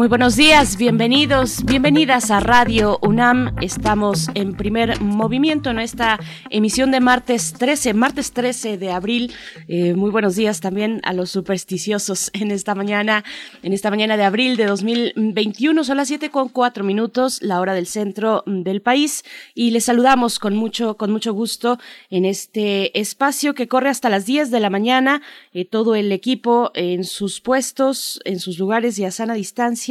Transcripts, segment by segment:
Muy buenos días, bienvenidos, bienvenidas a Radio UNAM. Estamos en primer movimiento en esta emisión de martes 13, martes 13 de abril. Eh, muy buenos días también a los supersticiosos en esta mañana, en esta mañana de abril de 2021. Son las 7 con 4 minutos, la hora del centro del país. Y les saludamos con mucho, con mucho gusto en este espacio que corre hasta las 10 de la mañana. Eh, todo el equipo en sus puestos, en sus lugares y a sana distancia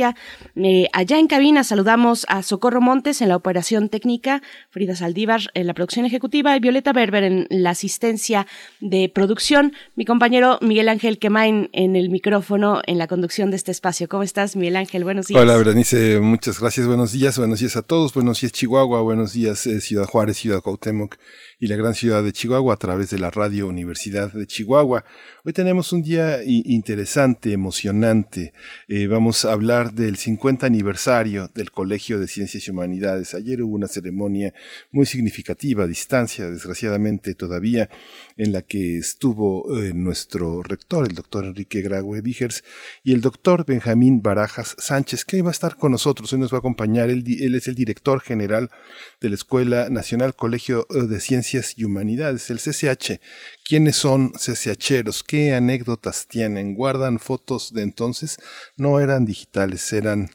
eh, allá en cabina saludamos a Socorro Montes en la operación técnica, Frida Saldívar en la producción ejecutiva y Violeta Berber en la asistencia de producción. Mi compañero Miguel Ángel Quemain en el micrófono en la conducción de este espacio. ¿Cómo estás, Miguel Ángel? Buenos días. Hola, Berenice. Muchas gracias. Buenos días. Buenos días a todos. Buenos días, Chihuahua. Buenos días, eh, Ciudad Juárez, Ciudad Cuauhtémoc y la gran ciudad de Chihuahua a través de la Radio Universidad de Chihuahua. Hoy tenemos un día interesante, emocionante. Eh, vamos a hablar del 50 aniversario del Colegio de Ciencias y Humanidades. Ayer hubo una ceremonia muy significativa a distancia, desgraciadamente todavía, en la que estuvo eh, nuestro rector, el doctor Enrique Graue Vigers, y el doctor Benjamín Barajas Sánchez, que va a estar con nosotros. Hoy nos va a acompañar. Él, él es el director general de la Escuela Nacional Colegio eh, de Ciencias y Humanidades, el CCH. ¿Quiénes son CCHeros? ¿Qué anécdotas tienen? ¿Guardan fotos de entonces? No eran digitales, eran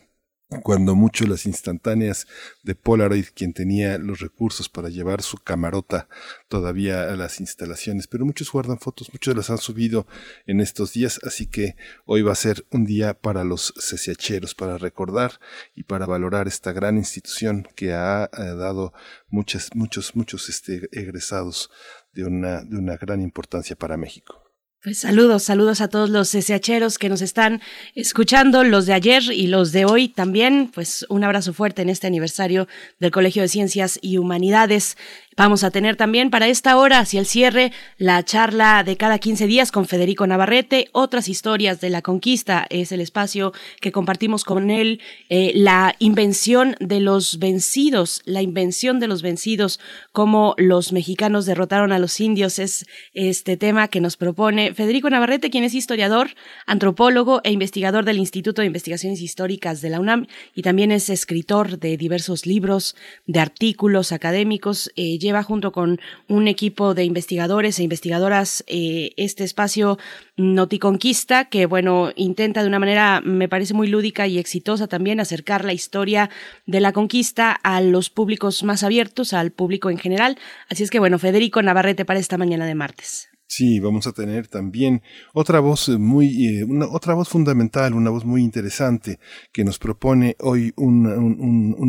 cuando mucho las instantáneas de Polaroid, quien tenía los recursos para llevar su camarota todavía a las instalaciones, pero muchos guardan fotos, muchos las han subido en estos días, así que hoy va a ser un día para los CCHeros, para recordar y para valorar esta gran institución que ha, eh, dado muchos, muchos, muchos este, egresados de una, de una gran importancia para México. Pues saludos, saludos a todos los SHeros que nos están escuchando, los de ayer y los de hoy también. Pues un abrazo fuerte en este aniversario del Colegio de Ciencias y Humanidades. Vamos a tener también para esta hora, hacia el cierre, la charla de cada 15 días con Federico Navarrete, otras historias de la conquista, es el espacio que compartimos con él, eh, la invención de los vencidos, la invención de los vencidos, cómo los mexicanos derrotaron a los indios, es este tema que nos propone Federico Navarrete, quien es historiador, antropólogo e investigador del Instituto de Investigaciones Históricas de la UNAM y también es escritor de diversos libros, de artículos académicos. Eh, lleva junto con un equipo de investigadores e investigadoras eh, este espacio Noticonquista, que bueno, intenta de una manera, me parece muy lúdica y exitosa también acercar la historia de la conquista a los públicos más abiertos, al público en general. Así es que bueno, Federico Navarrete para esta mañana de martes. Sí, vamos a tener también otra voz eh, muy, eh, una, otra voz fundamental, una voz muy interesante que nos propone hoy un,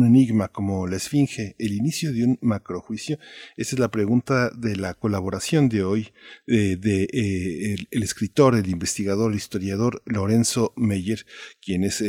enigma como la esfinge, el inicio de un macrojuicio. Esa es la pregunta de la colaboración de hoy eh, de el, el, escritor, el investigador, el historiador Lorenzo Meyer, quien es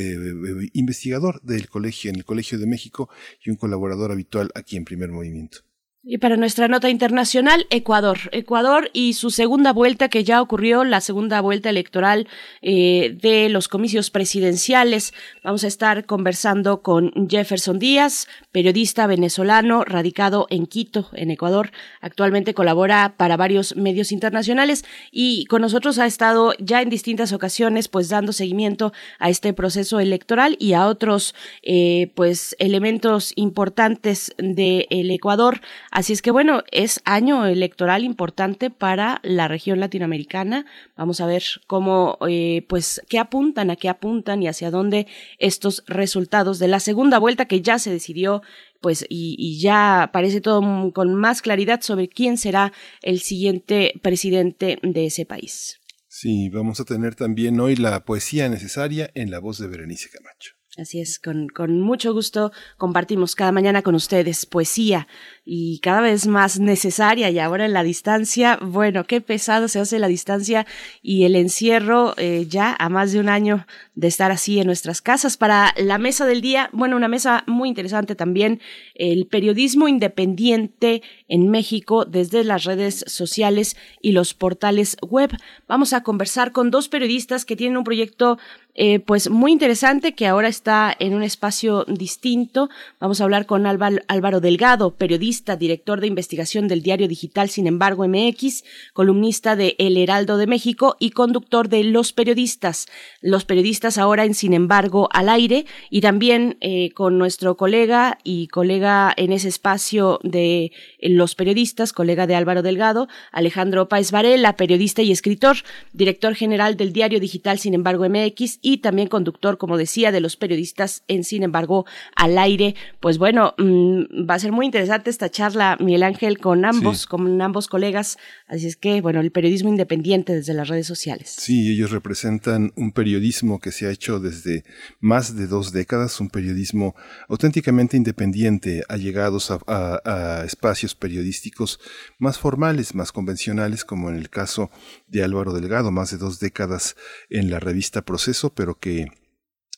investigador del colegio, en el Colegio de México y un colaborador habitual aquí en Primer Movimiento. Y para nuestra nota internacional, Ecuador. Ecuador y su segunda vuelta que ya ocurrió, la segunda vuelta electoral eh, de los comicios presidenciales. Vamos a estar conversando con Jefferson Díaz, periodista venezolano radicado en Quito, en Ecuador. Actualmente colabora para varios medios internacionales y con nosotros ha estado ya en distintas ocasiones pues dando seguimiento a este proceso electoral y a otros eh, pues elementos importantes del Ecuador Así es que bueno, es año electoral importante para la región latinoamericana. Vamos a ver cómo, eh, pues, qué apuntan, a qué apuntan y hacia dónde estos resultados de la segunda vuelta que ya se decidió pues y, y, ya parece todo con más claridad sobre quién será el siguiente presidente de ese país. Sí, vamos a tener también hoy la poesía necesaria en la voz de Berenice Camacho. Así es, con, con mucho gusto compartimos cada mañana con ustedes poesía y cada vez más necesaria y ahora en la distancia, bueno, qué pesado se hace la distancia y el encierro eh, ya a más de un año de estar así en nuestras casas. Para la mesa del día, bueno, una mesa muy interesante también, el periodismo independiente en México desde las redes sociales y los portales web. Vamos a conversar con dos periodistas que tienen un proyecto eh, pues muy interesante que ahora está en un espacio distinto. Vamos a hablar con Álvaro Delgado, periodista, director de investigación del diario digital Sin embargo MX, columnista de El Heraldo de México y conductor de Los Periodistas. Los Periodistas ahora en Sin embargo al aire y también eh, con nuestro colega y colega en ese espacio de Los Periodistas, colega de Álvaro Delgado, Alejandro Páez Varela, periodista y escritor, director general del diario digital Sin embargo MX y también conductor, como decía, de los periodistas en Sin embargo al aire. Pues bueno, mm, va a ser muy interesante esta charla, Miguel Ángel, con ambos, con ambos colegas. Así es que, bueno, el periodismo independiente desde las redes sociales. Sí, ellos representan un periodismo que se ha hecho desde más de dos décadas, un periodismo auténticamente independiente, allegados a, a espacios periodísticos más formales, más convencionales, como en el caso de Álvaro Delgado, más de dos décadas en la revista Proceso, pero que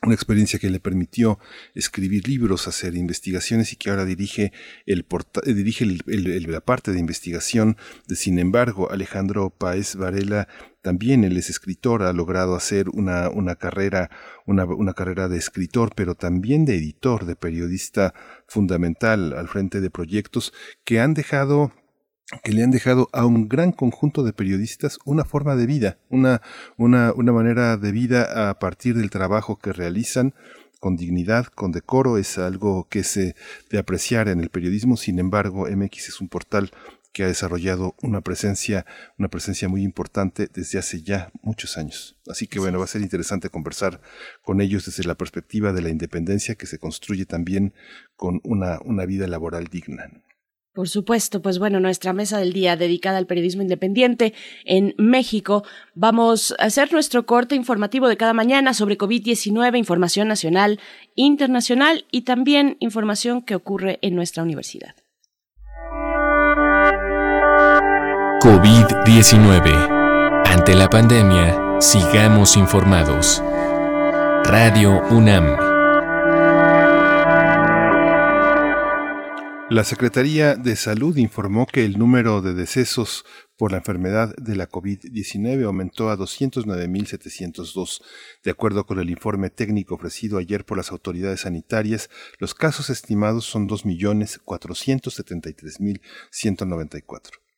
una experiencia que le permitió escribir libros, hacer investigaciones y que ahora dirige, el eh, dirige la parte de investigación de Sin embargo, Alejandro Paez Varela también es escritor, ha logrado hacer una, carrera, una, carrera de escritor, pero también de editor, de periodista fundamental al frente de proyectos que han dejado que le han dejado a un gran conjunto de periodistas una forma de vida, una, una, una manera de vida a partir del trabajo que realizan con dignidad, con decoro, es algo que se de apreciar en el periodismo. Sin embargo, MX es un portal que ha desarrollado una presencia, una presencia muy importante desde hace ya muchos años. Así que bueno, va a ser interesante conversar con ellos desde la perspectiva de la independencia que se construye también con una, una vida laboral digna. Por supuesto, pues bueno, nuestra mesa del día dedicada al periodismo independiente en México. Vamos a hacer nuestro corte informativo de cada mañana sobre COVID-19, información nacional, internacional y también información que ocurre en nuestra universidad. COVID-19. Ante la pandemia, sigamos informados. Radio UNAM. La Secretaría de Salud informó que el número de decesos por la enfermedad de la COVID-19 aumentó a 209.702. De acuerdo con el informe técnico ofrecido ayer por las autoridades sanitarias, los casos estimados son 2.473.194.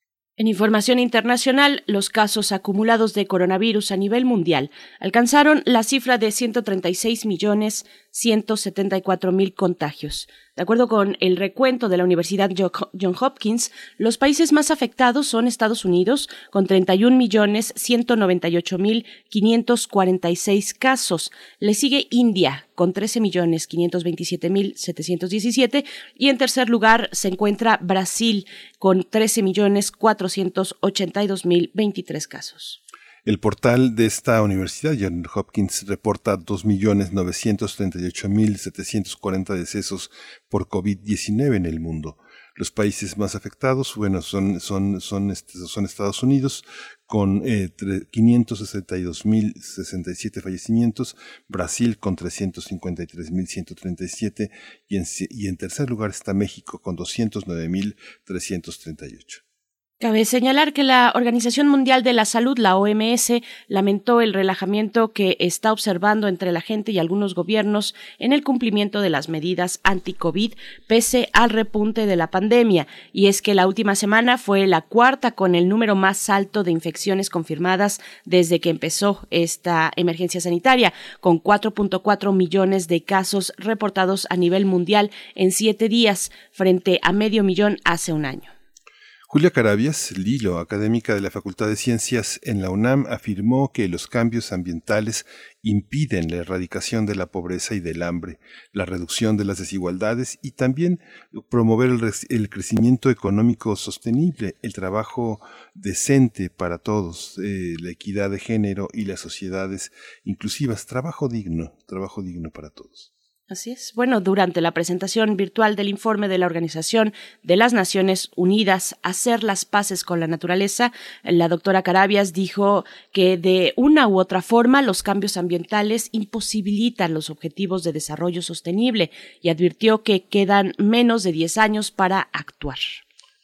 En información internacional, los casos acumulados de coronavirus a nivel mundial alcanzaron la cifra de 136 millones 174 mil contagios. De acuerdo con el recuento de la Universidad John Hopkins, los países más afectados son Estados Unidos, con 31 millones 198 mil 546 casos. Le sigue India, con 13 millones 527 mil 717. Y en tercer lugar se encuentra Brasil, con 13 millones 482 mil 23 casos. El portal de esta universidad, John Hopkins, reporta 2.938.740 decesos por COVID-19 en el mundo. Los países más afectados, bueno, son, este, Estados Unidos, con eh, 562.067 fallecimientos, Brasil con 353.137 y en, y en tercer lugar está México con 209.338. Cabe señalar que la Organización Mundial de la Salud, la OMS, lamentó el relajamiento que está observando entre la gente y algunos gobiernos en el cumplimiento de las medidas anti-COVID pese al repunte de la pandemia. Y es que la última semana fue la cuarta con el número más alto de infecciones confirmadas desde que empezó esta emergencia sanitaria, con 4.4 millones de casos reportados a nivel mundial en siete días, frente a medio millón hace un año. Julia Carabias, Lilo, académica de la Facultad de Ciencias en la UNAM, afirmó que los cambios ambientales impiden la erradicación de la pobreza y del hambre, la reducción de las desigualdades y también promover el, crecimiento económico sostenible, el trabajo decente para todos, eh, la equidad de género y las sociedades inclusivas, trabajo digno, trabajo digno para todos. Así es. Bueno, durante la presentación virtual del informe de la Organización de las Naciones Unidas, Hacer las paces con la naturaleza, la doctora Carabias dijo que de una u otra forma los cambios ambientales imposibilitan los objetivos de desarrollo sostenible y advirtió que quedan menos de 10 años para actuar.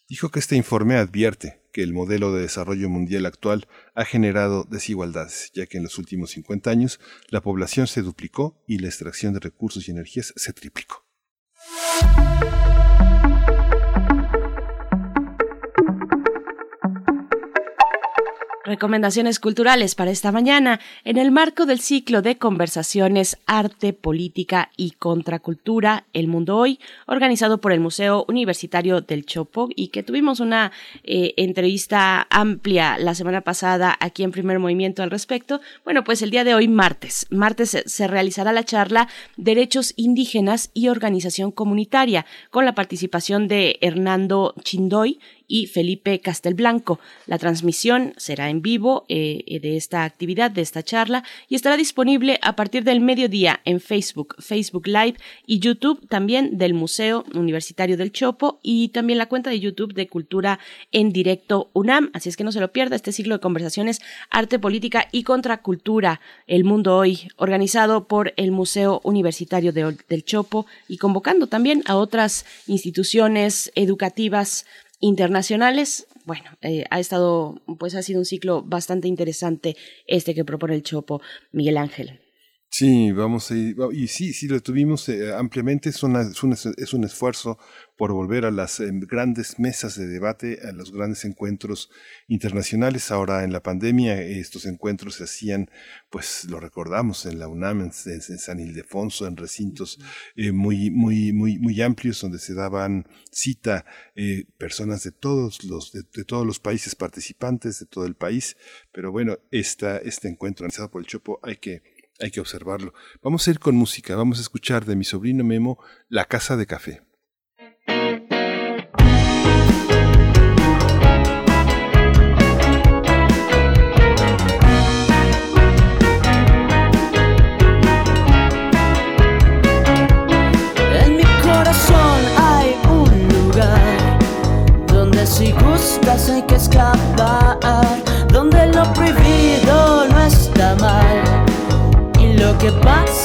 Dijo que este informe advierte que el modelo de desarrollo mundial actual ha generado desigualdades, ya que en los últimos 50 años la población se duplicó y la extracción de recursos y energías se triplicó. Recomendaciones culturales para esta mañana en el marco del ciclo de conversaciones Arte, Política y Contracultura, El Mundo Hoy, organizado por el Museo Universitario del Chopo y que tuvimos una eh, entrevista amplia la semana pasada aquí en Primer Movimiento al respecto. Bueno, pues el día de hoy, martes, martes se realizará la charla Derechos Indígenas y Organización Comunitaria con la participación de Hernando Chindoy, y Felipe Castelblanco. La transmisión será en vivo eh, eh, de esta actividad, de esta charla, y estará disponible a partir del mediodía en Facebook, Facebook Live y YouTube también del Museo Universitario del Chopo y también la cuenta de YouTube de Cultura en Directo UNAM. Así es que no se lo pierda este ciclo de conversaciones Arte, Política y Contracultura, El Mundo Hoy, organizado por el Museo Universitario del Chopo y convocando también a otras instituciones educativas internacionales, bueno, eh, ha estado, pues ha sido un ciclo bastante interesante este que propone el Chopo Miguel Ángel. Sí, vamos a ir, y sí, sí lo tuvimos eh, ampliamente, es, es, un, es, un, esfuerzo por volver a las em, grandes mesas de debate, a los grandes encuentros internacionales. Ahora en la pandemia estos encuentros se hacían, pues lo recordamos en la UNAM, en, San Ildefonso, en recintos eh, muy, muy, muy, muy amplios donde se daban cita eh, personas de todos los, de, todos los países participantes, de todo el país. Pero bueno, esta, este encuentro organizado por el Chopo hay que hay que observarlo. Vamos a ir con música, vamos a escuchar de mi sobrino Memo La Casa de Café.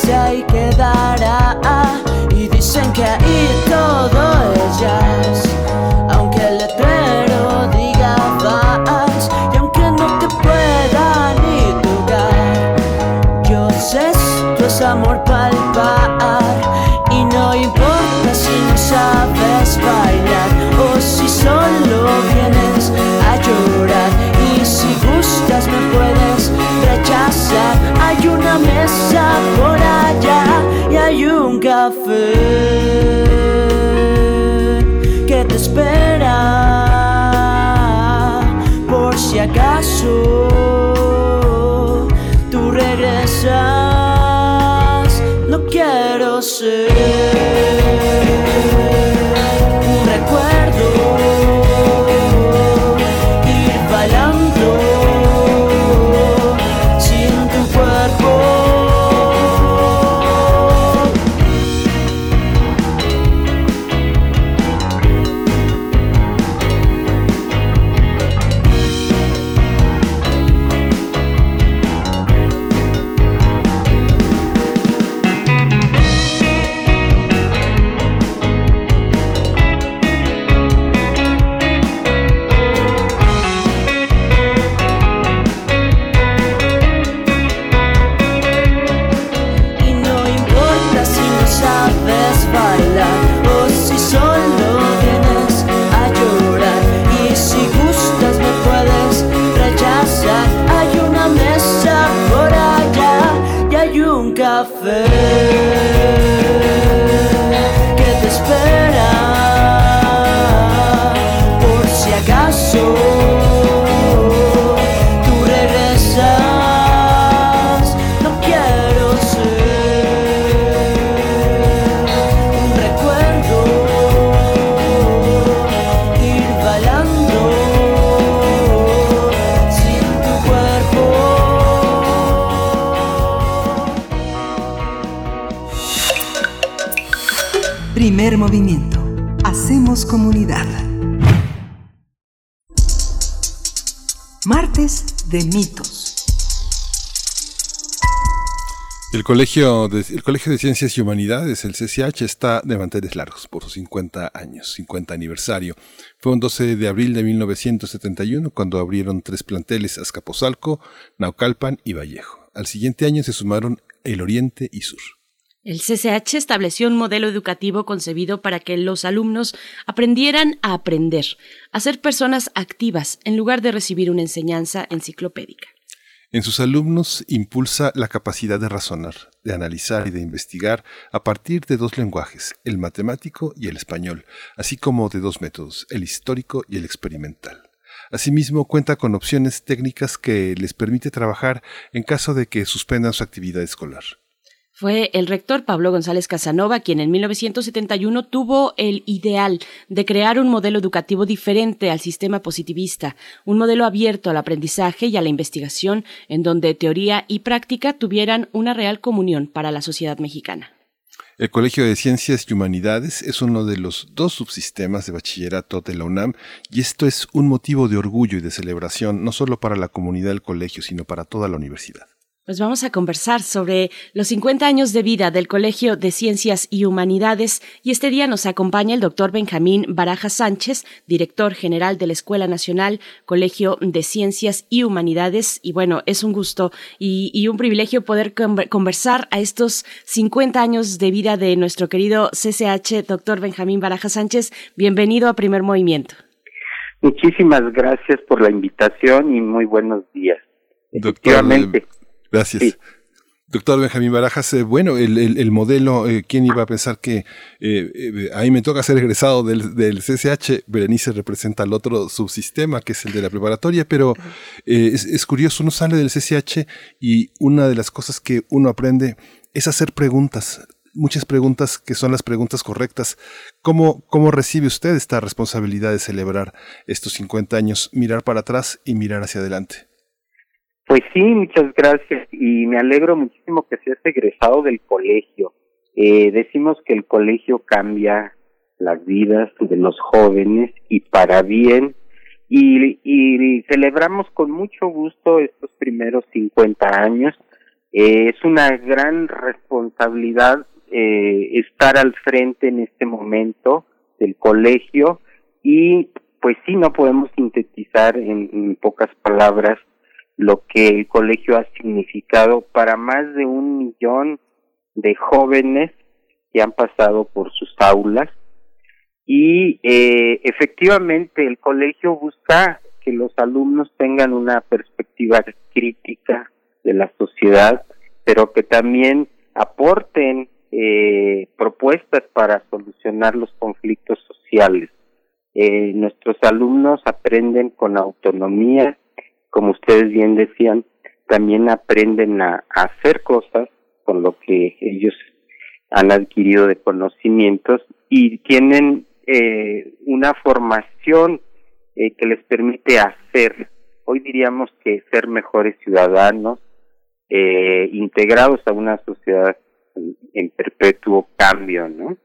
Pasa y quedará. Que te espera por si acaso tú regresas. No quiero ser. De mitos. El Colegio, de, el Colegio de Ciencias y Humanidades, el CCH, está de manteles largos por sus 50 años, 50 aniversario. Fue un 12 de abril de 1971 cuando abrieron tres planteles Azcapotzalco, Naucalpan y Vallejo. Al siguiente año se sumaron el Oriente y Sur. El CCH estableció un modelo educativo concebido para que los alumnos aprendieran a aprender, a ser personas activas, en lugar de recibir una enseñanza enciclopédica. En sus alumnos impulsa la capacidad de razonar, de analizar y de investigar a partir de dos lenguajes, el matemático y el español, así como de dos métodos, el histórico y el experimental. Asimismo, cuenta con opciones técnicas que les permite trabajar en caso de que suspendan su actividad escolar. Fue el rector Pablo González Casanova quien en 1971 tuvo el ideal de crear un modelo educativo diferente al sistema positivista, un modelo abierto al aprendizaje y a la investigación, en donde teoría y práctica tuvieran una real comunión para la sociedad mexicana. El Colegio de Ciencias y Humanidades es uno de los dos subsistemas de bachillerato de la UNAM y esto es un motivo de orgullo y de celebración no solo para la comunidad del colegio, sino para toda la universidad. Pues vamos a conversar sobre los 50 años de vida del Colegio de Ciencias y Humanidades y este día nos acompaña el doctor Benjamín Baraja Sánchez, director general de la Escuela Nacional Colegio de Ciencias y Humanidades. Y bueno, es un gusto y, un privilegio poder conversar a estos 50 años de vida de nuestro querido CCH, doctor Benjamín Baraja Sánchez. Bienvenido a Primer Movimiento. Muchísimas gracias por la invitación y muy buenos días. Doctor, Gracias. Doctor Benjamín Barajas, eh, bueno, el, el, modelo, eh, ¿quién iba a pensar que eh, a mí me toca ser egresado del, del, CCH? Berenice representa el otro subsistema, que es el de la preparatoria, pero es, es, curioso, uno sale del CCH y una de las cosas que uno aprende es hacer preguntas, muchas preguntas que son las preguntas correctas. ¿Cómo, cómo recibe usted esta responsabilidad de celebrar estos 50 años, mirar para atrás y mirar hacia adelante? Pues sí, muchas gracias y me alegro muchísimo que seas egresado del colegio. Eh, decimos que el colegio cambia las vidas de los jóvenes y para bien y, celebramos con mucho gusto estos primeros 50 años. Eh, es una gran responsabilidad eh, estar al frente en este momento del colegio y pues sí, no podemos sintetizar en pocas palabras lo que el colegio ha significado para más de un millón de jóvenes que han pasado por sus aulas y eh, efectivamente el colegio busca que los alumnos tengan una perspectiva crítica de la sociedad, pero que también aporten eh, propuestas para solucionar los conflictos sociales. Eh, nuestros alumnos aprenden con autonomía, como ustedes bien decían, también aprenden a, hacer cosas con lo que ellos han adquirido de conocimientos y tienen eh, una formación eh, que les permite hacer, hoy diríamos que ser mejores ciudadanos, eh, integrados a una sociedad en perpetuo cambio, ¿no?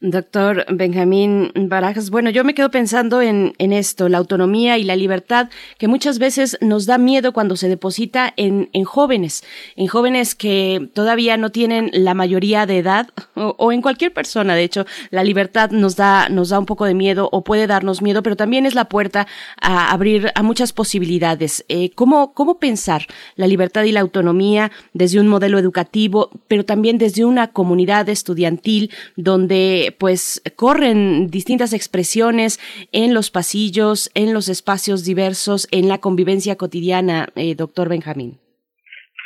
Doctor Benjamín Barajas, bueno, yo me quedo pensando en, esto, la autonomía y la libertad, que muchas veces nos da miedo cuando se deposita en, en jóvenes, en jóvenes que todavía no tienen la mayoría de edad, o, en cualquier persona, de hecho, la libertad nos da, nos da un poco de miedo o puede darnos miedo, pero también es la puerta a abrir a muchas posibilidades. Eh, ¿cómo, ¿Cómo pensar la libertad y la autonomía desde un modelo educativo, pero también desde una comunidad estudiantil? Donde pues corren distintas expresiones en los pasillos, en los espacios diversos, en la convivencia cotidiana, eh, doctor Benjamín.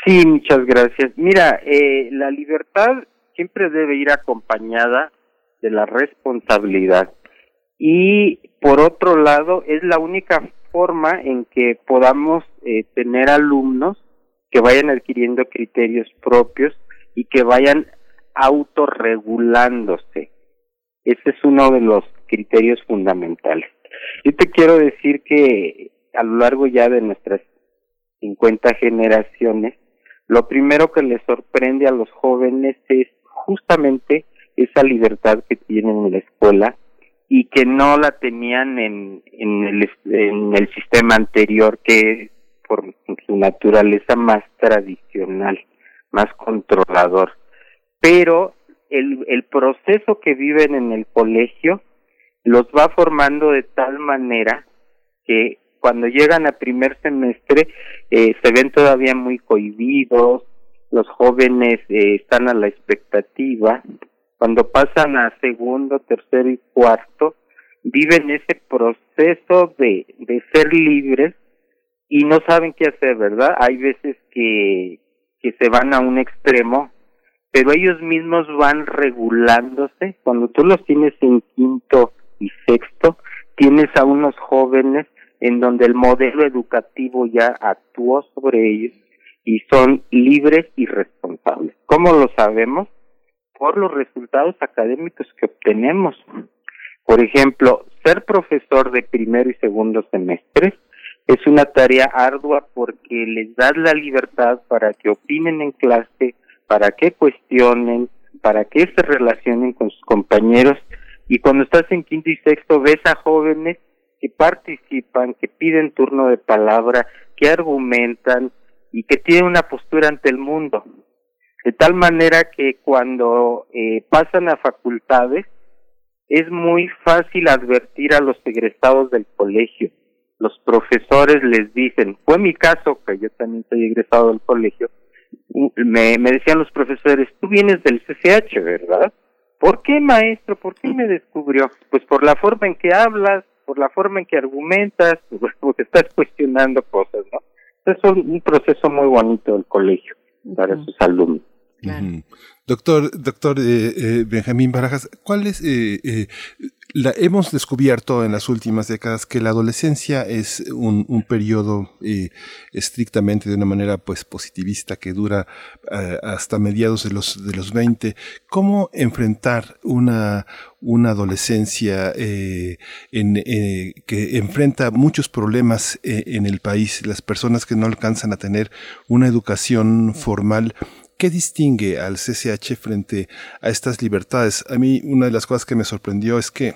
Sí, muchas gracias. Mira, eh, la libertad siempre debe ir acompañada de la responsabilidad y por otro lado es la única forma en que podamos eh, tener alumnos que vayan adquiriendo criterios propios y que vayan autorregulándose. Ese es uno de los criterios fundamentales. Yo te quiero decir que a lo largo ya de nuestras 50 generaciones, lo primero que les sorprende a los jóvenes es justamente esa libertad que tienen en la escuela y que no la tenían en, en, el, en el sistema anterior que por su naturaleza más tradicional, más controlador. Pero el, proceso que viven en el colegio los va formando de tal manera que cuando llegan a primer semestre eh, se ven todavía muy cohibidos, los jóvenes eh, están a la expectativa, cuando pasan a segundo, tercero y cuarto, viven ese proceso de, de ser libres y no saben qué hacer, ¿verdad? Hay veces que, que se van a un extremo, pero ellos mismos van regulándose. Cuando tú los tienes en quinto y sexto, tienes a unos jóvenes en donde el modelo educativo ya actuó sobre ellos y son libres y responsables. ¿Cómo lo sabemos? Por los resultados académicos que obtenemos. Por ejemplo, ser profesor de primero y segundo semestre es una tarea ardua porque les das la libertad para que opinen en clase, para que cuestionen, para que se relacionen con sus compañeros y cuando estás en quinto y sexto ves a jóvenes que participan, que piden turno de palabra, que argumentan y que tienen una postura ante el mundo. De tal manera que cuando eh, pasan a facultades es muy fácil advertir a los egresados del colegio. Los profesores les dicen, fue mi caso, que yo también soy egresado del colegio, me, me decían los profesores, tú vienes del CCH, ¿verdad? ¿Por qué maestro? ¿Por qué me descubrió? Pues por la forma en que hablas, por la forma en que argumentas, porque estás cuestionando cosas, ¿no? Es un, proceso muy bonito del colegio para sus alumnos. Doctor, doctor eh, eh, Benjamín Barajas, ¿cuál es eh, la, hemos descubierto en las últimas décadas que la adolescencia es un, un periodo eh, estrictamente de una manera pues positivista que dura eh, hasta mediados de los de los 20. ¿Cómo enfrentar una una adolescencia eh, en, que enfrenta muchos problemas en el país, las personas que no alcanzan a tener una educación formal ¿Qué distingue al CCH frente a estas libertades? A mí una de las cosas que me sorprendió es que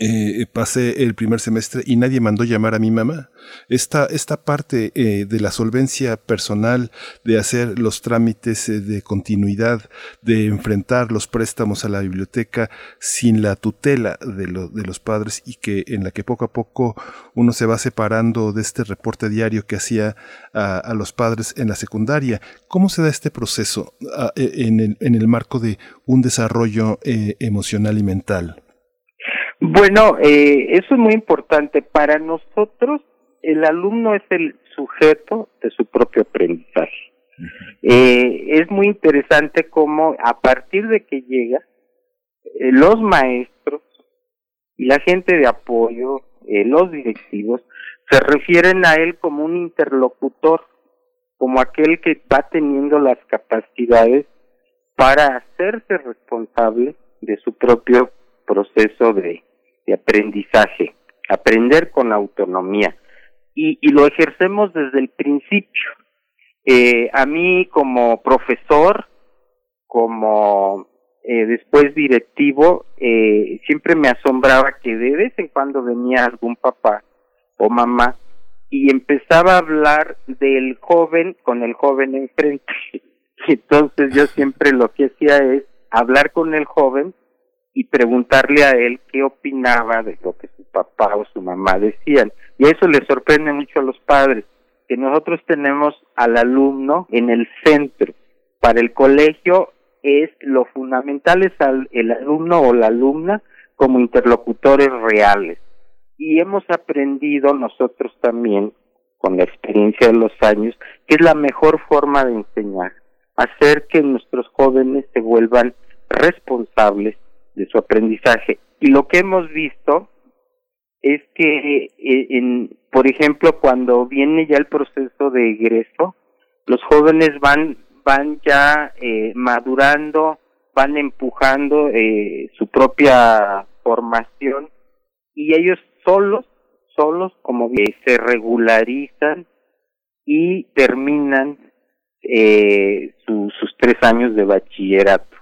eh, pasé el primer semestre y nadie mandó llamar a mi mamá. Esta, esta parte eh, de la solvencia personal, de hacer los trámites eh, de continuidad, de enfrentar los préstamos a la biblioteca sin la tutela de, de los padres y que en la que poco a poco uno se va separando de este reporte diario que hacía a, los padres en la secundaria. ¿Cómo se da este proceso ah, en, el, en el marco de un desarrollo emocional y mental? Bueno, eh, eso es muy importante. Para nosotros, el alumno es el sujeto de su propio aprendizaje. Eh, es muy interesante cómo a partir de que llega, eh, los maestros y la gente de apoyo, eh, los directivos, se refieren a él como un interlocutor, como aquel que va teniendo las capacidades para hacerse responsable de su propio proceso de, aprendizaje, aprender con autonomía. Y, y lo ejercemos desde el principio. Eh, a mí como profesor, como eh, después directivo, eh, siempre me asombraba que de vez en cuando venía algún papá o mamá y empezaba a hablar del joven con el joven enfrente. Entonces yo siempre lo que hacía es hablar con el joven y preguntarle a él qué opinaba de lo que su papá o su mamá decían. Y eso le sorprende mucho a los padres, que nosotros tenemos al alumno en el centro. Para el colegio es lo fundamental es al, el alumno o la alumna como interlocutores reales. Y hemos aprendido nosotros también, con la experiencia de los años, que es la mejor forma de enseñar, hacer que nuestros jóvenes se vuelvan responsables de su aprendizaje. Y lo que hemos visto es que, eh, en, por ejemplo, cuando viene ya el proceso de egreso, los jóvenes van, van ya eh, madurando, van empujando eh, su propia formación y ellos solos, solos como que se regularizan y terminan sus tres años de bachillerato.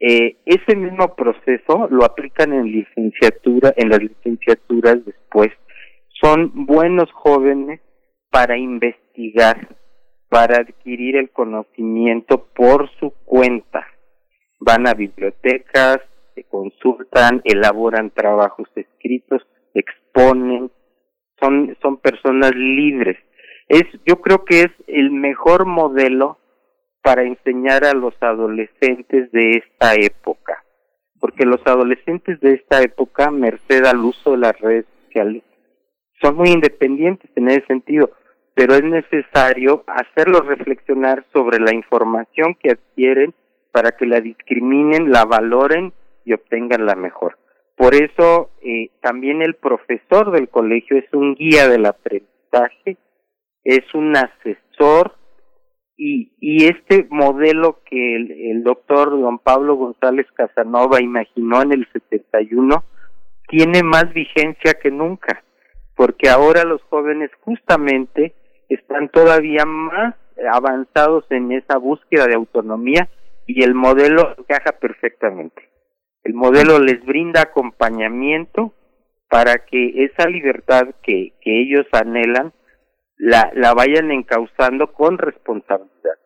Eh, ese mismo proceso lo aplican en licenciatura, en las licenciaturas después. Son buenos jóvenes para investigar, para adquirir el conocimiento por su cuenta. Van a bibliotecas, se consultan, elaboran trabajos escritos, exponen, son, son personas libres. Es, yo creo que es el mejor modelo para enseñar a los adolescentes de esta época, porque los adolescentes de esta época, merced al uso de las redes sociales, son muy independientes en ese sentido, pero es necesario hacerlos reflexionar sobre la información que adquieren para que la discriminen, la valoren y obtengan la mejor. Por eso eh, también el profesor del colegio es un guía del aprendizaje, es un asesor y, y este modelo que el, el doctor don Pablo González Casanova imaginó en el 71 tiene más vigencia que nunca, porque ahora los jóvenes justamente están todavía más avanzados en esa búsqueda de autonomía y el modelo encaja perfectamente. El modelo les brinda acompañamiento para que esa libertad que, que ellos anhelan la, la vayan encauzando con responsabilidad.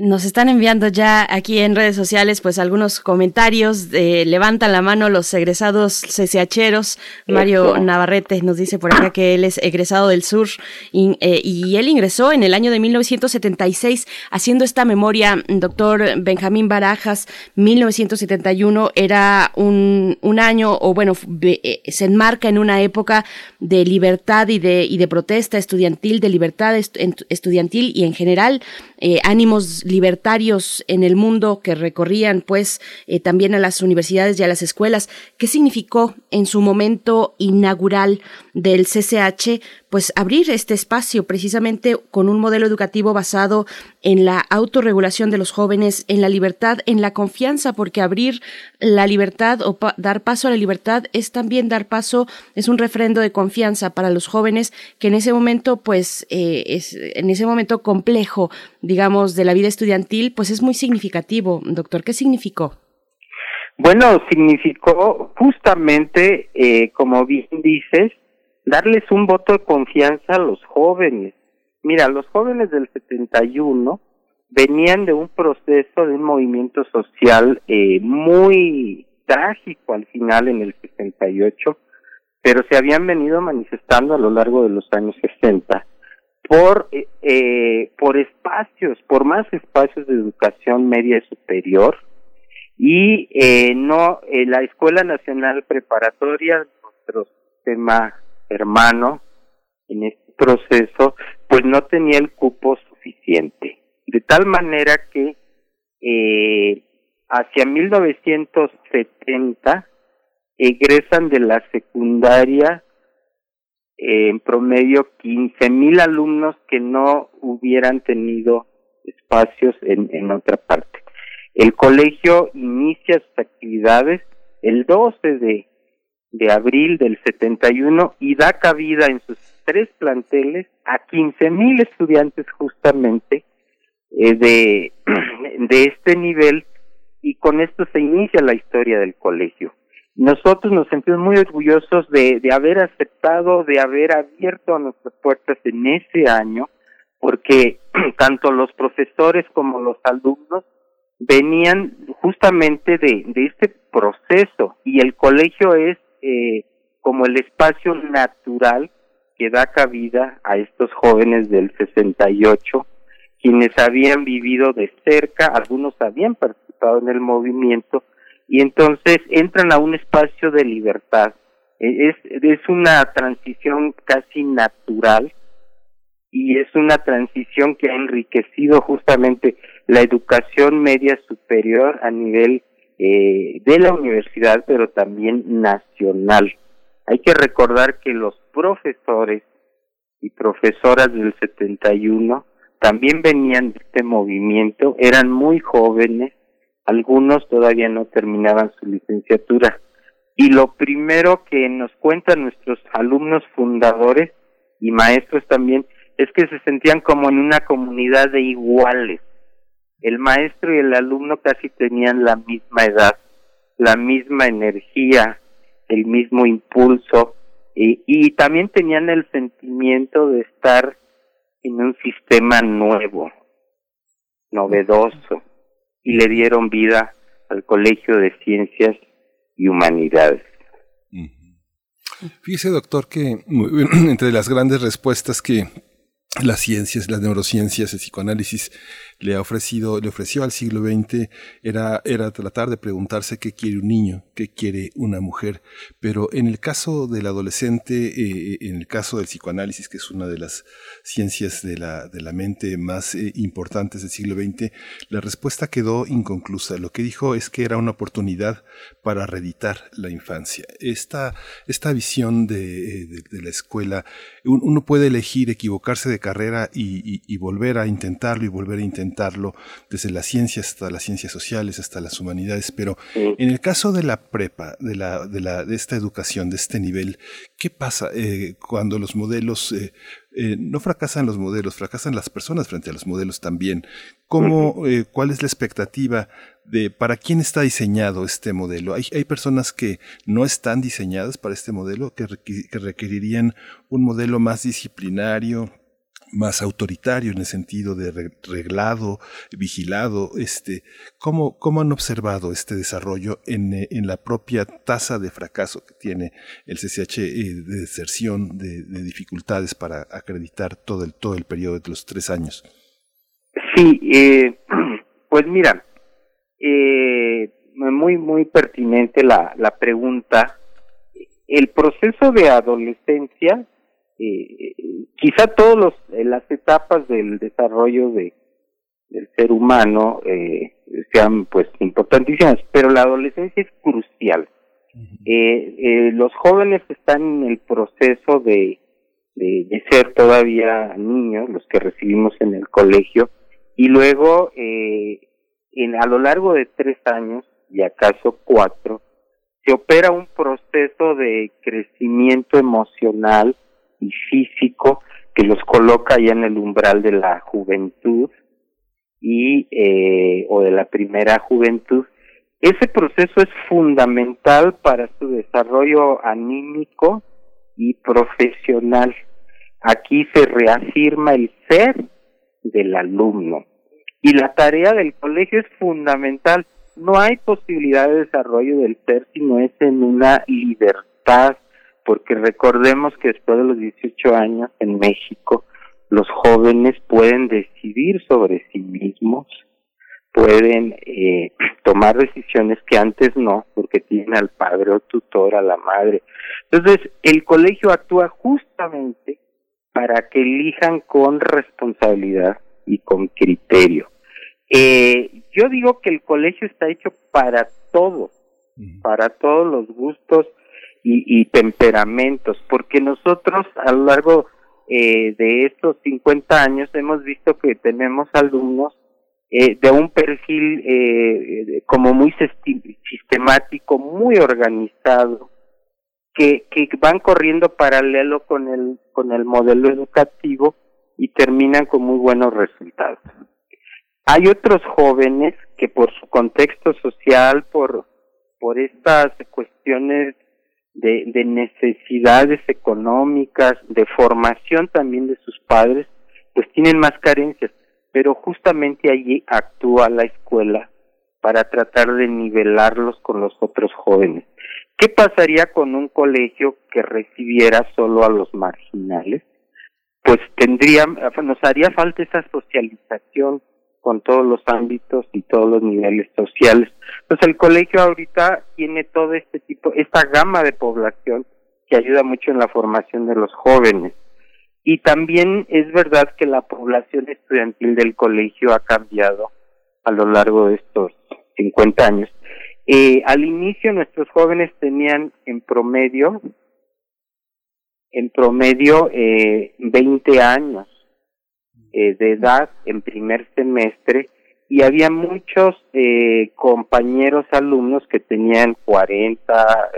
Nos están enviando ya aquí en redes sociales pues algunos comentarios, de, levantan la mano los egresados CCHeros, Mario Navarrete nos dice por acá que él es egresado del sur y, eh, y, él ingresó en el año de 1976 haciendo esta memoria, doctor Benjamín Barajas, 1971 era un, un año o bueno, eh, se enmarca en una época de libertad y de, y de protesta estudiantil, de libertad estudiantil y en general eh, ánimos libertarios en el mundo que recorrían pues eh, también a las universidades y a las escuelas. ¿Qué significó en su momento inaugural del CCH pues abrir este espacio precisamente con un modelo educativo basado en la autorregulación de los jóvenes, en la libertad, en la confianza, porque abrir la libertad o dar paso a la libertad es también dar paso, es un refrendo de confianza para los jóvenes que en ese momento, pues, eh, es, en ese momento complejo, digamos, de la vida estudiantil, pues es muy significativo. Doctor, ¿qué significó? Bueno, significó justamente, eh, como bien dices, darles un voto de confianza a los jóvenes. Mira, los jóvenes del 71 venían de un proceso de un movimiento social eh, muy trágico al final en el 68, pero se habían venido manifestando a lo largo de los años 60 por eh, eh, por espacios, por más espacios de educación media y superior y eh, no eh, la Escuela Nacional Preparatoria, nuestro sistema hermano en este proceso, pues no tenía el cupo suficiente. De tal manera que eh, hacia 1970 egresan de la secundaria en promedio 15 mil alumnos que no hubieran tenido espacios en, en otra parte. El colegio inicia sus actividades el 12 de de abril del 71 y da cabida en sus tres planteles a 15 mil estudiantes justamente eh, de, de este nivel y con esto se inicia la historia del colegio. Nosotros nos sentimos muy orgullosos de, de haber aceptado, de haber abierto nuestras puertas en ese año, porque tanto los profesores como los alumnos venían justamente de, de este proceso y el colegio es eh, como el espacio natural que da cabida a estos jóvenes del 68, quienes habían vivido de cerca, algunos habían participado en el movimiento, y entonces entran a un espacio de libertad. E, es, es una transición casi natural y es una transición que ha enriquecido justamente la educación media superior a nivel eh, de la universidad, pero también nacional. Hay que recordar que los profesores y profesoras del 71 también venían de este movimiento, eran muy jóvenes, algunos todavía no terminaban su licenciatura. Y lo primero que nos cuentan nuestros alumnos fundadores y maestros también es que se sentían como en una comunidad de iguales, el maestro y el alumno casi tenían la misma edad, la misma energía, el mismo impulso y, y también tenían el sentimiento de estar en un sistema nuevo, novedoso, y le dieron vida al Colegio de Ciencias y Humanidades. Fíjese, doctor, que entre las grandes respuestas que las ciencias, las neurociencias, el psicoanálisis le ha ofrecido, le ofreció al siglo XX era, era tratar de preguntarse qué quiere un niño, qué quiere una mujer. Pero en el caso del adolescente, eh, en el caso del psicoanálisis, que es una de las ciencias de la, de la mente más eh, importantes del siglo XX, la respuesta quedó inconclusa. Lo que dijo es que era una oportunidad para reeditar la infancia. Esta, esta visión de, eh, de, la escuela, uno puede elegir equivocarse de carrera y, y volver a intentarlo y volver a intentarlo desde las ciencias hasta las ciencias sociales, hasta las humanidades, pero en el caso de la prepa, de, la, de, la, de esta educación, de este nivel, ¿qué pasa eh, cuando los modelos... Eh, eh, no fracasan los modelos, fracasan las personas frente a los modelos también. ¿Cómo, ¿Cuál es la expectativa de para quién está diseñado este modelo? Hay, hay personas que no están diseñadas para este modelo, que, que requerirían un modelo más disciplinario, más autoritario en el sentido de reglado, vigilado, este, ¿cómo, cómo han observado este desarrollo en, en, la propia tasa de fracaso que tiene el CCH eh, de deserción, de, dificultades para acreditar todo el, todo el periodo de los tres años? Sí, eh, pues mira, eh, muy, muy pertinente la, la pregunta. El proceso de adolescencia eh, quizá todas eh, las etapas del desarrollo de, del ser humano eh, sean pues importantísimas, pero la adolescencia es crucial. eh, eh, los jóvenes están en el proceso de, de, de, ser todavía niños, los que recibimos en el colegio, y luego eh, en, a lo largo de tres años, y acaso cuatro, se opera un proceso de crecimiento emocional, y físico que los coloca ya en el umbral de la juventud y eh, o de la primera juventud. Ese proceso es fundamental para su desarrollo anímico y profesional. Aquí se reafirma el ser del alumno. Y la tarea del colegio es fundamental. No hay posibilidad de desarrollo del ser si no es en una libertad porque recordemos que después de los 18 años en México, los jóvenes pueden decidir sobre sí mismos, pueden eh, tomar decisiones que antes no, porque tienen al padre o tutor, a la madre. Entonces, el colegio actúa justamente para que elijan con responsabilidad y con criterio. Eh, yo digo que el colegio está hecho para todos, para todos los gustos y, temperamentos, porque nosotros a lo largo eh, de estos 50 años hemos visto que tenemos alumnos eh, de un perfil eh, como muy sistemático, muy organizado, que, que van corriendo paralelo con el, con el modelo educativo y terminan con muy buenos resultados. Hay otros jóvenes que por su contexto social, por, por estas cuestiones de, de necesidades económicas, de formación también de sus padres, pues tienen más carencias, pero justamente allí actúa la escuela para tratar de nivelarlos con los otros jóvenes. ¿Qué pasaría con un colegio que recibiera solo a los marginales? Pues tendría, nos haría falta esa socialización con todos los ámbitos y todos los niveles sociales. Entonces el colegio ahorita tiene todo este tipo, esta gama de población que ayuda mucho en la formación de los jóvenes. Y también es verdad que la población estudiantil del colegio ha cambiado a lo largo de estos 50 años. Eh, al inicio nuestros jóvenes tenían en promedio, en promedio eh, 20 años eh, de edad en primer semestre y había muchos eh, compañeros alumnos que tenían 40,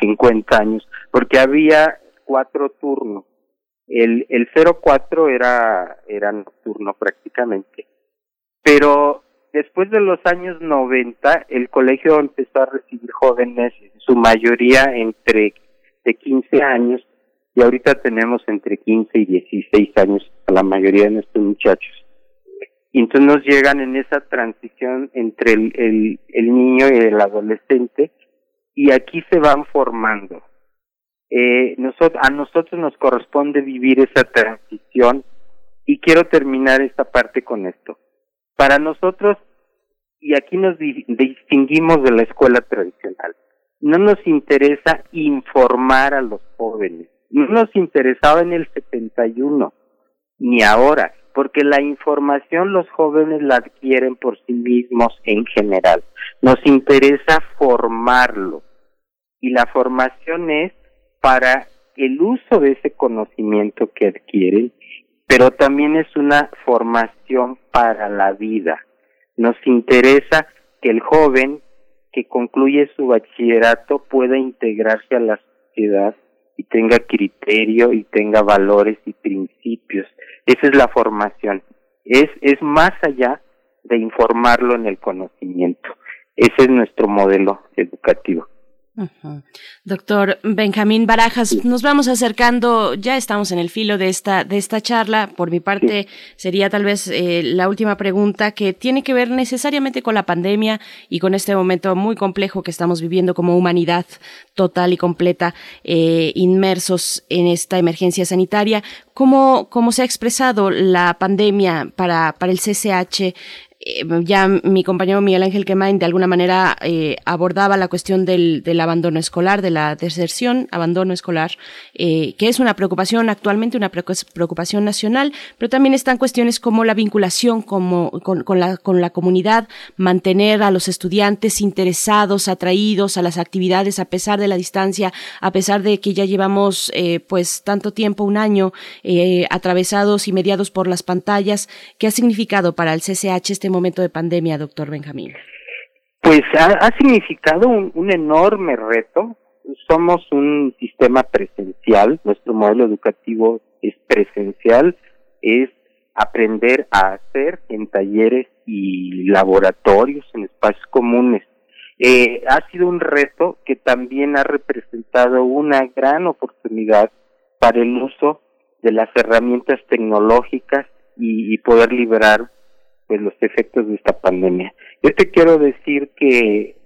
50 eh, años, porque había cuatro turnos. El, el 04 era, era nocturno prácticamente. Pero después de los años 90, el colegio empezó a recibir jóvenes, su mayoría entre de 15 años, y ahorita tenemos entre 15 y 16 años la mayoría de nuestros muchachos. Y entonces nos llegan en esa transición entre el, niño y el adolescente, y aquí se van formando. Eh, a nosotros nos corresponde vivir esa transición y quiero terminar esta parte con esto. Para nosotros, y aquí nos distinguimos de la escuela tradicional, no nos interesa informar a los jóvenes, no nos interesaba en el 71, ni ahora, porque la información los jóvenes la adquieren por sí mismos en general. Nos interesa formarlo. Y la formación es para el uso de ese conocimiento que adquieren pero también es una formación para la vida. Nos interesa que el joven que concluye su bachillerato pueda integrarse a la sociedad y tenga criterio y tenga valores y principios. Esa es la formación. Es, es más allá de informarlo en el conocimiento. Ese es nuestro modelo educativo. Doctor Benjamín Barajas, nos vamos acercando, ya estamos en el filo de esta, de esta charla. Por mi parte, sería tal vez eh, la última pregunta que tiene que ver necesariamente con la pandemia y con este momento muy complejo que estamos viviendo como humanidad total y completa, eh, inmersos en esta emergencia sanitaria. ¿Cómo, ¿Cómo se ha expresado la pandemia para, para el CCH eh, ya mi compañero Miguel Ángel Quemain de alguna manera eh, abordaba la cuestión del, del, abandono escolar, de la deserción, abandono escolar, eh, que es una preocupación actualmente, una preocupación nacional, pero también están cuestiones como la vinculación como, con, con, la, con la comunidad, mantener a los estudiantes interesados, atraídos a las actividades a pesar de la distancia, a pesar de que ya llevamos pues tanto tiempo, un año, atravesados y mediados por las pantallas. ¿Qué ha significado para el CCH este momento de pandemia, doctor Benjamín? Pues ha, significado un, enorme reto. Somos un sistema presencial, nuestro modelo educativo es presencial, es aprender a hacer en talleres y laboratorios, en espacios comunes. Eh, ha sido un reto que también ha representado una gran oportunidad para el uso de las herramientas tecnológicas y, y poder liberar pues los efectos de esta pandemia. Yo te quiero decir que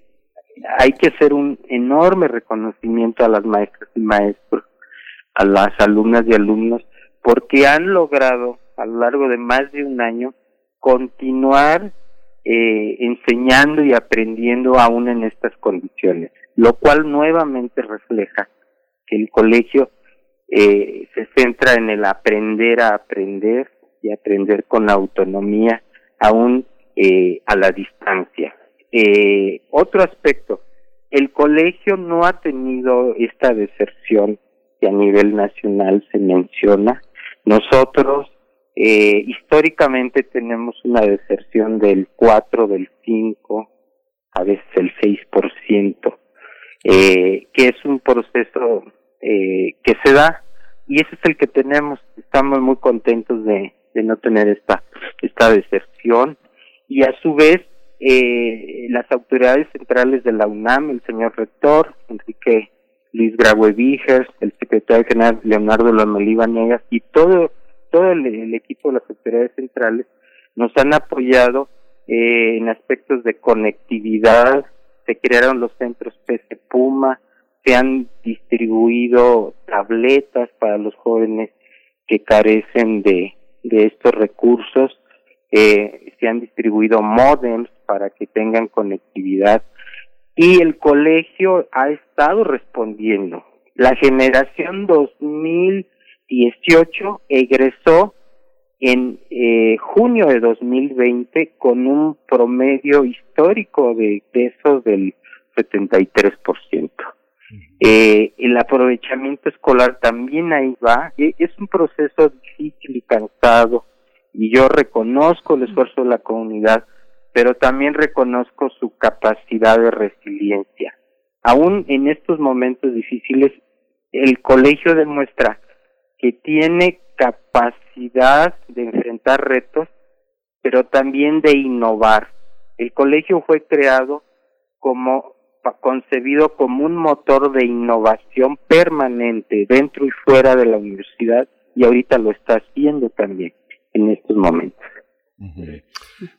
hay que hacer un enorme reconocimiento a las maestras y maestros, a las alumnas y alumnos, porque han logrado a lo largo de más de un año continuar eh, enseñando y aprendiendo aún en estas condiciones, lo cual nuevamente refleja que el colegio eh, se centra en el aprender a aprender y aprender con autonomía aún eh, a la distancia. Eh, otro aspecto, el colegio no ha tenido esta deserción que a nivel nacional se menciona. Nosotros eh, históricamente tenemos una deserción del 4, del 5, a veces el 6%, eh, que es un proceso eh, que se da y ese es el que tenemos. Estamos muy contentos de, de no tener esta, esta deserción. Y a su vez eh, las autoridades centrales de la UNAM, el señor rector Enrique Luis Graue el secretario general Leonardo Lomelí Vanegas y todo, todo el, equipo de las autoridades centrales nos han apoyado eh, en aspectos de conectividad, se crearon los centros PC Puma, se han distribuido tabletas para los jóvenes que carecen de, de estos recursos. Eh, se han distribuido modems para que tengan conectividad y el colegio ha estado respondiendo. La generación 2018 egresó en eh, junio de 2020 con un promedio histórico de pesos del 73%. Eh, el aprovechamiento escolar también ahí va. E, es un proceso difícil y cansado y yo reconozco el esfuerzo de la comunidad, pero también reconozco su capacidad de resiliencia. Aún en estos momentos difíciles, el colegio demuestra que tiene capacidad de enfrentar retos, pero también de innovar. El colegio fue creado como concebido como un motor de innovación permanente dentro y fuera de la universidad y ahorita lo está haciendo también en estos momentos.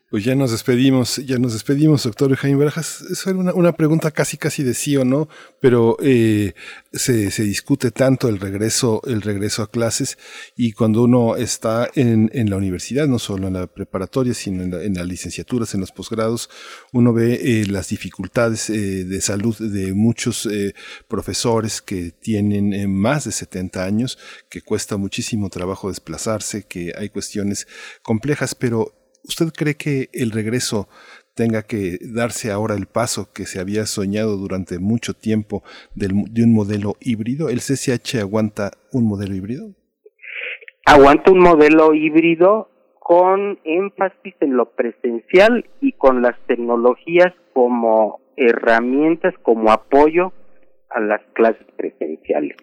Pues ya nos despedimos, ya nos despedimos, doctor Jaime Barajas. Eso era una, pregunta casi casi de sí o no, pero eh, se, se, discute tanto el regreso, el regreso a clases y cuando uno está en, en la universidad, no solo en la preparatoria, sino en, en las licenciaturas, en los posgrados, uno ve eh, las dificultades eh, de salud de muchos profesores que tienen más de 70 años, que cuesta muchísimo trabajo desplazarse, que hay cuestiones complejas, pero ¿Usted cree que el regreso tenga que darse ahora el paso que se había soñado durante mucho tiempo de un modelo híbrido? ¿El CCH aguanta un modelo híbrido? Aguanta un modelo híbrido con énfasis en lo presencial y con las tecnologías como herramientas, como apoyo a las clases presenciales.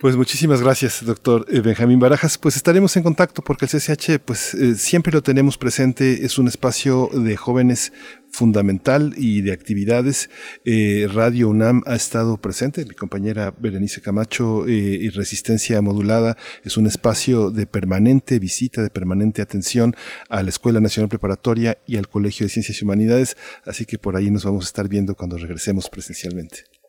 Pues muchísimas gracias, doctor eh, Benjamín Barajas. Pues estaremos en contacto porque el CCH, pues eh, siempre lo tenemos presente, es un espacio de jóvenes fundamental y de actividades. Eh, Radio UNAM ha estado presente, mi compañera Berenice Camacho y Resistencia Modulada es un espacio de permanente visita, de permanente atención a la Escuela Nacional Preparatoria y al Colegio de Ciencias y Humanidades, así que por ahí nos vamos a estar viendo cuando regresemos presencialmente.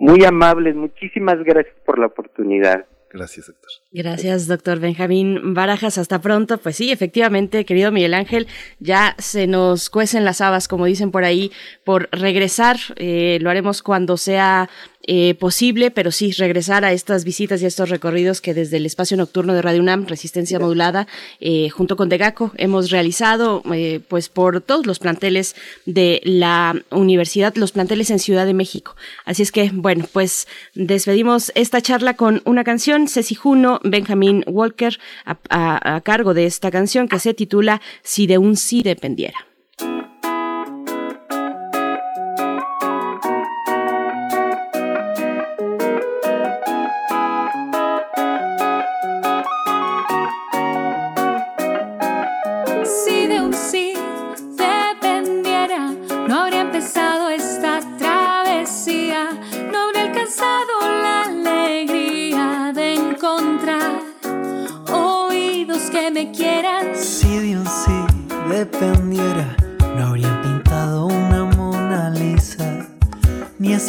Muy amables, muchísimas gracias por la oportunidad. Gracias, doctor. Gracias, doctor Benjamín Barajas. Hasta pronto. Pues sí, efectivamente, querido Miguel Ángel, ya se nos cuecen las habas, como dicen por ahí, por regresar. Eh, lo haremos cuando sea eh, posible, pero sí regresar a estas visitas y a estos recorridos que desde el espacio nocturno de Radio UNAM, Resistencia Modulada, eh, junto con Degaco, hemos realizado, eh, pues por todos los planteles de la universidad, los planteles en Ciudad de México. Así es que, bueno, pues despedimos esta charla con una canción, Ceci Juno, Benjamin Walker, a cargo de esta canción que se titula Si de un sí dependiera,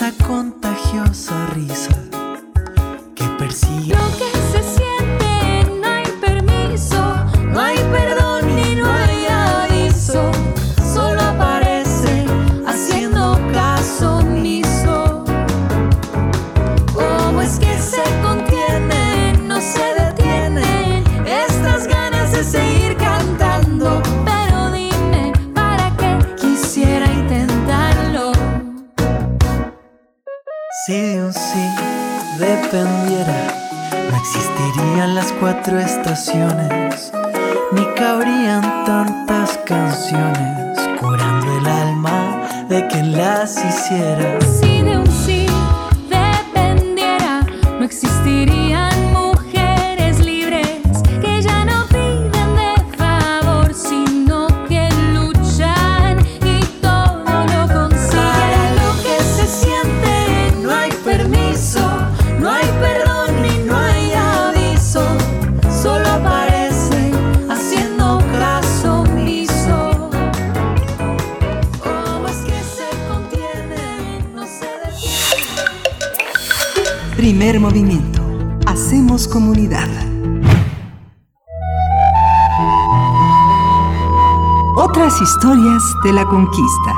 contagiosa risa estaciones, ni cabrían tantas canciones, curando el alma de quien las hiciera. De la conquista.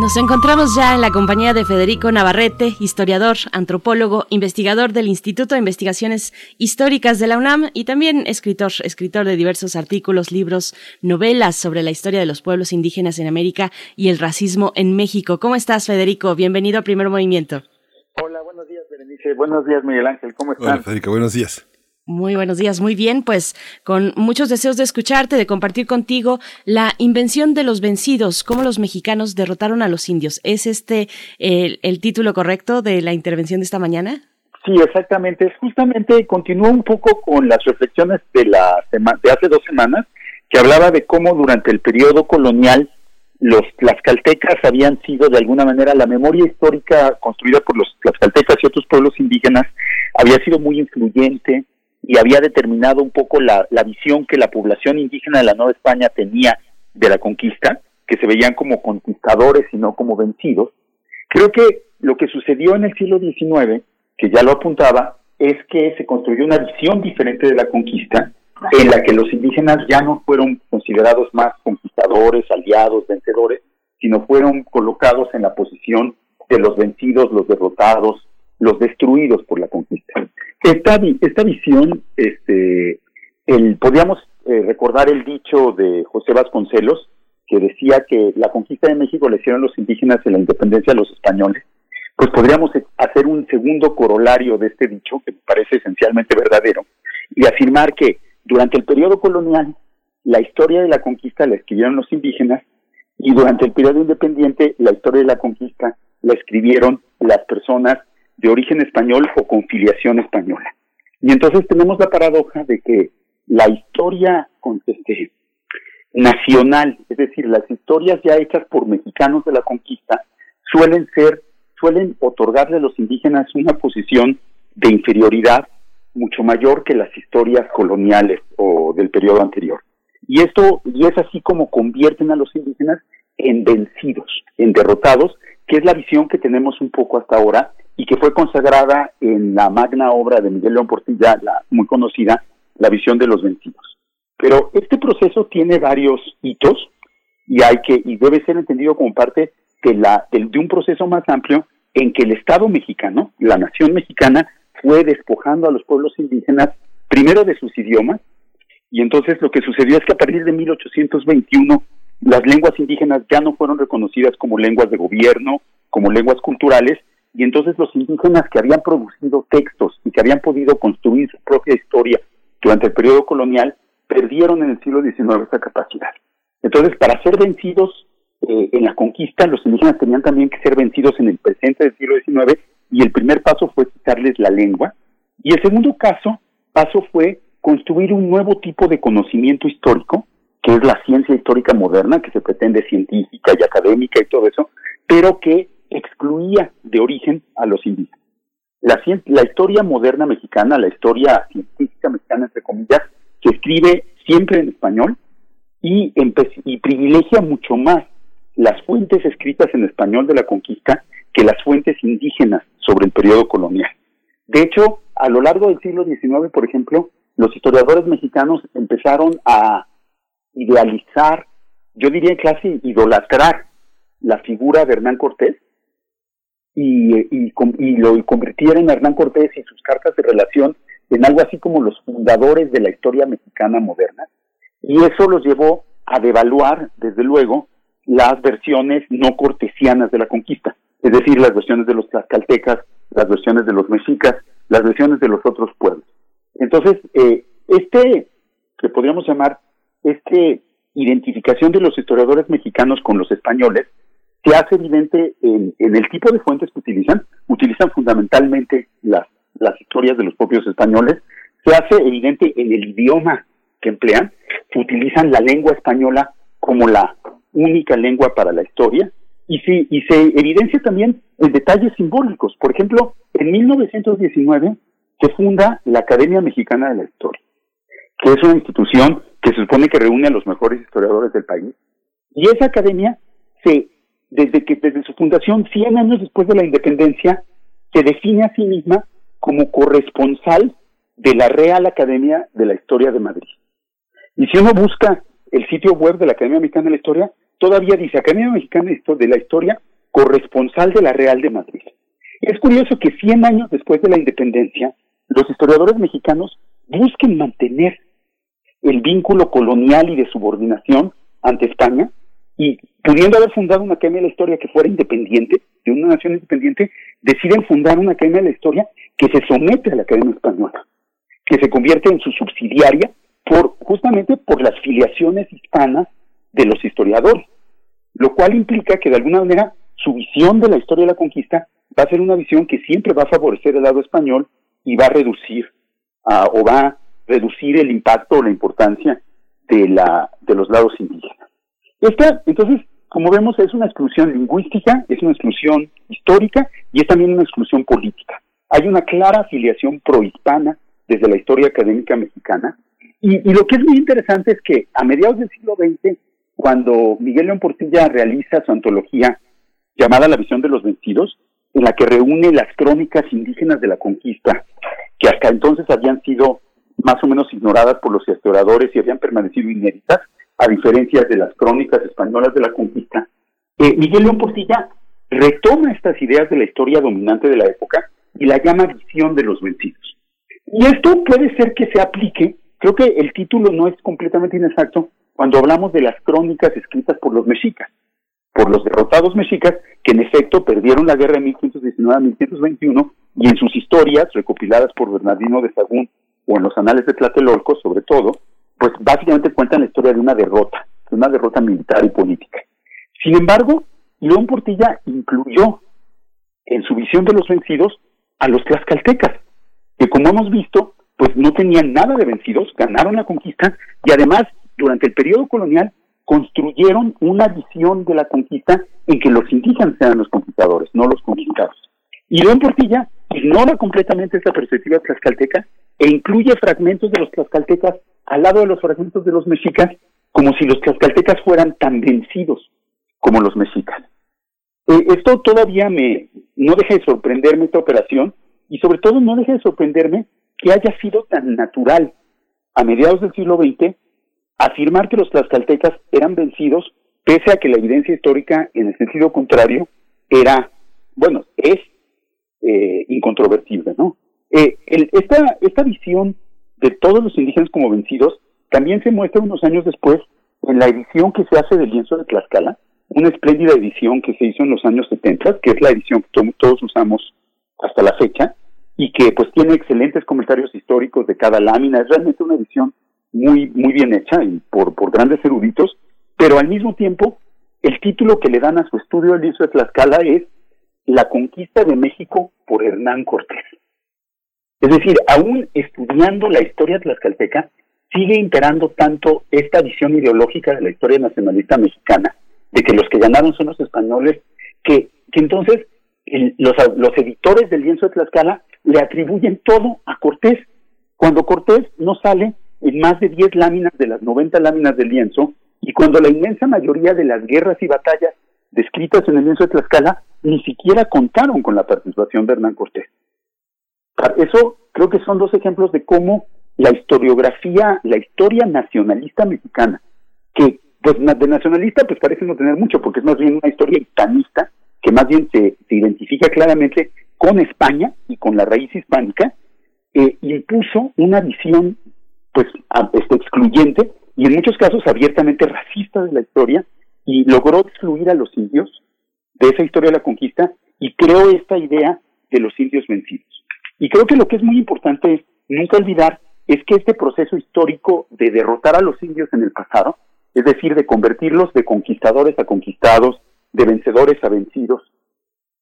Nos encontramos ya en la compañía de Federico Navarrete, historiador, antropólogo, investigador del Instituto de Investigaciones Históricas de la UNAM y también escritor, escritor de diversos artículos, libros, novelas sobre la historia de los pueblos indígenas en América y el racismo en México. ¿Cómo estás, Federico? Bienvenido a Primer Movimiento. Hola, buenos días, Berenice. Buenos días, Miguel Ángel. ¿Cómo estás? Hola, Federico. Buenos días. Muy buenos días, muy bien, pues con muchos deseos de escucharte, de compartir contigo la invención de los vencidos, cómo los mexicanos derrotaron a los indios. ¿Es este el, título correcto de la intervención de esta mañana? Sí, exactamente. Justamente continúa un poco con las reflexiones de la de hace dos semanas, que hablaba de cómo durante el periodo colonial los tlaxcaltecas habían sido de alguna manera la memoria histórica construida por los tlaxcaltecas y otros pueblos indígenas había sido muy influyente y había determinado un poco la, la visión que la población indígena de la Nueva España tenía de la conquista, que se veían como conquistadores y no como vencidos. Creo que lo que sucedió en el siglo XIX, que ya lo apuntaba, es que se construyó una visión diferente de la conquista, en la que los indígenas ya no fueron considerados más conquistadores, aliados, vencedores, sino fueron colocados en la posición de los vencidos, los derrotados, los destruidos por la conquista. Esta, vi- esta visión, este, el, podríamos eh, recordar el dicho de José Vasconcelos, que decía que la conquista de México le hicieron los indígenas en la independencia a los españoles, pues podríamos eh, hacer un segundo corolario de este dicho, que me parece esencialmente verdadero, y afirmar que durante el periodo colonial, la historia de la conquista la escribieron los indígenas, y durante el periodo independiente, la historia de la conquista la escribieron las personas de origen español o con filiación española. Y entonces tenemos la paradoja de que la historia este, nacional, es decir, las historias ya hechas por mexicanos de la conquista, suelen ser, suelen otorgarle a los indígenas una posición de inferioridad mucho mayor que las historias coloniales o del periodo anterior. Y esto, y es así como convierten a los indígenas en vencidos, en derrotados, que es la visión que tenemos un poco hasta ahora y que fue consagrada en la magna obra de Miguel León Portilla, la muy conocida, La visión de los vencidos. Pero este proceso tiene varios hitos y hay que y debe ser entendido como parte de la del- de un proceso más amplio en que el Estado mexicano, la nación mexicana fue despojando a los pueblos indígenas primero de sus idiomas y entonces lo que sucedió es que a partir de 1821 las lenguas indígenas ya no fueron reconocidas como lenguas de gobierno, como lenguas culturales, y entonces los indígenas que habían producido textos y que habían podido construir su propia historia durante el periodo colonial, perdieron en el siglo XIX esa capacidad. Entonces, para ser vencidos eh, en la conquista, los indígenas tenían también que ser vencidos en el presente del siglo XIX, y el primer paso fue quitarles la lengua, y el segundo caso, paso fue construir un nuevo tipo de conocimiento histórico, que es la ciencia histórica moderna, que se pretende científica y académica y todo eso, pero que excluía de origen a los indígenas. La, historia moderna mexicana, la historia científica mexicana, entre comillas, se escribe siempre en español y privilegia mucho más las fuentes escritas en español de la conquista que las fuentes indígenas sobre el periodo colonial. De hecho, a lo largo del siglo XIX, por ejemplo, los historiadores mexicanos empezaron a idealizar, yo diría casi idolatrar la figura de Hernán Cortés y, y, lo convirtieron a Hernán Cortés y sus cartas de relación en algo así como los fundadores de la historia mexicana moderna. Y eso los llevó a devaluar, desde luego, las versiones no cortesianas de la conquista, es decir, las versiones de los tlaxcaltecas, las versiones de los mexicas, las versiones de los otros pueblos. Entonces, eh, este, que podríamos llamar, este identificación de los historiadores mexicanos con los españoles, se hace evidente en, el tipo de fuentes que utilizan. Utilizan fundamentalmente las, historias de los propios españoles. Se hace evidente en el idioma que emplean. Utilizan la lengua española como la única lengua para la historia. Y, sí, y se evidencia también en detalles simbólicos. Por ejemplo, en 1919 se funda la Academia Mexicana de la Historia, que es una institución que se supone que reúne a los mejores historiadores del país. Y esa academia se desde que desde su fundación, 100 años después de la independencia, se define a sí misma como corresponsal de la Real Academia de la Historia de Madrid. Y si uno busca el sitio web de la Academia Mexicana de la Historia, todavía dice Academia Mexicana de la Historia, corresponsal de la Real de Madrid. Es curioso que 100 años después de la independencia, los historiadores mexicanos busquen mantener el vínculo colonial y de subordinación ante España, y pudiendo haber fundado una Academia de la Historia que fuera independiente, de una nación independiente, deciden fundar una Academia de la Historia que se somete a la Academia Española, que se convierte en su subsidiaria por justamente por las filiaciones hispanas de los historiadores, lo cual implica que de alguna manera su visión de la historia de la conquista va a ser una visión que siempre va a favorecer el lado español y va a reducir ah, o va a reducir el impacto o la importancia de la de los lados indígenas. Esta, entonces, como vemos, es una exclusión lingüística, es una exclusión histórica y es también una exclusión política. Hay una clara afiliación prohispana desde la historia académica mexicana. Y, lo que es muy interesante es que a mediados del siglo XX, cuando Miguel León Portilla realiza su antología llamada La visión de los vencidos, en la que reúne las crónicas indígenas de la conquista, que hasta entonces habían sido más o menos ignoradas por los historiadores y habían permanecido inéditas, a diferencia de las crónicas españolas de la conquista, eh, Miguel León Portilla retoma estas ideas de la historia dominante de la época y la llama visión de los vencidos. Y esto puede ser que se aplique, creo que el título no es completamente inexacto cuando hablamos de las crónicas escritas por los mexicas, por los derrotados mexicas que en efecto perdieron la guerra de 1519 a 1521 y en sus historias recopiladas por Bernardino de Sagún o en los anales de Tlatelolco sobre todo, pues básicamente cuentan la historia de una derrota, de una derrota militar y política. Sin embargo, León Portilla incluyó en su visión de los vencidos a los tlaxcaltecas, que como hemos visto, pues no tenían nada de vencidos, ganaron la conquista y además durante el periodo colonial construyeron una visión de la conquista en que los indígenas eran los conquistadores, no los conquistados. Y León Portilla ignora completamente esta perspectiva tlaxcalteca e incluye fragmentos de los tlaxcaltecas al lado de los fragmentos de los mexicas, como si los tlaxcaltecas fueran tan vencidos como los mexicas. Eh, esto todavía me no deja de sorprenderme esta operación y sobre todo no deja de sorprenderme que haya sido tan natural a mediados del siglo XX afirmar que los tlaxcaltecas eran vencidos pese a que la evidencia histórica en el sentido contrario era, bueno, es eh, incontrovertible, ¿no? Eh, esta, esta visión de todos los indígenas como vencidos también se muestra unos años después en la edición que se hace del lienzo de Tlaxcala, una espléndida edición que se hizo en los años 70, que es la edición que todos usamos hasta la fecha, y que pues tiene excelentes comentarios históricos de cada lámina, es realmente una edición muy, muy bien hecha y por, por grandes eruditos, pero al mismo tiempo el título que le dan a su estudio del lienzo de Tlaxcala es La conquista de México por Hernán Cortés. Es decir, aún estudiando la historia tlaxcalteca, sigue imperando tanto esta visión ideológica de la historia nacionalista mexicana, de que los que ganaron son los españoles, que, entonces los, los editores del lienzo de Tlaxcala le atribuyen todo a Cortés, cuando Cortés no sale en más de 10 láminas de las 90 láminas del lienzo, y cuando la inmensa mayoría de las guerras y batallas descritas en el lienzo de Tlaxcala ni siquiera contaron con la participación de Hernán Cortés. Eso creo que son dos ejemplos de cómo la historiografía, la historia nacionalista mexicana, que pues de nacionalista pues parece no tener mucho, porque es más bien una historia hispanista, que más bien se, se identifica claramente con España y con la raíz hispánica, eh, impuso una visión pues este, excluyente y en muchos casos abiertamente racista de la historia y logró excluir a los indios de esa historia de la conquista y creó esta idea de los indios vencidos. Y creo que lo que es muy importante nunca olvidar es que este proceso histórico de derrotar a los indios en el pasado, es decir, de convertirlos de conquistadores a conquistados, de vencedores a vencidos,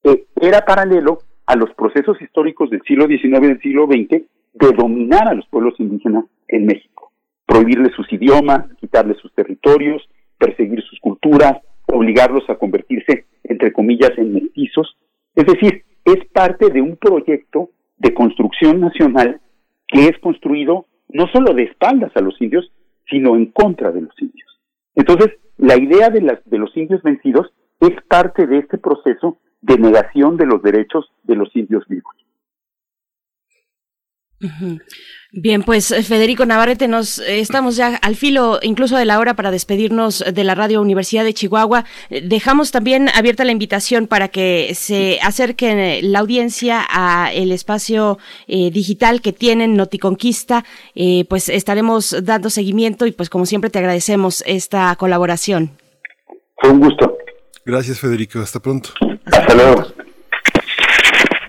eh, era paralelo a los procesos históricos del siglo XIX y del siglo XX de dominar a los pueblos indígenas en México, prohibirles sus idiomas, quitarles sus territorios, perseguir sus culturas, obligarlos a convertirse, entre comillas, en mestizos. Es decir, es parte de un proyecto de construcción nacional que es construido no solo de espaldas a los indios, sino en contra de los indios. Entonces, la idea de, las, de los indios vencidos es parte de este proceso de negación de los derechos de los indios vivos. Bien, pues eh, Federico Navarrete, nos eh, estamos ya al filo incluso de la hora para despedirnos de la Radio Universidad de Chihuahua. Eh, dejamos también abierta la invitación para que se acerque la audiencia a el espacio digital que tienen Noticonquista. pues estaremos dando seguimiento y pues como siempre te agradecemos esta colaboración. Fue un gusto. Gracias Federico, hasta pronto. Hasta luego.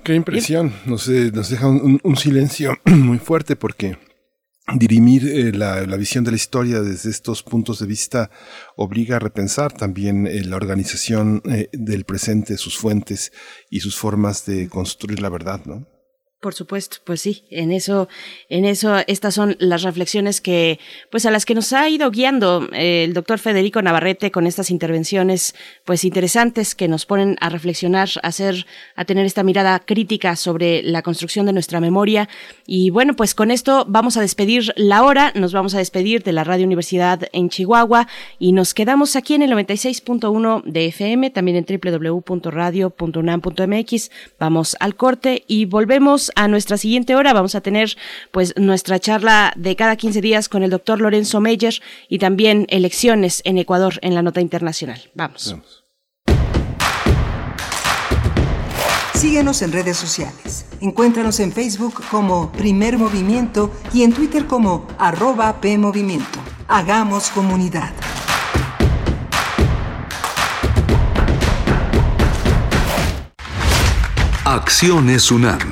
Qué impresión, nos, nos deja un, silencio muy fuerte porque dirimir eh, la, visión de la historia desde estos puntos de vista obliga a repensar también eh, la organización eh, del presente, sus fuentes y sus formas de construir la verdad, ¿no? Por supuesto, pues sí, en eso, en eso, estas son las reflexiones que, pues a las que nos ha ido guiando eh, el doctor Federico Navarrete con estas intervenciones, pues interesantes que nos ponen a reflexionar, a hacer, a tener esta mirada crítica sobre la construcción de nuestra memoria. Y bueno, pues con esto vamos a despedir la hora, nos vamos a despedir de la Radio Universidad en Chihuahua y nos quedamos aquí en el 96.1 de FM, también en www.radio.unam.mx. Vamos al corte y volvemos a nuestra siguiente hora. Vamos a tener pues nuestra charla de cada 15 días con el doctor Lorenzo Meyer y también elecciones en Ecuador en la nota internacional. Vamos. Vamos. Síguenos en redes sociales. Encuéntranos en Facebook como Primer Movimiento y en Twitter como arroba PMovimiento. Hagamos comunidad. Acciones UNAM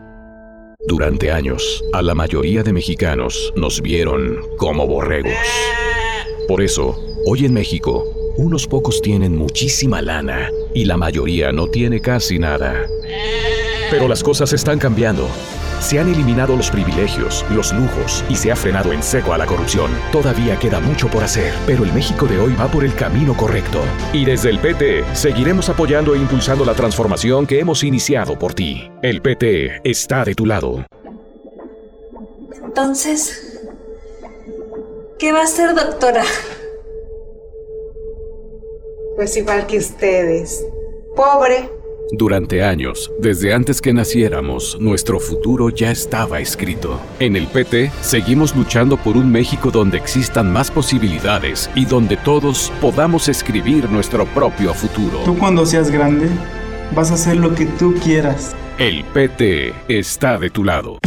Durante años, a la mayoría de mexicanos nos vieron como borregos. Por eso, hoy en México, unos pocos tienen muchísima lana y la mayoría no tiene casi nada. Pero las cosas están cambiando. Se han eliminado los privilegios, los lujos y se ha frenado en seco a la corrupción. Todavía queda mucho por hacer, pero el México de hoy va por el camino correcto. Y desde el PT seguiremos apoyando e impulsando la transformación que hemos iniciado por ti. El PT está de tu lado. Entonces, ¿qué va a hacer, doctora? Pues igual que ustedes. Pobre, durante años, desde antes que naciéramos, nuestro futuro ya estaba escrito. En el PT, seguimos luchando por un México donde existan más posibilidades y donde todos podamos escribir nuestro propio futuro. Tú cuando seas grande, vas a hacer lo que tú quieras. El PT está de tu lado.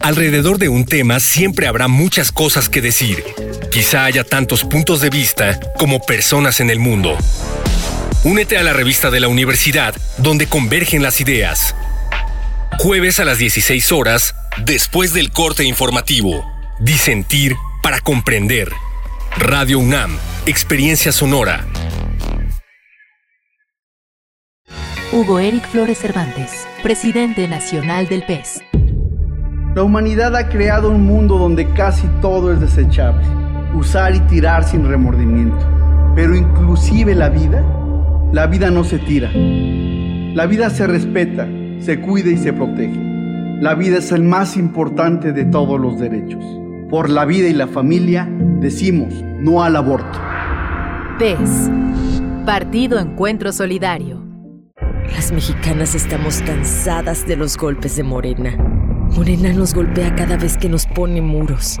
Alrededor de un tema siempre habrá muchas cosas que decir. Quizá haya tantos puntos de vista como personas en el mundo. Únete a la revista de la universidad donde convergen las ideas. Jueves a las 16 horas, después del corte informativo. Disentir para comprender. Radio UNAM, Experiencia Sonora. Hugo Eric Flores Cervantes, presidente nacional del PES. La humanidad ha creado un mundo donde casi todo es desechable. Usar y tirar sin remordimiento. Pero inclusive la vida la vida no se tira. La vida se respeta, se cuida y se protege. La vida es el más importante de todos los derechos. Por la vida y la familia decimos no al aborto. PES. Partido Encuentro Solidario. Las mexicanas estamos cansadas de los golpes de Morena. Morena nos golpea cada vez que nos pone muros.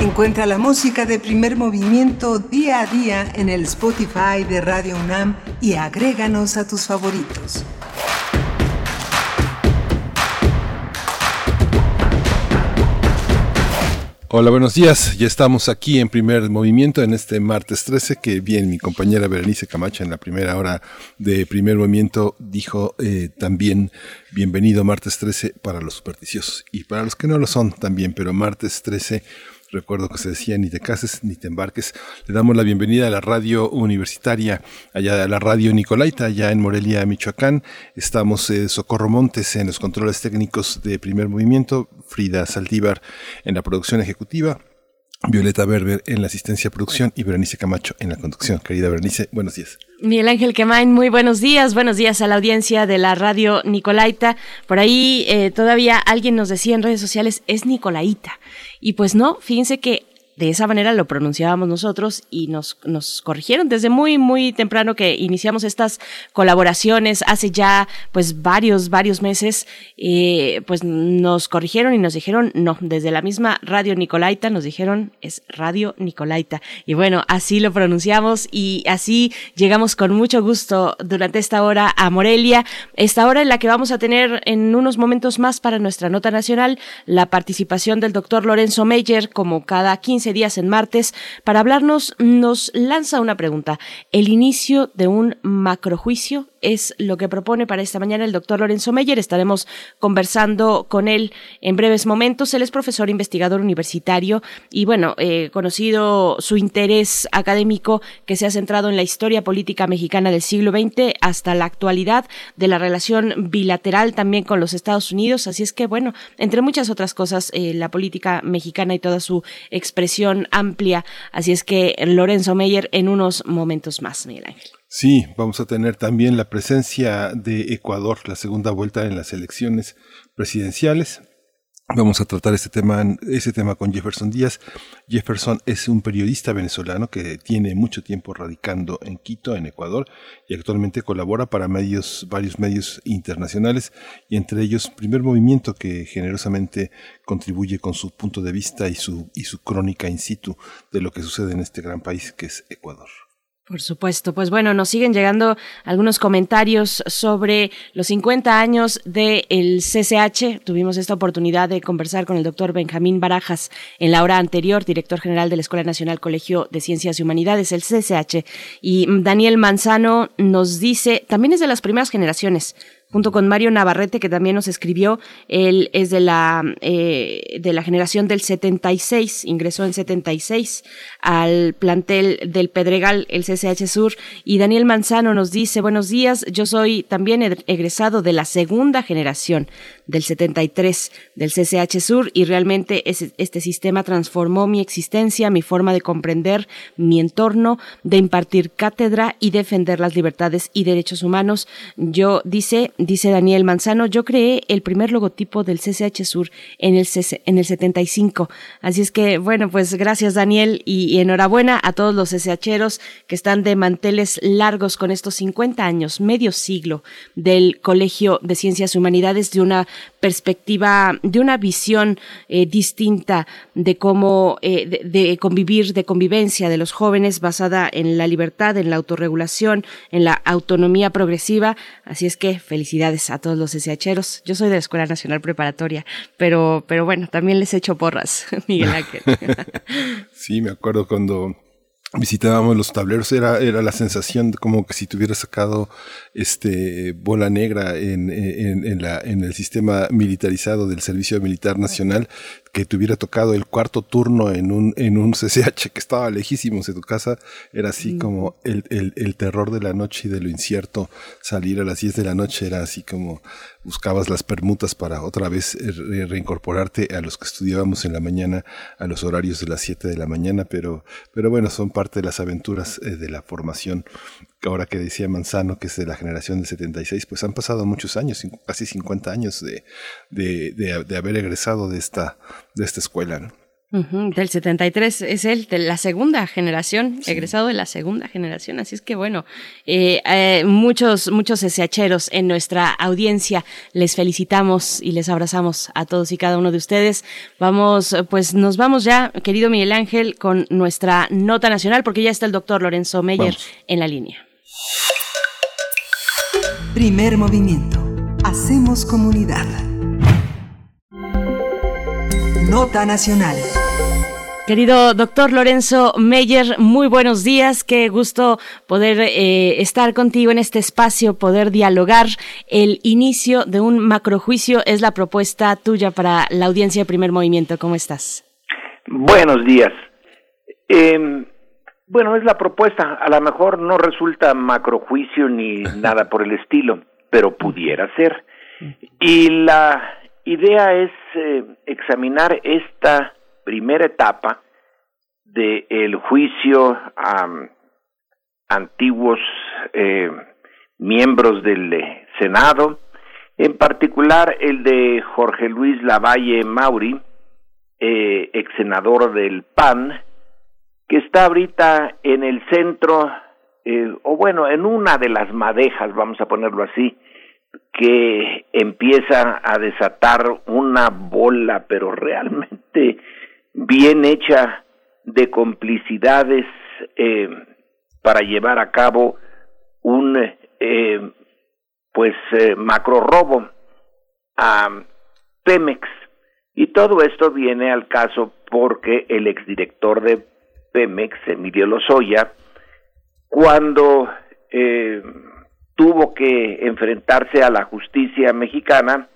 Encuentra la música de primer movimiento día a día en el Spotify de Radio UNAM y agréganos a tus favoritos. Hola, buenos días. Ya estamos aquí en primer movimiento en este martes 13, que bien mi compañera Berenice Camacho en la primera hora de primer movimiento dijo eh, también bienvenido martes 13 para los supersticiosos y para los que no lo son también, pero martes 13 recuerdo que se decía ni te cases ni te embarques. Le damos la bienvenida a la radio universitaria, allá a la radio Nicolaita, allá en Morelia, Michoacán. Estamos eh, Socorro Montes en los controles técnicos de primer movimiento, Frida Saldívar en la producción ejecutiva. Violeta Berber en la asistencia de producción y Berenice Camacho en la conducción. Querida Berenice, buenos días. Miguel Ángel Quemain, muy buenos días, buenos días a la audiencia de la radio Nicolaita. Por ahí eh, todavía alguien nos decía en redes sociales, es Nicolaita. Y pues no, fíjense que de esa manera lo pronunciábamos nosotros y nos, nos corrigieron desde muy, muy temprano que iniciamos estas colaboraciones hace ya pues varios, varios meses, eh, pues nos corrigieron y nos dijeron, no, desde la misma Radio Nicolaita nos dijeron es Radio Nicolaita. Y bueno, así lo pronunciamos y así llegamos con mucho gusto durante esta hora a Morelia, esta hora en la que vamos a tener en unos momentos más para nuestra nota nacional la participación del doctor Lorenzo Meyer como cada 15 días en martes, para hablarnos, nos lanza una pregunta. ¿El inicio de un macrojuicio es lo que propone para esta mañana el doctor Lorenzo Meyer. Estaremos conversando con él en breves momentos. Él es profesor investigador universitario y, bueno, eh, conocido su interés académico que se ha centrado en la historia política mexicana del siglo XX hasta la actualidad de la relación bilateral también con los Estados Unidos. Así es que, bueno, entre muchas otras cosas, eh, la política mexicana y toda su expresión amplia. Así es que Lorenzo Meyer en unos momentos más, Miguel Ángel. Sí, vamos a tener también la presencia de Ecuador, la segunda vuelta en las elecciones presidenciales. Vamos a tratar este tema, ese tema con Jefferson Díaz. Jefferson es un periodista venezolano que tiene mucho tiempo radicando en Quito, en Ecuador, y actualmente colabora para medios, varios medios internacionales, y entre ellos Primer Movimiento, que generosamente contribuye con su punto de vista y su, y su crónica in situ de lo que sucede en este gran país que es Ecuador. Por supuesto, pues bueno, nos siguen llegando algunos comentarios sobre los 50 años del CCH. Tuvimos esta oportunidad de conversar con el doctor Benjamín Barajas en la hora anterior, director general de la Escuela Nacional Colegio de Ciencias y Humanidades, el CCH. Y Daniel Manzano nos dice, también es de las primeras generaciones, junto con Mario Navarrete, que también nos escribió. Él es de la, eh, de la generación del 76, ingresó en 76 al plantel del Pedregal, el CCH Sur. Y Daniel Manzano nos dice, buenos días, yo soy también egresado de la segunda generación del 73 del CCH Sur y realmente ese, este sistema transformó mi existencia, mi forma de comprender mi entorno, de impartir cátedra y defender las libertades y derechos humanos. Yo, dice, dice Daniel Manzano, yo creé el primer logotipo del CCH Sur en el, en el 75. Así es que, bueno, pues gracias Daniel y, enhorabuena a todos los CCHeros que están de manteles largos con estos 50 años, medio siglo del Colegio de Ciencias Humanidades de una perspectiva, de una visión eh, distinta de cómo, eh, de, convivir, de convivencia de los jóvenes basada en la libertad, en la autorregulación, en la autonomía progresiva. Así es que felicidades a todos los SHeros. Yo soy de la Escuela Nacional Preparatoria, pero, pero bueno, también les echo porras, Miguel Ángel. sí, me acuerdo cuando visitábamos los tableros era era la sensación como que si tuviera sacado este bola negra en, en, en, la en el sistema militarizado del servicio militar nacional que te hubiera tocado el cuarto turno en un, en un CCH que estaba lejísimos de tu casa, era así Mm. como el, el, el terror de la noche y de lo incierto. Salir a las 10 de la noche era así como buscabas las permutas para otra vez re- reincorporarte a los que estudiábamos en la mañana, a los horarios de las 7 de la mañana, pero, pero bueno, son parte de las aventuras eh, de la formación. Ahora que decía Manzano, que es de la generación del 76, pues han pasado muchos años, casi 50 años de, de, de- de haber egresado de esta, de esta escuela. ¿no? Ujú, Del 73 es él, de la segunda generación, egresado de la segunda generación. Así es que bueno, eh, eh, muchos, muchos SHeros en nuestra audiencia. Les felicitamos y les abrazamos a todos y cada uno de ustedes. Vamos, pues nos vamos ya, querido Miguel Ángel, con nuestra nota nacional, porque ya está el doctor Lorenzo Meyer Vamos. en la línea. Primer movimiento. Hacemos comunidad. Nota nacional. Querido doctor Lorenzo Meyer, muy buenos días. Qué gusto poder eh, estar contigo en este espacio, poder dialogar. El inicio de un macrojuicio es la propuesta tuya para la audiencia de primer movimiento. ¿Cómo estás? Buenos días. Eh, bueno, es la propuesta. A lo mejor no resulta macrojuicio ni nada por el estilo, pero pudiera ser. Y la idea es eh, examinar esta primera etapa del juicio a antiguos eh, miembros del eh, Senado, en particular el de Jorge Luis Lavalle Mauri, eh, ex senador del PAN, que está ahorita en el centro, eh, o bueno, en una de las madejas, vamos a ponerlo así, que empieza a desatar una bola, pero realmente bien hecha de complicidades eh, para llevar a cabo un eh, pues eh, macro robo a Pemex. Y todo esto viene al caso porque el exdirector de Pemex Emilio Lozoya cuando eh, tuvo que enfrentarse a la justicia mexicana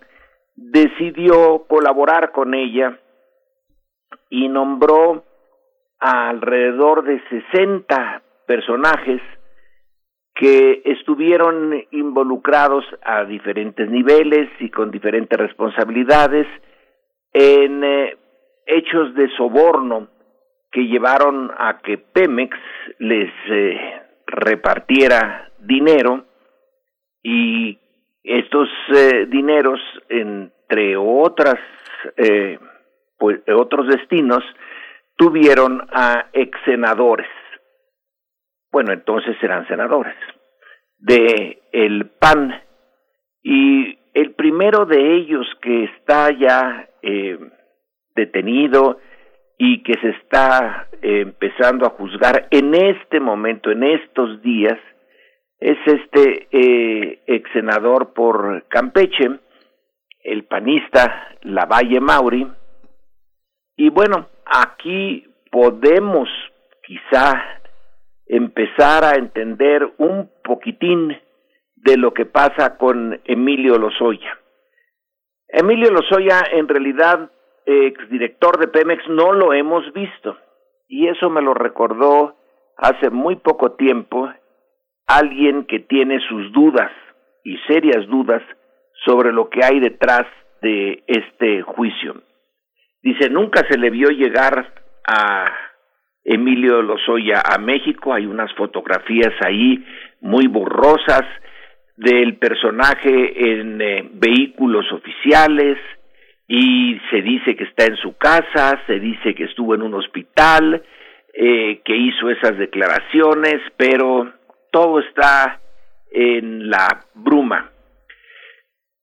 decidió colaborar con ella y nombró alrededor de 60 personajes que estuvieron involucrados a diferentes niveles y con diferentes responsabilidades en eh, hechos de soborno que llevaron a que Pemex les eh, repartiera dinero y estos eh, dineros entre otras eh, pues otros destinos tuvieron a ex senadores bueno entonces eran senadores de el PAN y el primero de ellos que está ya detenido y que se está eh, empezando a juzgar en este momento, en estos días, es este eh, ex senador por Campeche, el panista Lavalle Mauri. Y bueno, aquí podemos quizá empezar a entender un poquitín de lo que pasa con Emilio Lozoya. Emilio Lozoya, en realidad, exdirector de Pemex, no lo hemos visto. Y eso me lo recordó hace muy poco tiempo alguien que tiene sus dudas y serias dudas sobre lo que hay detrás de este juicio. Dice, nunca se le vio llegar a Emilio Lozoya a México, hay unas fotografías ahí muy borrosas del personaje en eh, vehículos oficiales y se dice que está en su casa, se dice que estuvo en un hospital, eh, que hizo esas declaraciones, pero todo está en la bruma.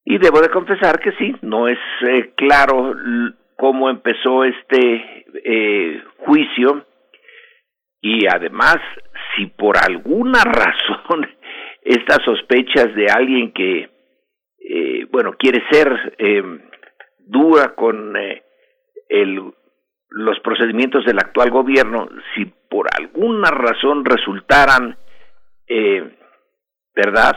Y debo de confesar que sí, no es eh, claro cómo empezó este eh, juicio y además si por alguna razón estas sospechas de alguien que bueno quiere ser eh, dura con eh, el, los procedimientos del actual gobierno si por alguna razón resultaran eh, verdad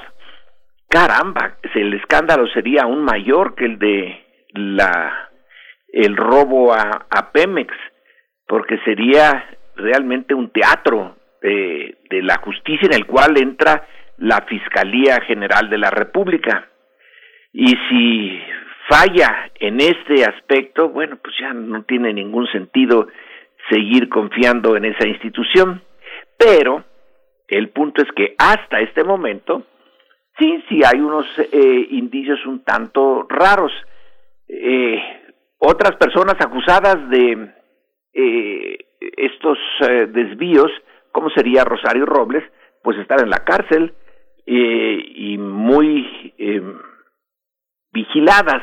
caramba el escándalo sería aún mayor que el de la el robo a, a Pemex, porque sería realmente un teatro de la justicia en el cual entra la Fiscalía General de la República. Y si falla en este aspecto, bueno, pues ya no tiene ningún sentido seguir confiando en esa institución. Pero el punto es que hasta este momento, sí, sí hay unos eh, indicios un tanto raros. Eh, otras personas acusadas de eh, estos eh, desvíos, como sería Rosario Robles, pues están en la cárcel eh, y muy eh, vigiladas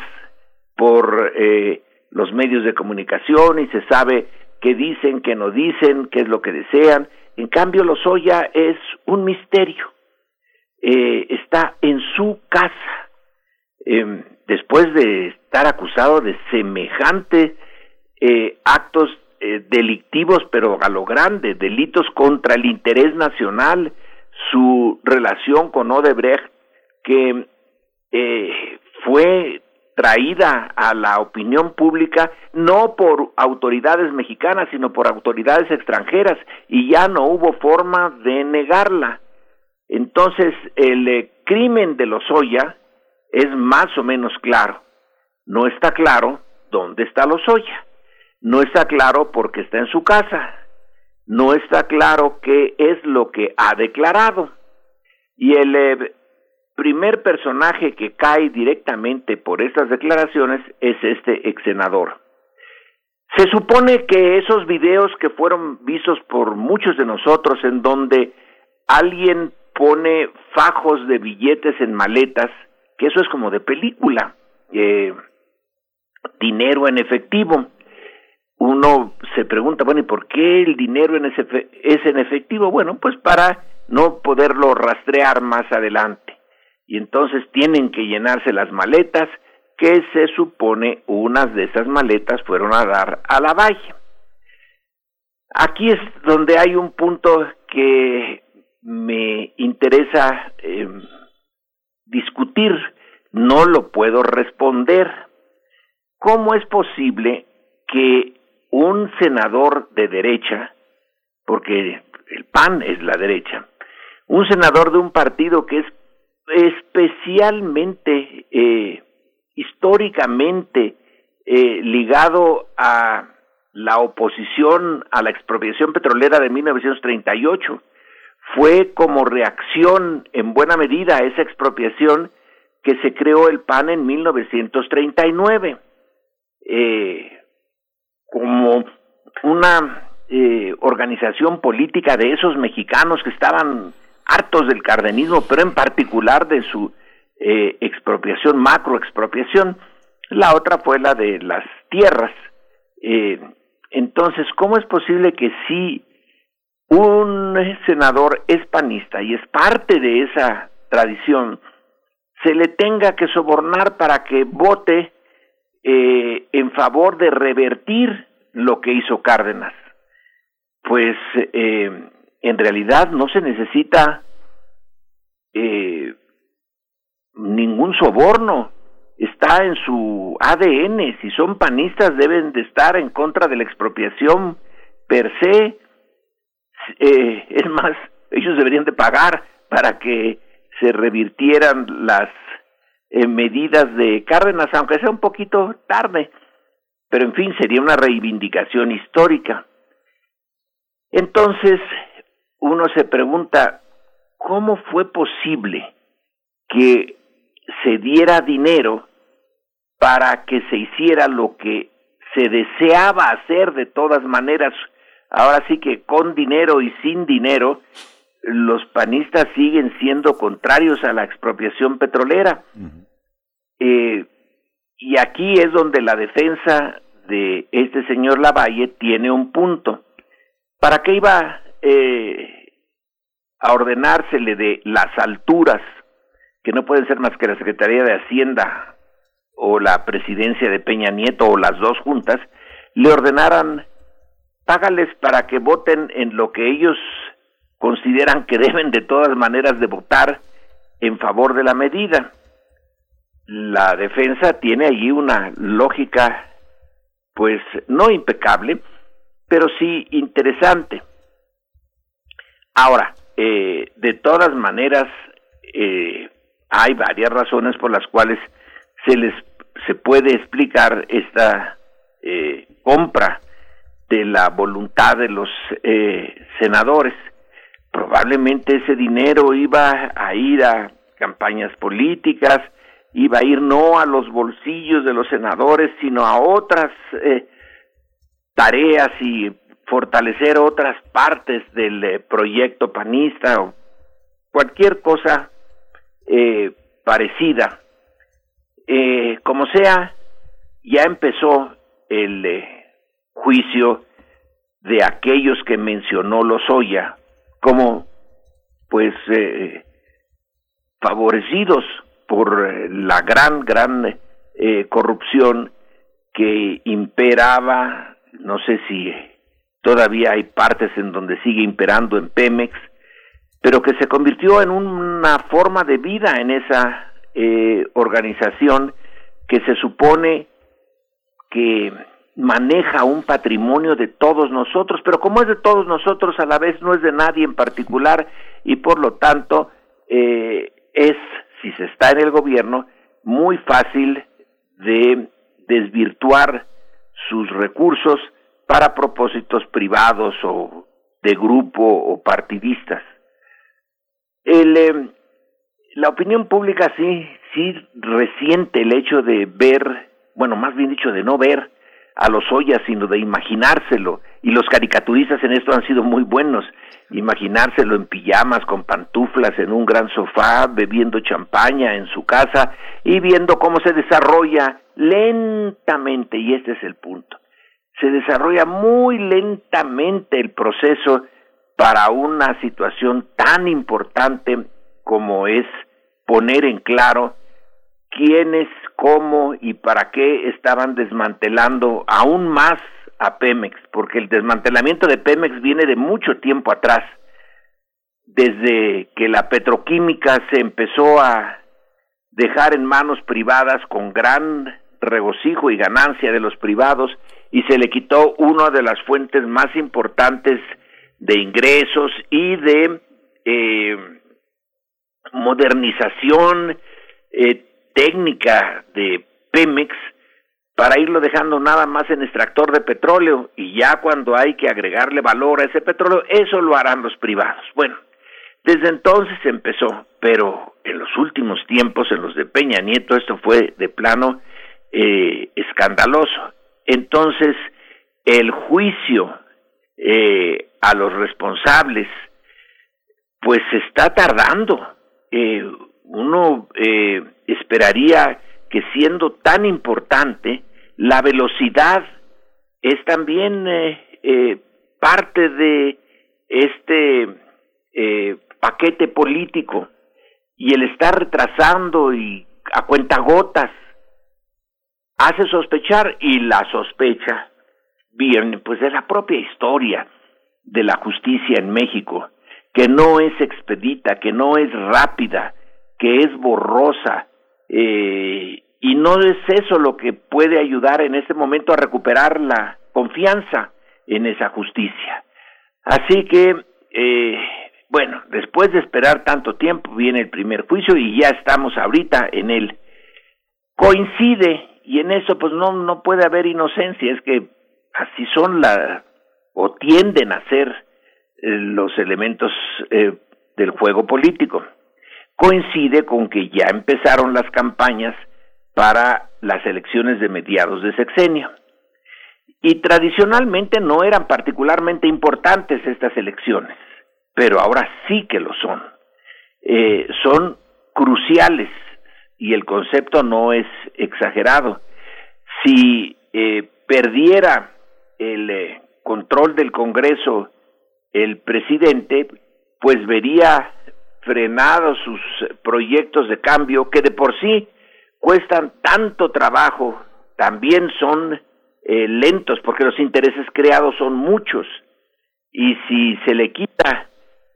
por eh, los medios de comunicación y se sabe qué dicen, qué no dicen, qué es lo que desean. En cambio, Lozoya es un misterio. Eh, está en su casa. Eh, después de estar acusado de semejante eh, actos eh, delictivos, pero a lo grande, delitos contra el interés nacional, su relación con Odebrecht, que fue traída a la opinión pública no por autoridades mexicanas, sino por autoridades extranjeras, y ya no hubo forma de negarla. Entonces, el eh, crimen de Lozoya es más o menos claro. No está claro dónde está Lozoya. No está claro porque está en su casa. No está claro qué es lo que ha declarado. Y el eh, primer personaje que cae directamente por estas declaraciones es este ex senador. Se supone que esos videos que fueron vistos por muchos de nosotros en donde alguien pone fajos de billetes en maletas, que eso es como de película, eh, dinero en efectivo. Uno se pregunta, bueno, ¿y por qué el dinero en ese es en efectivo? Bueno, pues para no poderlo rastrear más adelante. Y entonces tienen que llenarse las maletas, que se supone unas de esas maletas fueron a dar a la valle. Aquí es donde hay un punto que me interesa eh, discutir, no lo puedo responder. ¿Cómo es posible que un senador de derecha, porque el PAN es la derecha, un senador de un partido que es especialmente, eh, históricamente eh, ligado a la oposición a la expropiación petrolera de 1938, fue como reacción en buena medida a esa expropiación que se creó el PAN en 1939, eh, como una eh, organización política de esos mexicanos que estaban hartos del cardenismo, pero en particular de su eh, expropiación, macroexpropiación. La otra fue la de las tierras. Eh, entonces, ¿cómo es posible que si un senador es panista y es parte de esa tradición, se le tenga que sobornar para que vote eh, en favor de revertir lo que hizo Cárdenas? Pues en realidad no se necesita eh, ningún soborno, está en su ADN, si son panistas deben de estar en contra de la expropiación per se, eh, es más, ellos deberían de pagar para que se revirtieran las eh, medidas de Cárdenas, aunque sea un poquito tarde, pero en fin, sería una reivindicación histórica. Entonces, uno se pregunta, ¿cómo fue posible que se diera dinero para que se hiciera lo que se deseaba hacer de todas maneras? Ahora sí que con dinero y sin dinero, los panistas siguen siendo contrarios a la expropiación petrolera. eh, y aquí es donde la defensa de este señor Lavalle tiene un punto. ¿Para qué iba eh, a ordenársele de las alturas, que no pueden ser más que la Secretaría de Hacienda o la presidencia de Peña Nieto o las dos juntas, le ordenaran págales para que voten en lo que ellos consideran que deben de todas maneras de votar en favor de la medida. La defensa tiene allí una lógica pues no impecable, pero sí interesante. Ahora, eh, de todas maneras, eh, hay varias razones por las cuales se les se puede explicar esta eh, compra de la voluntad de los senadores. Probablemente ese dinero iba a ir a campañas políticas, iba a ir no a los bolsillos de los senadores, sino a otras tareas y fortalecer otras partes del eh, proyecto panista o cualquier cosa eh, parecida. Eh, como sea, ya empezó el eh, juicio de aquellos que mencionó Lozoya como pues favorecidos por la gran, gran corrupción que imperaba, no sé si todavía hay partes en donde sigue imperando en Pemex, pero que se convirtió en una forma de vida en esa eh, organización que se supone que maneja un patrimonio de todos nosotros, pero como es de todos nosotros, a la vez no es de nadie en particular y por lo tanto eh, es, si se está en el gobierno, muy fácil de desvirtuar sus recursos para propósitos privados o de grupo o partidistas. Eh, la opinión pública sí, sí resiente el hecho de ver, bueno, más bien dicho, de no ver a los Ollas, sino de imaginárselo. Y los caricaturistas en esto han sido muy buenos. Imaginárselo en pijamas, con pantuflas, en un gran sofá, bebiendo champaña en su casa y viendo cómo se desarrolla lentamente, y este es el punto, se desarrolla muy lentamente el proceso para una situación tan importante como es poner en claro quiénes, cómo y para qué estaban desmantelando aún más a Pemex, porque el desmantelamiento de Pemex viene de mucho tiempo atrás, desde que la petroquímica se empezó a dejar en manos privadas con gran regocijo y ganancia de los privados y se le quitó una de las fuentes más importantes de ingresos y de eh, modernización eh, técnica de Pemex para irlo dejando nada más en extractor de petróleo y ya cuando hay que agregarle valor a ese petróleo, eso lo harán los privados. Bueno, desde entonces empezó, pero en los últimos tiempos, en los de Peña Nieto, esto fue de plano eh, escandaloso. Entonces, el juicio eh, a los responsables, pues se está tardando. Eh, uno eh, esperaría que siendo tan importante, la velocidad es también eh, eh, parte de este paquete político y el estar retrasando y a cuentagotas hace sospechar y la sospecha bien pues de la propia historia de la justicia en México que no es expedita que no es rápida que es borrosa eh, y no es eso lo que puede ayudar en este momento a recuperar la confianza en esa justicia. Así que eh, bueno después de esperar tanto tiempo viene el primer juicio y ya estamos ahorita en él. Coincide y en eso pues no no puede haber inocencia es que así son la o tienden a ser eh, los elementos eh, del juego político. Coincide con que ya empezaron las campañas para las elecciones de mediados de sexenio. Y tradicionalmente no eran particularmente importantes estas elecciones pero ahora sí que lo son. Eh, son cruciales y el concepto no es exagerado. Si eh, perdiera el eh, control del Congreso el presidente, pues vería frenados sus proyectos de cambio que de por sí cuestan tanto trabajo, también son eh, lentos porque los intereses creados son muchos y si se le quita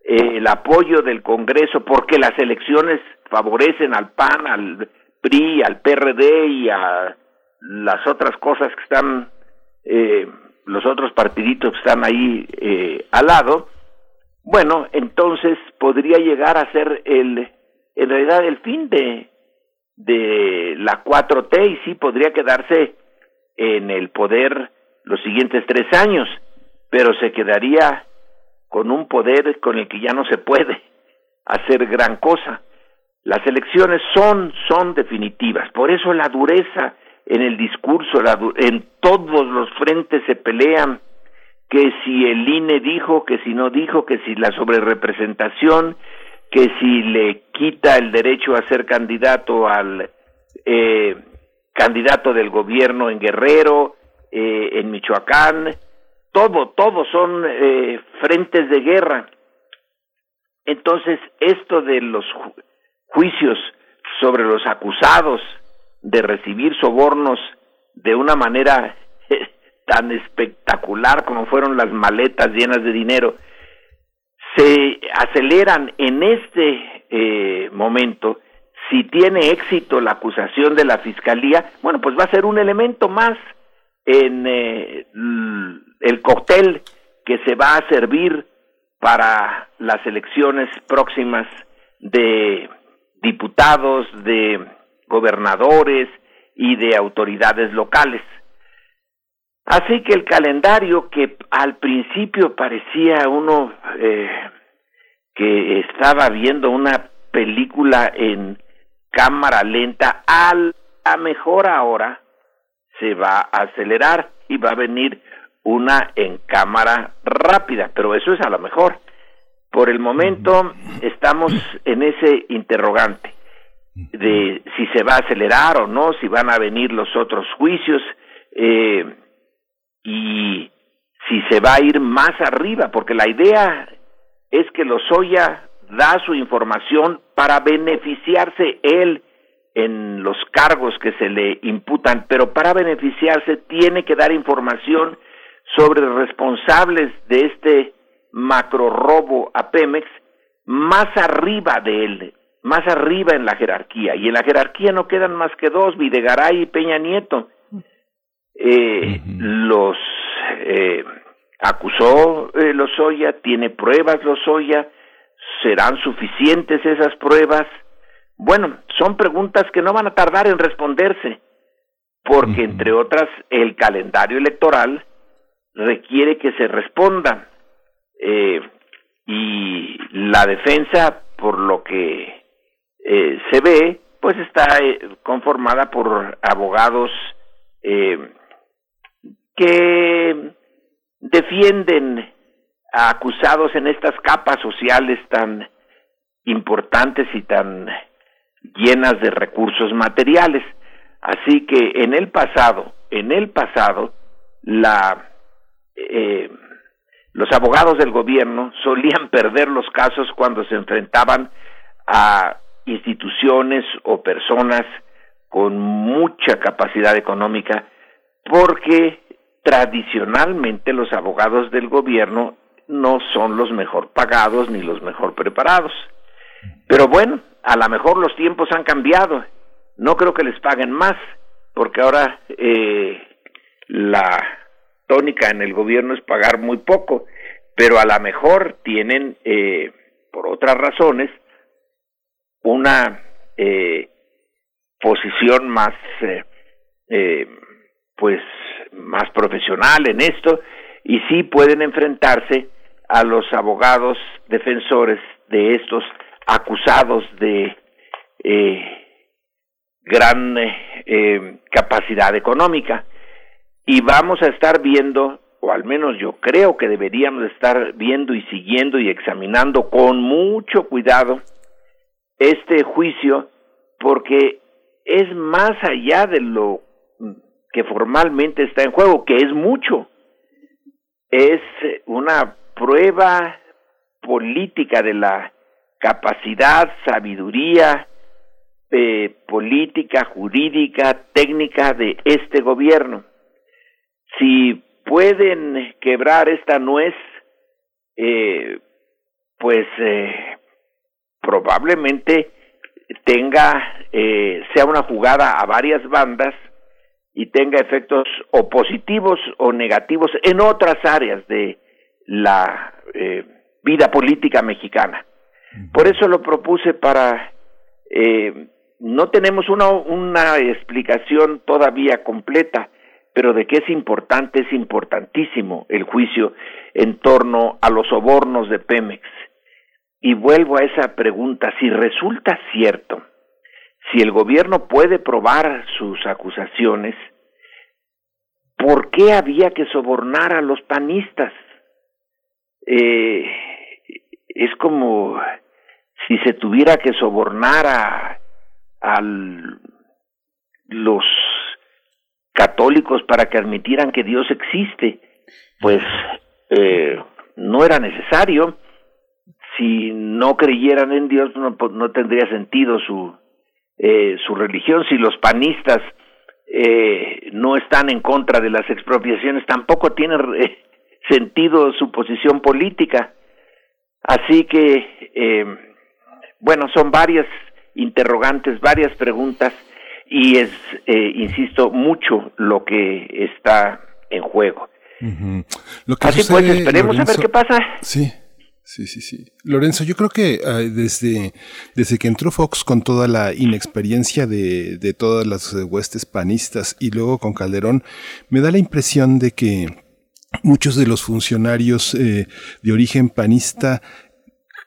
eh, el apoyo del Congreso porque las elecciones favorecen al PAN, al PRI, al PRD y a las otras cosas que están eh, los otros partiditos que están ahí eh, al lado, bueno, entonces podría llegar a ser el, en realidad el fin de, de la 4T y sí podría quedarse en el poder los siguientes tres años, pero se quedaría con un poder con el que ya no se puede hacer gran cosa. Las elecciones son, son definitivas, por eso la dureza en el discurso, la en todos los frentes se pelean, que si el INE dijo, que si no dijo, que si la sobrerepresentación, que si le quita el derecho a ser candidato al eh, candidato del gobierno en Guerrero, eh, en Michoacán, todo, todo son eh, frentes de guerra. Entonces, esto de los juicios sobre los acusados de recibir sobornos de una manera eh, tan espectacular como fueron las maletas llenas de dinero, se aceleran en este eh, momento. Si tiene éxito la acusación de la fiscalía, bueno, pues va a ser un elemento más en eh, el cóctel que se va a servir para las elecciones próximas de diputados, de gobernadores y de autoridades locales. Así que el calendario que al principio parecía uno eh, que estaba viendo una película en cámara lenta, a mejor ahora se va a acelerar y va a venir una en cámara rápida, pero eso es a lo mejor. Por el momento estamos en ese interrogante de si se va a acelerar o no, si van a venir los otros juicios eh, y si se va a ir más arriba, porque la idea es que Lozoya da su información para beneficiarse él en los cargos que se le imputan, pero para beneficiarse tiene que dar información sobre responsables de este macro robo a Pemex más arriba de él, más arriba en la jerarquía. Y en la jerarquía no quedan más que dos, Videgaray y Peña Nieto. Eh, Los eh, acusó eh, Lozoya, tiene pruebas Lozoya, ¿serán suficientes esas pruebas? Bueno, son preguntas que no van a tardar en responderse, porque entre otras el calendario electoral requiere que se responda eh, y la defensa, por lo que eh, se ve, pues está eh, conformada por abogados que defienden a acusados en estas capas sociales tan importantes y tan llenas de recursos materiales. Así que en el pasado, en el pasado, la los abogados del gobierno solían perder los casos cuando se enfrentaban a instituciones o personas con mucha capacidad económica porque tradicionalmente los abogados del gobierno no son los mejor pagados ni los mejor preparados. Pero bueno, a lo mejor los tiempos han cambiado. No creo que les paguen más, porque ahora eh, la tónica en el gobierno es pagar muy poco, pero a lo mejor tienen, eh, por otras razones, una eh, posición más, eh, eh, pues, más profesional en esto y sí pueden enfrentarse a los abogados defensores de estos acusados de eh, gran eh, capacidad económica y vamos a estar viendo o al menos yo creo que deberíamos estar viendo y siguiendo y examinando con mucho cuidado este juicio porque es más allá de lo que formalmente está en juego, que es mucho. Es una prueba política de la capacidad, sabiduría eh, política, jurídica, técnica de este gobierno. Si pueden quebrar esta nuez, eh, pues eh, probablemente tenga, eh, sea una jugada a varias bandas y tenga efectos o positivos o negativos en otras áreas de la eh, vida política mexicana. Por eso lo propuse para... Eh, no tenemos una, una explicación todavía completa, pero de que es importante, es importantísimo el juicio en torno a los sobornos de Pemex. Y vuelvo a esa pregunta, si resulta cierto, si el gobierno puede probar sus acusaciones, ¿por qué había que sobornar a los panistas? Eh, es como si se tuviera que sobornar a, a los católicos para que admitieran que Dios existe, pues eh, no era necesario. Si no creyeran en Dios, no, pues, no tendría sentido su, eh, su religión. Si los panistas eh, no están en contra de las expropiaciones, tampoco tiene eh, sentido su posición política. Así que, eh, bueno, son varias interrogantes, varias preguntas y es, eh, insisto, mucho lo que está en juego. Lo que Así pues, esperemos a ver qué pasa. Sí, sí, sí, sí. Lorenzo, yo creo que ah, desde, desde que entró Fox con toda la inexperiencia de, de todas las huestes panistas y luego con Calderón, me da la impresión de que muchos de los funcionarios eh, de origen panista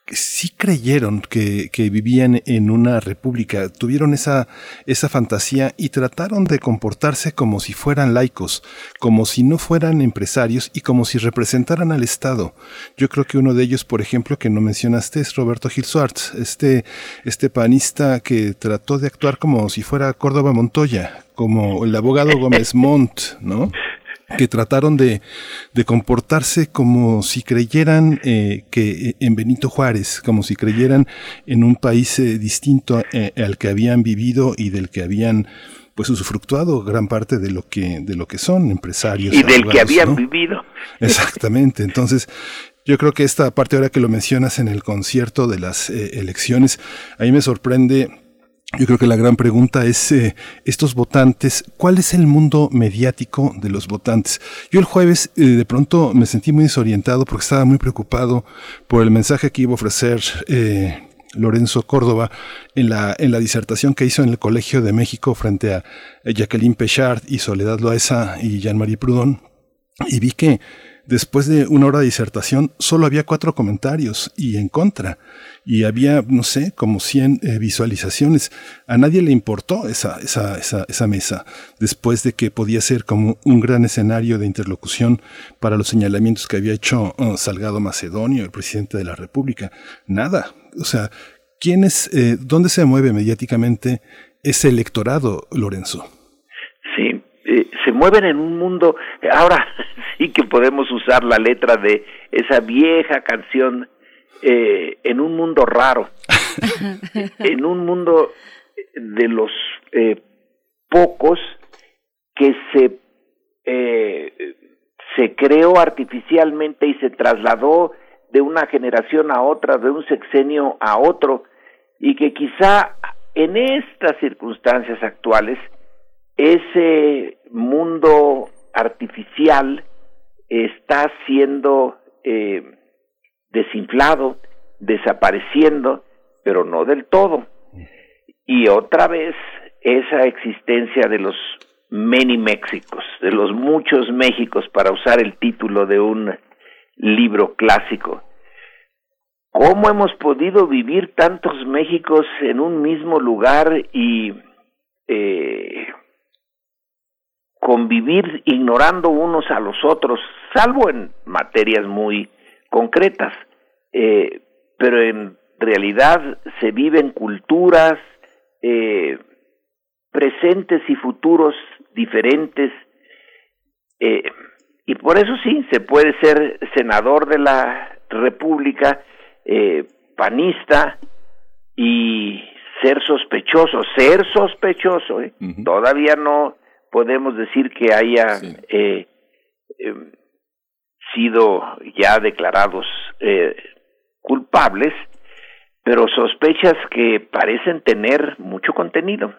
sí creyeron que, vivían en una república, tuvieron esa, esa fantasía y trataron de comportarse como si fueran laicos, como si no fueran empresarios y como si representaran al Estado. Yo creo que uno de ellos, por ejemplo, que no mencionaste, es Roberto Gil Suárez, este, este panista que trató de actuar como si fuera Córdoba Montoya, como el abogado Gómez Montt, ¿no? Que trataron de, de comportarse como si creyeran eh, que eh, en Benito Juárez, como si creyeran en un país eh, distinto eh, al que habían vivido y del que habían pues usufructuado gran parte de lo que de lo que son empresarios Y del que habían ¿no? vivido. Exactamente. Entonces, yo creo que esta parte ahora que lo mencionas en el concierto de las elecciones, a mí me sorprende. Yo creo que la gran pregunta es, eh, estos votantes, ¿cuál es el mundo mediático de los votantes? Yo el jueves eh, de pronto me sentí muy desorientado porque estaba muy preocupado por el mensaje que iba a ofrecer eh, Lorenzo Córdoba en la, en la disertación que hizo en el Colegio de México frente a Jacqueline Pechard y Soledad Loaesa y Jean-Marie Proudhon y vi que después de una hora de disertación solo había cuatro comentarios y en contra. Y había no sé como 100 eh, visualizaciones. A nadie le importó esa, esa, esa, esa mesa después de que podía ser como un gran escenario de interlocución para los señalamientos que había hecho uh, Salgado Macedonio el presidente de la República. Nada. O sea quién es eh, dónde se mueve mediáticamente ese electorado Lorenzo se mueven en un mundo, ahora sí que podemos usar la letra de esa vieja canción, eh, en un mundo raro, en un mundo de los eh, pocos que se, eh, se creó artificialmente y se trasladó de una generación a otra, de un sexenio a otro, y que quizá en estas circunstancias actuales ese mundo artificial está siendo eh, desinflado, desapareciendo, pero no del todo. Y otra vez esa existencia de los many Méxicos, de los muchos Méxicos, para usar el título de un libro clásico. ¿Cómo hemos podido vivir tantos Méxicos en un mismo lugar y eh, convivir ignorando unos a los otros, salvo en materias muy concretas, eh, pero en realidad se viven culturas, eh, presentes y futuros diferentes, eh, y por eso sí, se puede ser senador de la República, eh, panista, y ser sospechoso, ser sospechoso, ¿eh? todavía no podemos decir que haya eh, eh, sido ya declarados eh, culpables, pero sospechas que parecen tener mucho contenido.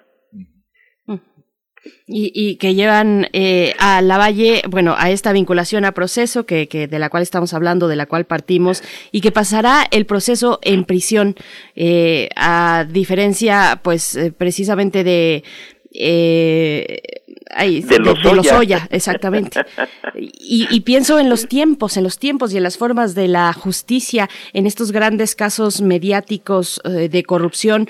y, y que llevan eh, a la Valle, bueno, a esta vinculación a proceso que, que de la cual estamos hablando, de la cual partimos, y que pasará el proceso en prisión, eh, a diferencia, pues, eh, precisamente de eh, De Lozoya. exactamente. Y, y pienso en los tiempos, en los tiempos y en las formas de la justicia, en estos grandes casos mediáticos eh, de corrupción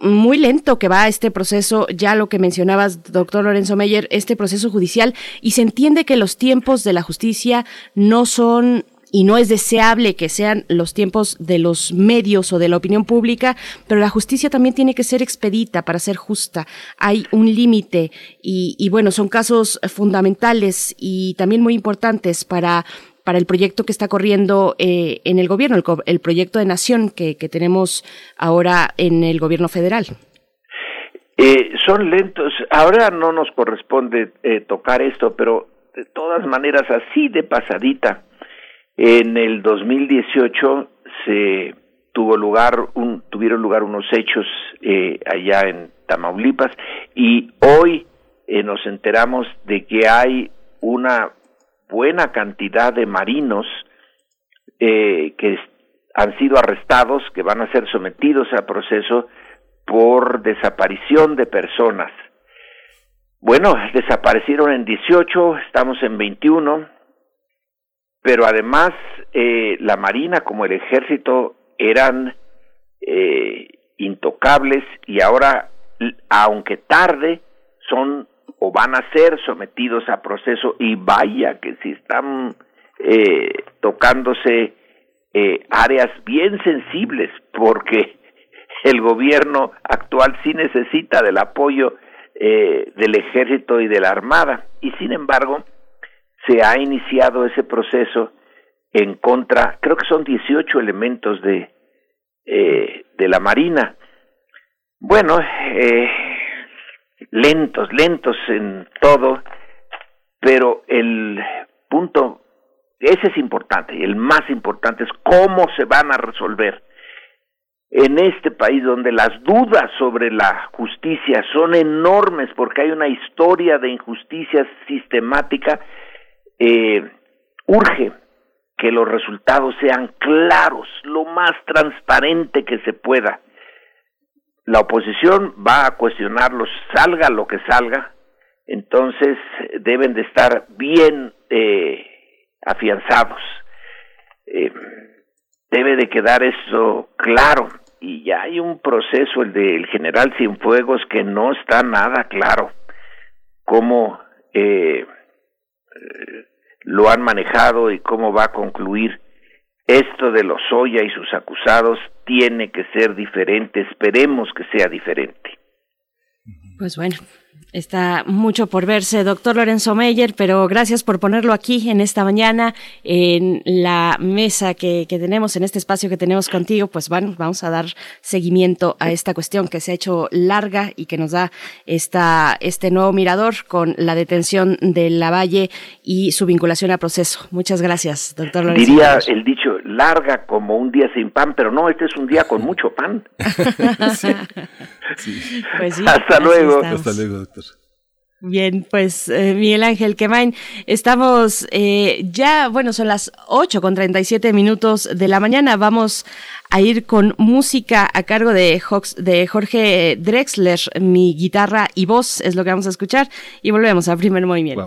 muy lento que va este proceso, ya lo que mencionabas, doctor Lorenzo Meyer, este proceso judicial, y se entiende que los tiempos de la justicia no son y no es deseable que sean los tiempos de los medios o de la opinión pública, pero la justicia también tiene que ser expedita para ser justa. Hay un límite y, bueno, son casos fundamentales y también muy importantes para para el proyecto que está corriendo eh, en el gobierno, el, el proyecto de nación que, que tenemos ahora en el gobierno federal. Eh, son lentos. Ahora no nos corresponde eh, tocar esto, pero de todas maneras, así de pasadita, en el 2018 se tuvo lugar un, tuvieron lugar unos hechos eh, allá en Tamaulipas y hoy eh, nos enteramos de que hay una buena cantidad de marinos eh, que han sido arrestados, que van a ser sometidos a proceso por desaparición de personas. Bueno, desaparecieron en 18, estamos en 21, pero además eh, la Marina como el Ejército eran eh, intocables y ahora, aunque tarde, son o van a ser sometidos a proceso y vaya que si están eh, tocándose eh, áreas bien sensibles porque el gobierno actual sí necesita del apoyo eh, del ejército y de la armada. Y sin embargo se ha iniciado ese proceso en contra creo que son 18 elementos de eh, de la marina. Bueno eh, lentos lentos en todo pero el punto ese es importante el más importante es cómo se van a resolver. En este país donde las dudas sobre la justicia son enormes porque hay una historia de injusticia sistemática, eh, urge que los resultados sean claros, lo más transparente que se pueda. La oposición va a cuestionarlos, salga lo que salga, entonces deben de estar bien eh, afianzados. Eh, debe de quedar eso claro y ya hay un proceso el del general Cienfuegos que no está nada claro cómo lo han manejado y cómo va a concluir. Esto de los Oya y sus acusados tiene que ser diferente. Esperemos que sea diferente. Pues bueno, está mucho por verse, doctor Lorenzo Meyer, pero gracias por ponerlo aquí en esta mañana, en la mesa que, que tenemos, en este espacio que tenemos contigo, pues bueno, vamos a dar seguimiento a esta cuestión que se ha hecho larga y que nos da esta, este nuevo mirador con la detención de Lavalle y su vinculación a proceso. Muchas gracias, doctor Lorenzo. diría Meyer. el dicho larga como un día sin pan pero no este es un día con mucho pan Pues sí, hasta luego estamos. Hasta luego, doctor. Bien, pues eh, Miguel Ángel Quemain, estamos eh, ya, bueno, son las 8 con 37 minutos de la mañana. Vamos a ir con música a cargo de, Jox- de Jorge Drexler, mi guitarra y voz es lo que vamos a escuchar y volvemos al primer movimiento.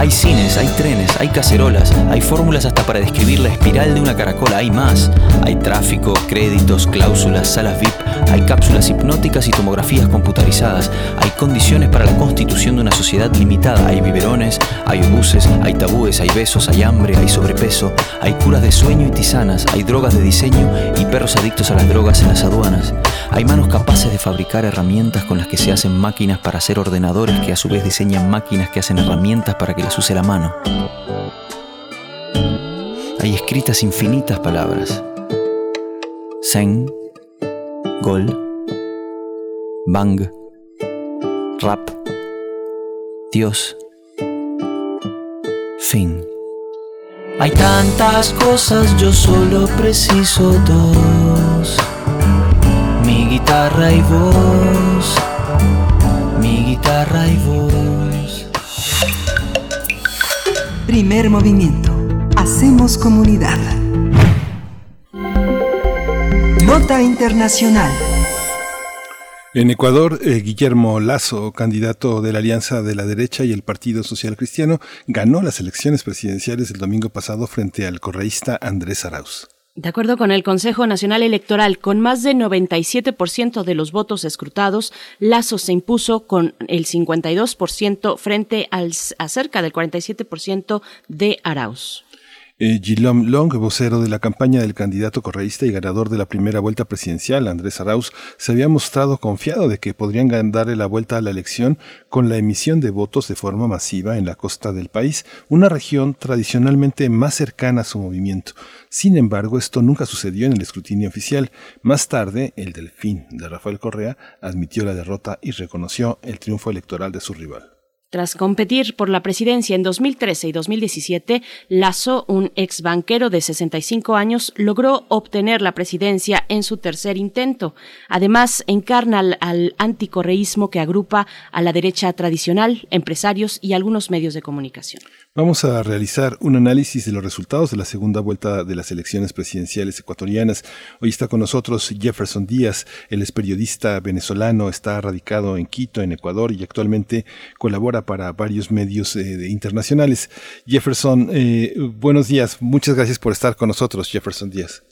Hay cines, hay trenes, hay cacerolas, hay fórmulas hasta para describir la espiral de una caracola, hay más. Hay tráfico, créditos, cláusulas, salas VIP, hay cápsulas hipnóticas y tomografías computarizadas, hay condiciones para la constitución de una sociedad limitada, hay biberones, hay obuses, hay tabúes, hay besos, hay hambre, hay sobrepeso, hay curas de sueño y tisanas, hay drogas de diseño y perros adictos a las drogas en las aduanas. Hay manos capaces de fabricar herramientas con las que se hacen máquinas para hacer ordenadores que a su vez diseñan máquinas que hacen herramientas para que las use la mano. Hay escritas infinitas palabras. Zen, Gol, Bang, Rap, Dios, Fin. Hay tantas cosas, yo solo preciso dos. Mi guitarra y voz. Mi guitarra y voz. Primer movimiento. Hacemos comunidad. Nota Internacional. En Ecuador, eh, Guillermo Lazo, candidato de la Alianza de la Derecha y el Partido Social Cristiano, ganó las elecciones presidenciales el domingo pasado frente al correísta Andrés Arauz. De acuerdo con el Consejo Nacional Electoral, con más de 97% de los votos escrutados, Lazo se impuso con el 52% frente al, a cerca del 47% de Arauz. Eh, Gilom Long, vocero de la campaña del candidato correísta y ganador de la primera vuelta presidencial, Andrés Arauz, se había mostrado confiado de que podrían darle la vuelta a la elección con la emisión de votos de forma masiva en la costa del país, una región tradicionalmente más cercana a su movimiento. Sin embargo, esto nunca sucedió en el escrutinio oficial. Más tarde, el delfín de Rafael Correa admitió la derrota y reconoció el triunfo electoral de su rival. Tras competir por la presidencia en 2013 y 2017, Lazo, un ex banquero de 65 años, logró obtener la presidencia en su tercer intento. Además, encarna al, al anticorreísmo que agrupa a la derecha tradicional, empresarios y algunos medios de comunicación. Vamos a realizar un análisis de los resultados de la segunda vuelta de las elecciones presidenciales ecuatorianas. Hoy está con nosotros Jefferson Díaz, él es periodista venezolano, está radicado en Quito, en Ecuador, y actualmente colabora para varios medios eh, internacionales. Jefferson, eh, buenos días, muchas gracias por estar con nosotros, Jefferson Díaz.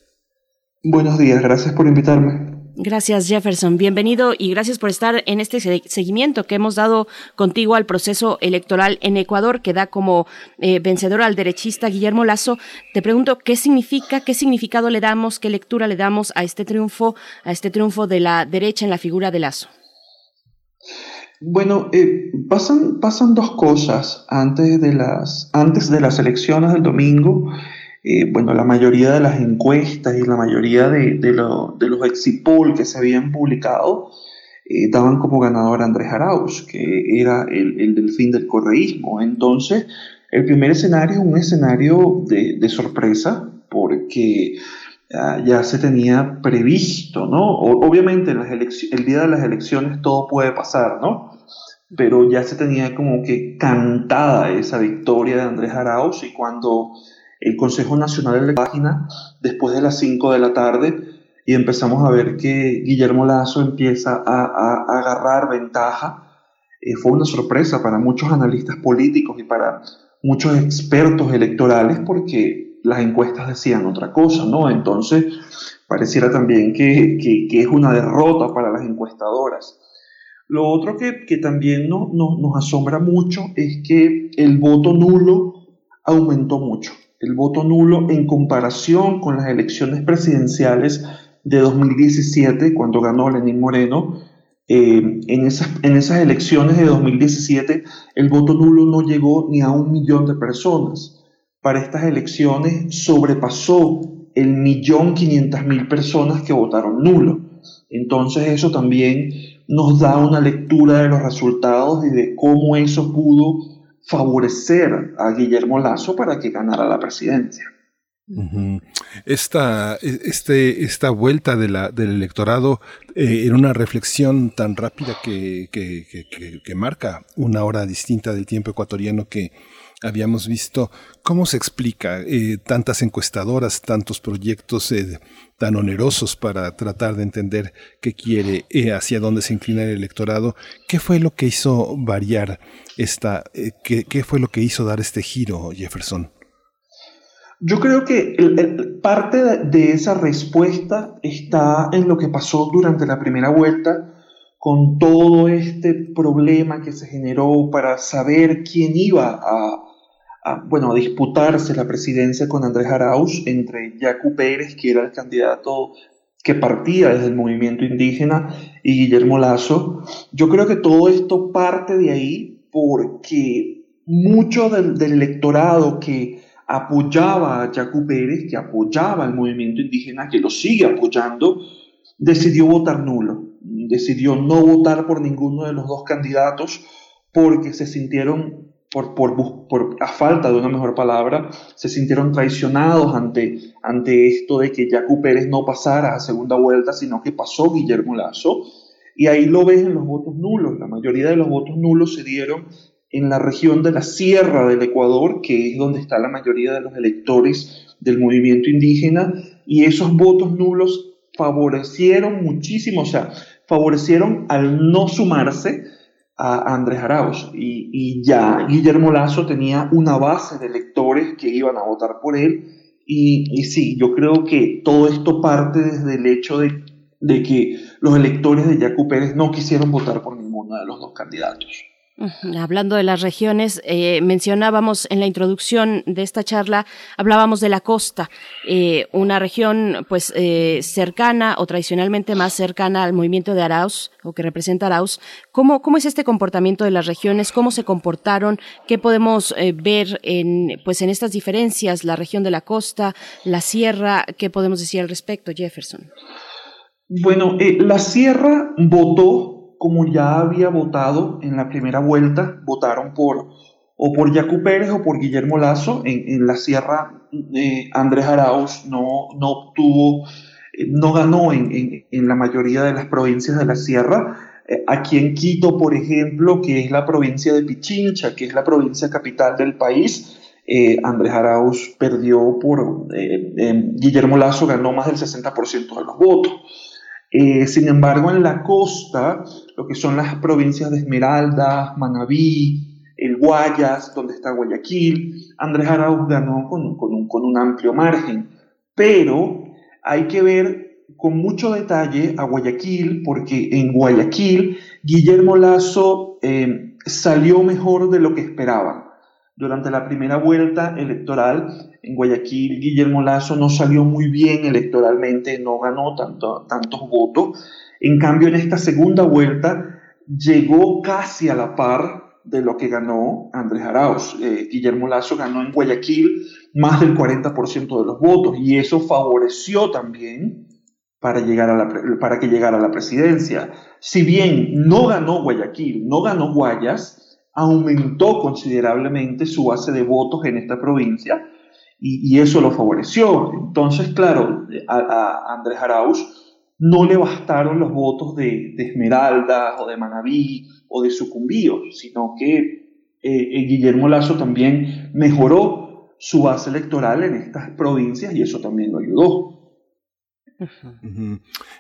Buenos días, gracias por invitarme. Gracias Jefferson, bienvenido y gracias por estar en este seguimiento que hemos dado contigo al proceso electoral en Ecuador que da como eh, vencedor al derechista Guillermo Lazo. Te pregunto qué significa, qué significado le damos, qué lectura le damos a este triunfo, a este triunfo de la derecha en la figura de Lazo. Bueno, eh, pasan, pasan dos cosas antes de las, antes de las elecciones del domingo. Eh, bueno, la mayoría de las encuestas y la mayoría de, de, lo, de los exit poll que se habían publicado eh, daban como ganador a Andrés Arauz, que era el, el del fin del correísmo. Entonces, el primer escenario es un escenario de, de sorpresa, porque uh, ya se tenía previsto, ¿no? O, obviamente en las el día de las elecciones todo puede pasar, ¿no? Pero ya se tenía como que cantada esa victoria de Andrés Arauz y cuando el Consejo Nacional de la Página después de las 5 de la tarde y empezamos a ver que Guillermo Lazo empieza a, a, agarrar ventaja. Eh, fue una sorpresa para muchos analistas políticos y para muchos expertos electorales porque las encuestas decían otra cosa, ¿no? Entonces, pareciera también que, que- que es una derrota para las encuestadoras. Lo otro que, que también no- no- nos asombra mucho es que el voto nulo aumentó mucho. El voto nulo en comparación con las elecciones presidenciales de 2017, cuando ganó Lenín Moreno, eh, en, esas, en esas elecciones de 2017 el voto nulo no llegó ni a un millón de personas. Para estas elecciones sobrepasó el millón quinientas mil personas que votaron nulo. Entonces eso también nos da una lectura de los resultados y de cómo eso pudo favorecer a Guillermo Lazo para que ganara la presidencia. Ujú. Esta, este, esta vuelta de del electorado eh, en una reflexión tan rápida que- que marca una hora distinta del tiempo ecuatoriano que habíamos visto. ¿Cómo se explica eh, tantas encuestadoras, tantos proyectos eh, tan onerosos para tratar de entender qué quiere, eh, hacia dónde se inclina el electorado? ¿Qué fue lo que hizo variar esta, qué, qué fue lo que hizo dar este giro, Jefferson? Yo creo que parte de esa respuesta está en lo que pasó durante la primera vuelta con todo este problema que se generó para saber quién iba a, bueno, a disputarse la presidencia con Andrés Arauz entre Yacu Pérez, que era el candidato que partía desde el movimiento indígena, y Guillermo Lazo. Yo creo que todo esto parte de ahí porque mucho del, del electorado que apoyaba a Yacu Pérez, que apoyaba al movimiento indígena, que lo sigue apoyando, decidió votar nulo. Decidió no votar por ninguno de los dos candidatos porque se sintieron, por, por, a falta de una mejor palabra, se sintieron traicionados ante, ante esto de que Yacu Pérez no pasara a segunda vuelta, sino que pasó Guillermo Lazo. Y ahí lo ves en los votos nulos. La mayoría de los votos nulos se dieron en la región de la Sierra del Ecuador, que es donde está la mayoría de los electores del movimiento indígena, y esos votos nulos favorecieron muchísimo, o sea, favorecieron al no sumarse a Andrés Arauz. Y, y ya Guillermo Lazo tenía una base de electores que iban a votar por él. Y, y sí, yo creo que todo esto parte desde el hecho de, de que los electores de Yacu Pérez no quisieron votar por ninguno de los dos candidatos. Hablando de las regiones, eh, mencionábamos en la introducción de esta charla, hablábamos de la costa, eh, una región pues eh, cercana o tradicionalmente más cercana al movimiento de Arauz o que representa Arauz. ¿Cómo, ¿Cómo es este comportamiento de las regiones? ¿Cómo se comportaron? ¿Qué podemos eh, ver en pues en estas diferencias? La región de la costa, la sierra, ¿qué podemos decir al respecto, Jefferson? Bueno, la Sierra votó como ya había votado en la primera vuelta, votaron por o por Yacu Pérez o por Guillermo Lazo. En, en la Sierra, eh, Andrés Arauz no, no obtuvo, eh, no ganó en, en- en la mayoría de las provincias de la Sierra. Eh, aquí en Quito, por ejemplo, que es la provincia de Pichincha, que es la provincia capital del país, eh, Andrés Arauz perdió por, eh, eh, Guillermo Lazo ganó más del 60% de los votos. Sin embargo, en la costa, lo que son las provincias de Esmeraldas, Manabí, el Guayas, donde está Guayaquil, Andrés Arauz ganó con, un, con un amplio margen. Pero hay que ver con mucho detalle a Guayaquil, porque en Guayaquil Guillermo Lazo eh, salió mejor de lo que esperaban. Durante la primera vuelta electoral en Guayaquil, Guillermo Lazo no salió muy bien electoralmente, no ganó tanto, tantos votos. En cambio, en esta segunda vuelta llegó casi a la par de lo que ganó Andrés Arauz. Eh, Guillermo Lazo ganó en Guayaquil más del 40% de los votos y eso favoreció también para, llegar a la, para que llegara a la presidencia. Si bien no ganó Guayaquil, no ganó Guayas, aumentó considerablemente su base de votos en esta provincia y, y eso lo favoreció. Entonces, claro, a, a Andrés Arauz no le bastaron los votos de, de Esmeralda o de Manabí o de Sucumbío, sino que eh, eh, Guillermo Lazo también mejoró su base electoral en estas provincias y eso también lo ayudó.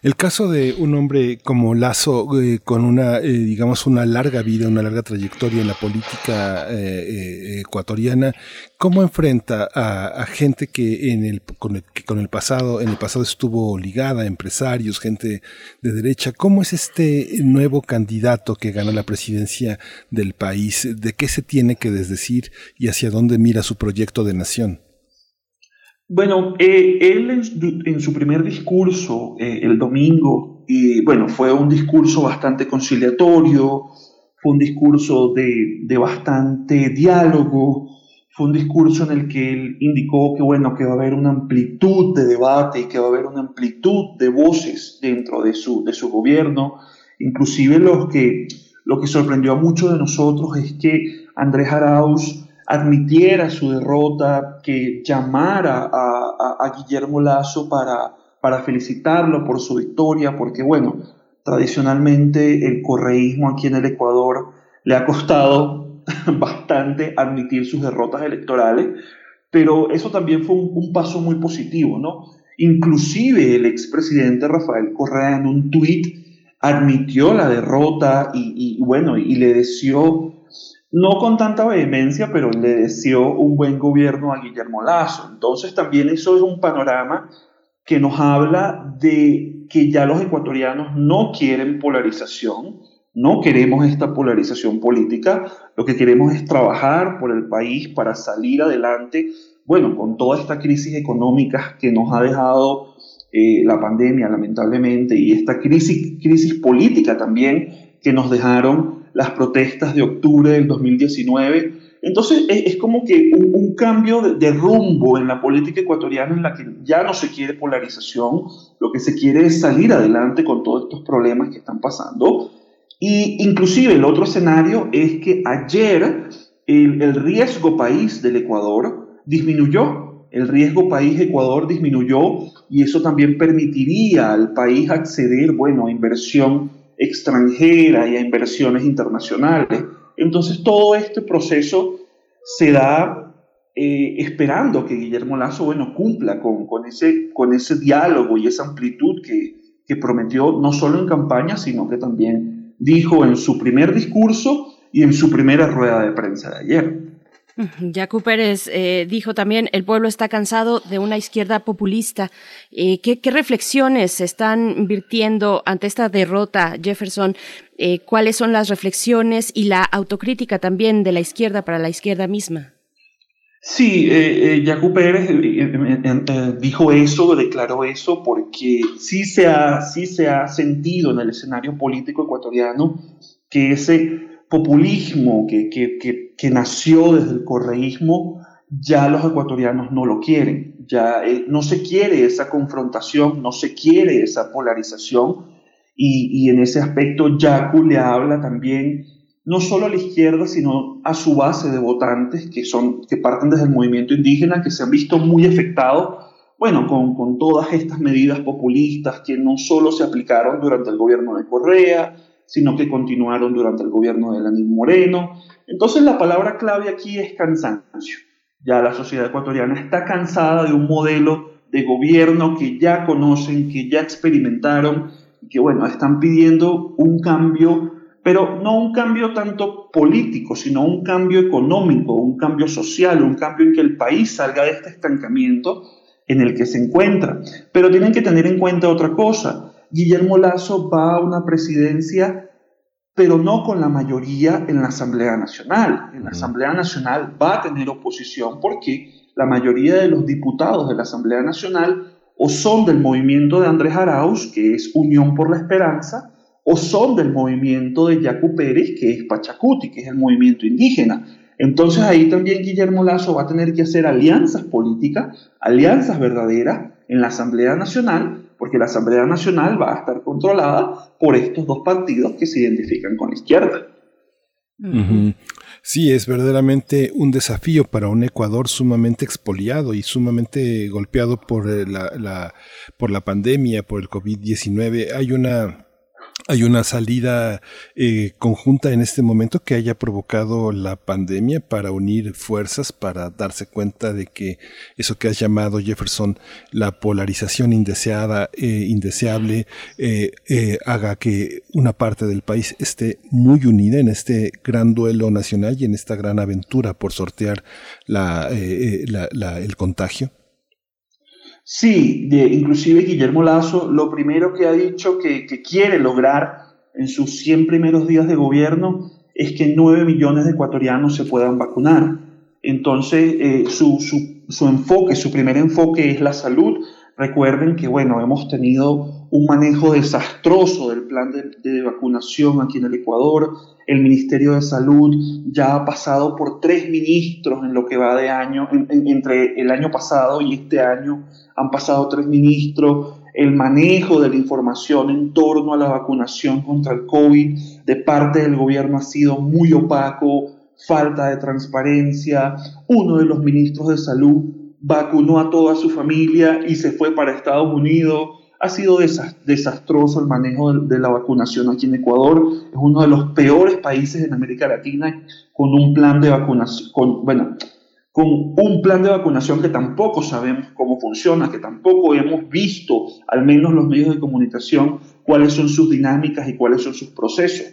El caso de un hombre como Lazo, eh, con una, eh, digamos, una larga vida, una larga trayectoria en la política eh, ecuatoriana, ¿cómo enfrenta a, gente que en el, que con el pasado, en el pasado estuvo ligada, empresarios, gente de derecha? ¿Cómo es este nuevo candidato que gana la presidencia del país? ¿De qué se tiene que desdecir y hacia dónde mira su proyecto de nación? Bueno, eh, él en, su- primer discurso eh, el domingo, y bueno, fue un discurso bastante conciliatorio, fue un discurso de, de bastante diálogo, fue un discurso en el que él indicó que bueno, que va a haber una amplitud de debate y que va a haber una amplitud de voces dentro de su, de su gobierno, inclusive los que, lo que sorprendió a muchos de nosotros es que Andrés Arauz admitiera su derrota, que llamara a, Guillermo Lazo para, para felicitarlo por su victoria, porque bueno, tradicionalmente el correísmo aquí en el Ecuador le ha costado bastante admitir sus derrotas electorales, pero eso también fue un, un paso muy positivo, ¿no? Inclusive el expresidente Rafael Correa en un tuit admitió la derrota y, y, bueno, y le deseó no con tanta vehemencia, pero le deseó un buen gobierno a Guillermo Lazo. Entonces también eso es un panorama que nos habla de que ya los ecuatorianos no quieren polarización, no queremos esta polarización política, lo que queremos es trabajar por el país para salir adelante, bueno, con toda esta crisis económica que nos ha dejado eh, la pandemia, lamentablemente, y esta crisis, crisis política también que nos dejaron las protestas de octubre del 2019. Entonces es, es como que un, un cambio de, de, rumbo en la política ecuatoriana en la que ya no se quiere polarización, lo que se quiere es salir adelante con todos estos problemas que están pasando. Y inclusive el otro escenario es que ayer el, el riesgo país del Ecuador disminuyó, el riesgo país Ecuador disminuyó y eso también permitiría al país acceder, bueno, a inversión extranjera y a inversiones internacionales. Entonces todo este proceso se da eh, esperando que Guillermo Lazo bueno, cumpla con, con, ese, con ese diálogo y esa amplitud que, que prometió no solo en campaña, sino que también dijo en su primer discurso y en su primera rueda de prensa de ayer. Yacu Pérez eh, dijo también, el pueblo está cansado de una izquierda populista. Eh, ¿qué, ¿qué, reflexiones se están virtiendo ante esta derrota, Jefferson? Eh, ¿Cuáles son las reflexiones y la autocrítica también de la izquierda para la izquierda misma? Sí, eh, Yacu Pérez dijo eso, declaró eso, porque sí se, ha, sí se ha sentido en el escenario político ecuatoriano que ese populismo que, que, que, nació desde el correísmo, ya los ecuatorianos no lo quieren, ya eh, no se quiere esa confrontación, no se quiere esa polarización, y, y en ese aspecto Yacu le habla también no solo a la izquierda, sino a su base de votantes que, son, que parten desde el movimiento indígena, que se han visto muy afectados, bueno, con, con todas estas medidas populistas que no solo se aplicaron durante el gobierno de Correa, sino que continuaron durante el gobierno de Lenín Moreno. Entonces la palabra clave aquí es cansancio. Ya la sociedad ecuatoriana está cansada de un modelo de gobierno que ya conocen, que ya experimentaron y que bueno, están pidiendo un cambio, pero no un cambio tanto político, sino un cambio económico, un cambio social, un cambio en que el país salga de este estancamiento en el que se encuentra. Pero tienen que tener en cuenta otra cosa. Guillermo Lazo va a una presidencia, pero no con la mayoría en la Asamblea Nacional. En la Asamblea Nacional va a tener oposición porque la mayoría de los diputados de la Asamblea Nacional o son del movimiento de Andrés Arauz, que es Unión por la Esperanza, o son del movimiento de Yacu Pérez, que es Pachacuti, que es el movimiento indígena. Entonces ahí también Guillermo Lazo va a tener que hacer alianzas políticas, alianzas verdaderas en la Asamblea Nacional, porque la Asamblea Nacional va a estar controlada por estos dos partidos que se identifican con la izquierda. Uh -huh. Sí, es verdaderamente un desafío para un Ecuador sumamente expoliado y sumamente golpeado por la, la por la pandemia, por el COVID-19. Hay una hay una salida eh, conjunta en este momento que haya provocado la pandemia para unir fuerzas, para darse cuenta de que eso que has llamado Jefferson, la polarización indeseada, eh, indeseable, eh, haga que una parte del país esté muy unida en este gran duelo nacional y en esta gran aventura por sortear la, el contagio? Sí, de, inclusive Guillermo Lazo, lo primero que ha dicho que, quiere lograr en sus 100 primeros días de gobierno es que 9 millones de ecuatorianos se puedan vacunar. Entonces, eh, su, su, enfoque, su primer enfoque es la salud. Recuerden que, bueno, hemos tenido un manejo desastroso del plan de, vacunación aquí en el Ecuador. El Ministerio de Salud ya ha pasado por tres ministros en lo que va de año, entre el año pasado y este año han pasado tres ministros, el manejo de la información en torno a la vacunación contra el COVID de parte del gobierno ha sido muy opaco, falta de transparencia. Uno de los ministros de salud vacunó a toda su familia y se fue para Estados Unidos. Ha sido desastroso el manejo de, la vacunación aquí en Ecuador. Es uno de los peores países en América Latina con un plan de vacunación, bueno, con un plan de vacunación que tampoco sabemos cómo funciona, que tampoco hemos visto, al menos los medios de comunicación, cuáles son sus dinámicas y cuáles son sus procesos.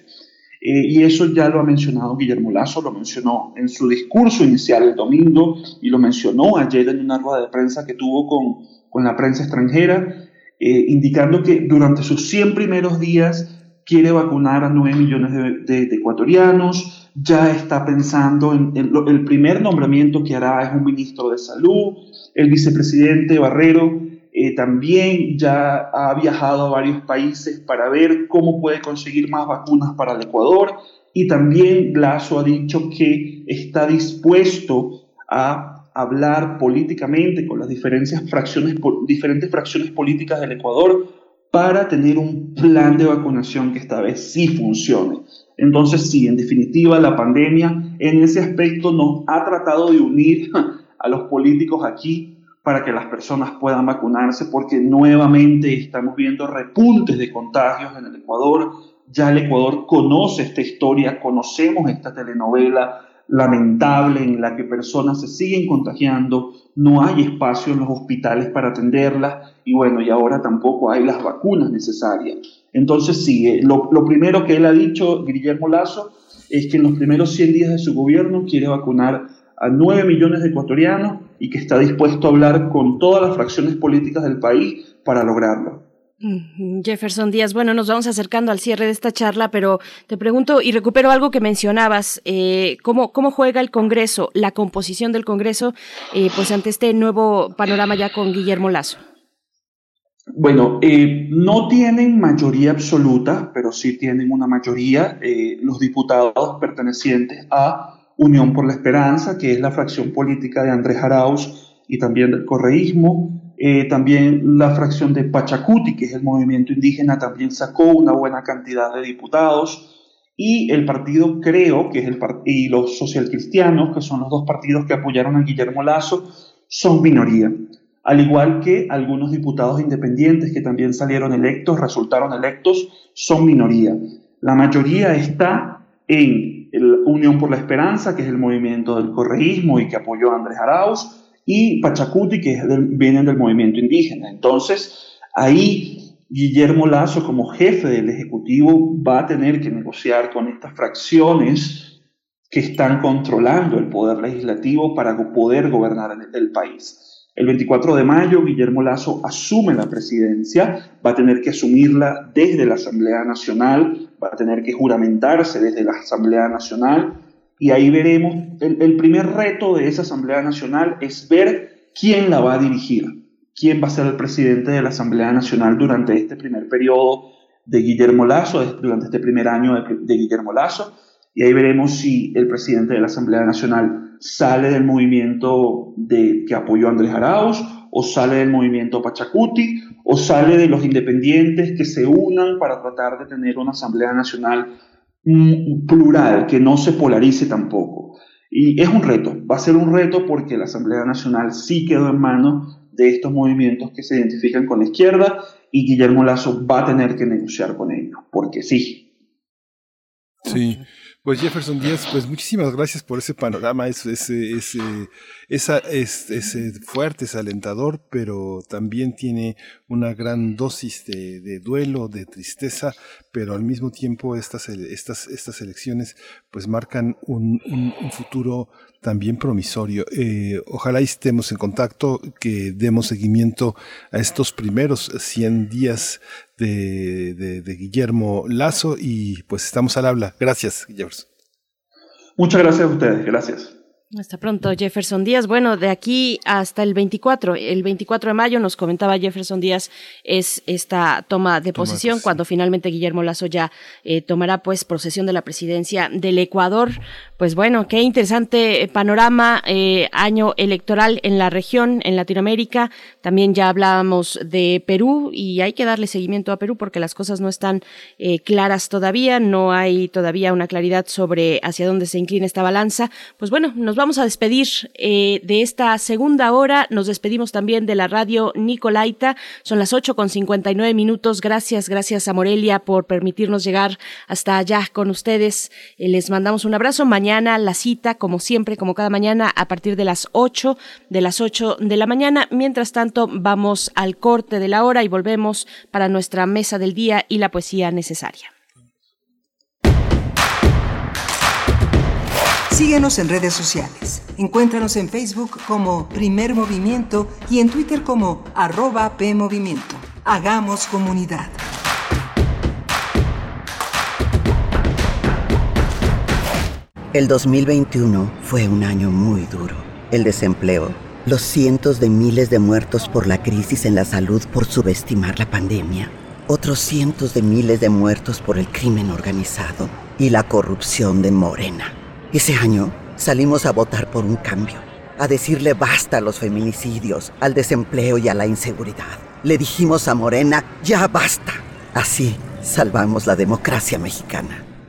Eh, y eso ya lo ha mencionado Guillermo Lazo, lo mencionó en su discurso inicial el domingo y lo mencionó ayer en una rueda de prensa que tuvo con, con la prensa extranjera, eh, indicando que durante sus 100 primeros días quiere vacunar a 9 millones de, de ecuatorianos, ya está pensando en, el primer nombramiento que hará es un ministro de salud, el vicepresidente Barrero eh, también ya ha viajado a varios países para ver cómo puede conseguir más vacunas para el Ecuador y también Lazo ha dicho que está dispuesto a hablar políticamente con las diferentes fracciones, diferentes fracciones políticas del Ecuador para tener un plan de vacunación que esta vez sí funcione. Entonces, sí, en definitiva, la pandemia en ese aspecto nos ha tratado de unir a los políticos aquí para que las personas puedan vacunarse, porque nuevamente estamos viendo repuntes de contagios en el Ecuador. Ya el Ecuador conoce esta historia, conocemos esta telenovela lamentable en la que personas se siguen contagiando, no hay espacio en los hospitales para atenderlas y bueno, y ahora tampoco hay las vacunas necesarias. Entonces, sí, eh, lo, primero que él ha dicho, Guillermo Lazo, es que en los primeros 100 días de su gobierno quiere vacunar a 9 millones de ecuatorianos y que está dispuesto a hablar con todas las fracciones políticas del país para lograrlo. Jefferson Díaz, bueno, nos vamos acercando al cierre de esta charla, pero te pregunto y recupero algo que mencionabas, eh, ¿cómo, ¿cómo juega el Congreso, la composición del Congreso, eh, pues ante este nuevo panorama ya con Guillermo Lazo? Bueno, eh, no tienen mayoría absoluta, pero sí tienen una mayoría eh, los diputados pertenecientes a Unión por la Esperanza, que es la fracción política de Andrés Arauz y también del correísmo. Eh, también la fracción de Pachacuti, que es el movimiento indígena, también sacó una buena cantidad de diputados. Y el partido Creo, que es el y los socialcristianos, que son los dos partidos que apoyaron a Guillermo Lazo, son minoría al igual que algunos diputados independientes que también salieron electos, resultaron electos, son minoría. La mayoría está en Unión por la Esperanza, que es el movimiento del correísmo y que apoyó a Andrés Arauz, y Pachacuti, que vienen del movimiento indígena. Entonces, ahí Guillermo Lazo, como jefe del Ejecutivo, va a tener que negociar con estas fracciones que están controlando el poder legislativo para poder gobernar el país. El 24 de mayo, Guillermo Lazo asume la presidencia, va a tener que asumirla desde la Asamblea Nacional, va a tener que juramentarse desde la Asamblea Nacional y ahí veremos, el, primer reto de esa Asamblea Nacional es ver quién la va a dirigir, quién va a ser el presidente de la Asamblea Nacional durante este primer periodo de Guillermo Lazo, durante este primer año de, de Guillermo Lazo, y ahí veremos si el presidente de la Asamblea Nacional sale del movimiento de, que apoyó a Andrés Arauz, o sale del movimiento Pachacuti, o sale de los independientes que se unan para tratar de tener una Asamblea Nacional plural, que no se polarice tampoco. Y es un reto, va a ser un reto porque la Asamblea Nacional sí quedó en manos de estos movimientos que se identifican con la izquierda y Guillermo Lazo va a tener que negociar con ellos, porque sí. Sí. Pues Jefferson Díaz, pues muchísimas gracias por ese panorama, es, es, es, esa, es, es, eh, fuerte, es alentador, pero también tiene una gran dosis de, duelo, de tristeza, pero al mismo tiempo estas, estas, estas elecciones pues marcan un, futuro también promisorio. Eh, ojalá estemos en contacto, que demos seguimiento a estos primeros 100 días de, de, de Guillermo Lazo y pues estamos al habla. Gracias, Jefferson. Muchas gracias a ustedes, gracias. Hasta pronto, Jefferson Díaz. Bueno, de aquí hasta el 24, el 24 de mayo nos comentaba Jefferson Díaz, es esta toma de posesión. cuando finalmente Guillermo Lazo ya eh, tomará pues posesión de la presidencia del Ecuador. Pues bueno, qué interesante eh, panorama, eh, año electoral en la región, en Latinoamérica. También ya hablábamos de Perú y hay que darle seguimiento a Perú porque las cosas no están eh, claras todavía, no hay todavía una claridad sobre hacia dónde se inclina esta balanza. Pues bueno, nos vamos a despedir eh, de esta segunda hora. Nos despedimos también de la radio Nicolaita. Son las 8 con 59 minutos. Gracias, gracias a Morelia por permitirnos llegar hasta allá con ustedes. Eh, les mandamos un abrazo. Mañana la cita, como siempre, como cada mañana, a partir de las 8, de las 8 de la mañana. Mientras tanto, vamos al corte de la hora y volvemos para nuestra mesa del día y la poesía necesaria. Síguenos en redes sociales. Encuéntranos en Facebook como Primer Movimiento y en Twitter como arroba PMovimiento. Hagamos comunidad. El 2021 fue un año muy duro. El desempleo, los cientos de miles de muertos por la crisis en la salud por subestimar la pandemia, otros cientos de miles de muertos por el crimen organizado y la corrupción de Morena. Ese año salimos a votar por un cambio, a decirle basta a los feminicidios, al desempleo y a la inseguridad. Le dijimos a Morena, ya basta. Así salvamos la democracia mexicana.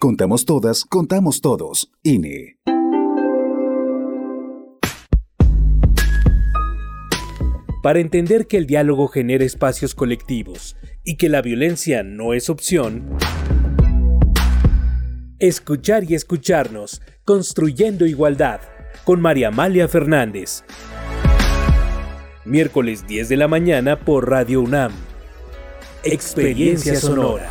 Contamos todas, contamos todos. INE. Para entender que el diálogo genera espacios colectivos y que la violencia no es opción, escuchar y escucharnos, construyendo igualdad, con María Amalia Fernández. Miércoles 10 de la mañana por Radio UNAM. Experiencia Sonora.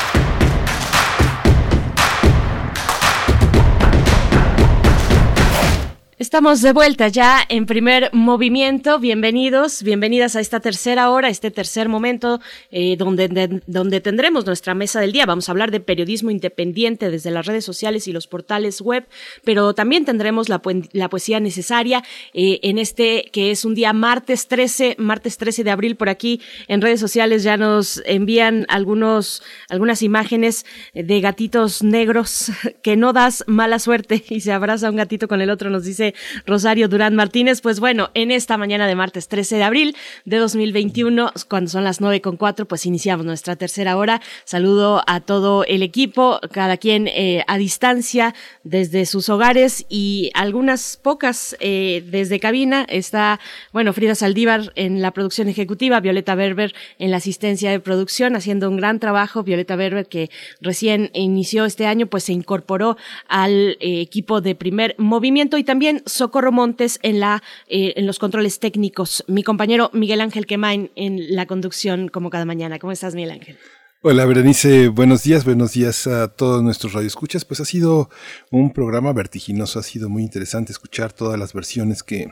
Estamos de vuelta ya en primer movimiento. Bienvenidos, bienvenidas a esta tercera hora, este tercer momento eh, donde, de, donde tendremos nuestra mesa del día. Vamos a hablar de periodismo independiente desde las redes sociales y los portales web, pero también tendremos la, la poesía necesaria eh, en este que es un día martes 13, martes 13 de abril por aquí en redes sociales ya nos envían algunos, algunas imágenes de gatitos negros que no das mala suerte y se abraza un gatito con el otro, nos dice Rosario Durán Martínez. Pues bueno, en esta mañana de martes 13 de abril de 2021, cuando son las nueve con cuatro, pues iniciamos nuestra tercera hora. Saludo a todo el equipo, cada quien eh, a distancia desde sus hogares y algunas pocas eh, desde cabina. Está, bueno, Frida Saldívar en la producción ejecutiva, Violeta Berber en la asistencia de producción, haciendo un gran trabajo. Violeta Berber, que recién inició este año, pues se incorporó al eh, equipo de primer movimiento y también Socorro Montes en, la, eh, en los controles técnicos. Mi compañero Miguel Ángel Quemain en la conducción como cada mañana. ¿Cómo estás, Miguel Ángel? Hola Berenice, buenos días, buenos días a todos nuestros radioescuchas. Pues ha sido un programa vertiginoso, ha sido muy interesante escuchar todas las versiones que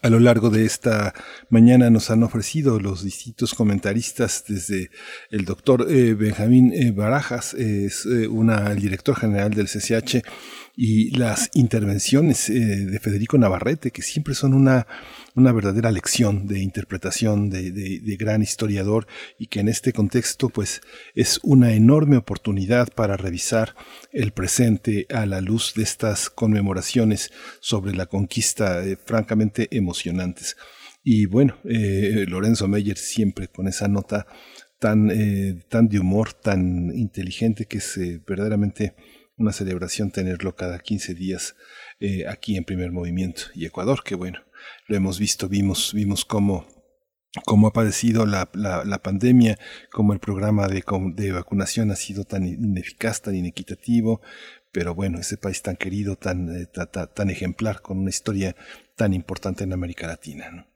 a lo largo de esta mañana nos han ofrecido los distintos comentaristas desde el doctor eh, Benjamín eh, Barajas, es el director general del CCH, y las intervenciones eh, de Federico Navarrete, que siempre son una, una verdadera lección de interpretación de, de, gran historiador y que en este contexto pues es una enorme oportunidad para revisar el presente a la luz de estas conmemoraciones sobre la conquista eh, francamente emocionantes. Y bueno, eh, Lorenzo Meyer siempre con esa nota tan, tan de humor, tan inteligente que es verdaderamente una celebración tenerlo cada 15 días eh, aquí en primer movimiento. Y Ecuador, que bueno, lo hemos visto, vimos, vimos cómo, cómo ha padecido la, la, pandemia, cómo el programa de, de vacunación ha sido tan ineficaz, tan inequitativo, pero bueno, ese país tan querido, tan, eh, tan ejemplar, con una historia tan importante en América Latina.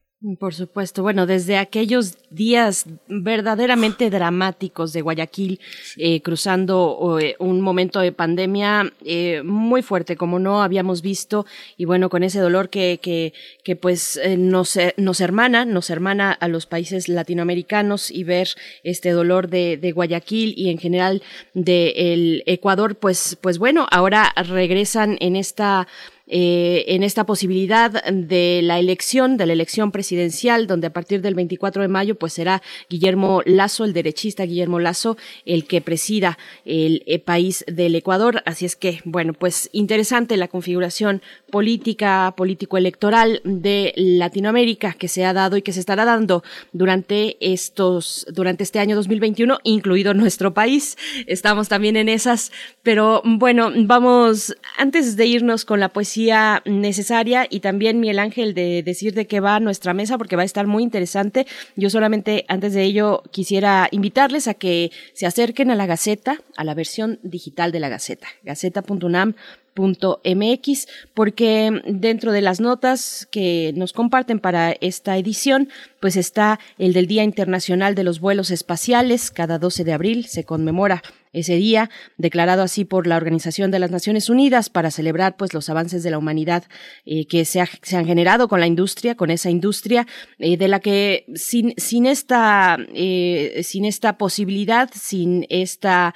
Por supuesto. Bueno, desde aquellos días verdaderamente dramáticos de Guayaquil, eh, cruzando eh, un momento de pandemia eh, muy fuerte, como no habíamos visto, y bueno, con ese dolor que, que, que pues nos, nos hermana, nos hermana a los países latinoamericanos y ver este dolor de, de Guayaquil y en general de el Ecuador, pues, pues bueno, ahora regresan en esta eh, en esta posibilidad de la elección, de la elección presidencial, donde a partir del 24 de mayo, pues será Guillermo Lazo, el derechista Guillermo Lazo, el que presida el, el país del Ecuador. Así es que, bueno, pues interesante la configuración política, político-electoral de Latinoamérica que se ha dado y que se estará dando durante estos, durante este año 2021, incluido nuestro país. Estamos también en esas, pero bueno, vamos, antes de irnos con la poesía necesaria y también Miguel Ángel de decir de qué va nuestra mesa porque va a estar muy interesante. Yo solamente antes de ello quisiera invitarles a que se acerquen a la Gaceta, a la versión digital de la Gaceta, gaceta.unam mx porque dentro de las notas que nos comparten para esta edición pues está el del Día Internacional de los Vuelos Espaciales cada 12 de abril se conmemora ese día, declarado así por la Organización de las Naciones Unidas para celebrar pues los avances de la humanidad eh, que se, han generado con la industria, con esa industria eh, de la que sin, sin esta eh, sin esta posibilidad, sin esta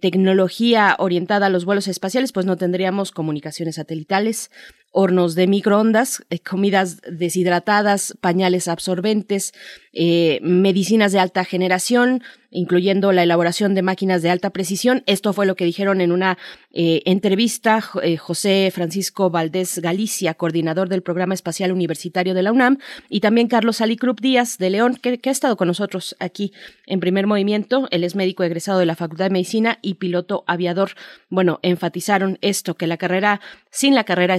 tecnología orientada a los vuelos espaciales, pues no tendríamos comunicaciones satelitales, hornos de microondas, eh, comidas deshidratadas, pañales absorbentes, eh, medicinas de alta generación, incluyendo la elaboración de máquinas de alta precisión. Esto fue lo que dijeron en una eh, entrevista José Francisco Valdés Galicia, coordinador del Programa Espacial Universitario de la UNAM, y también Carlos Alicrup Díaz de León, que, ha estado con nosotros aquí en primer movimiento. Él es médico egresado de la Facultad de Medicina y piloto aviador. Bueno, enfatizaron esto, que la carrera, sin la carrera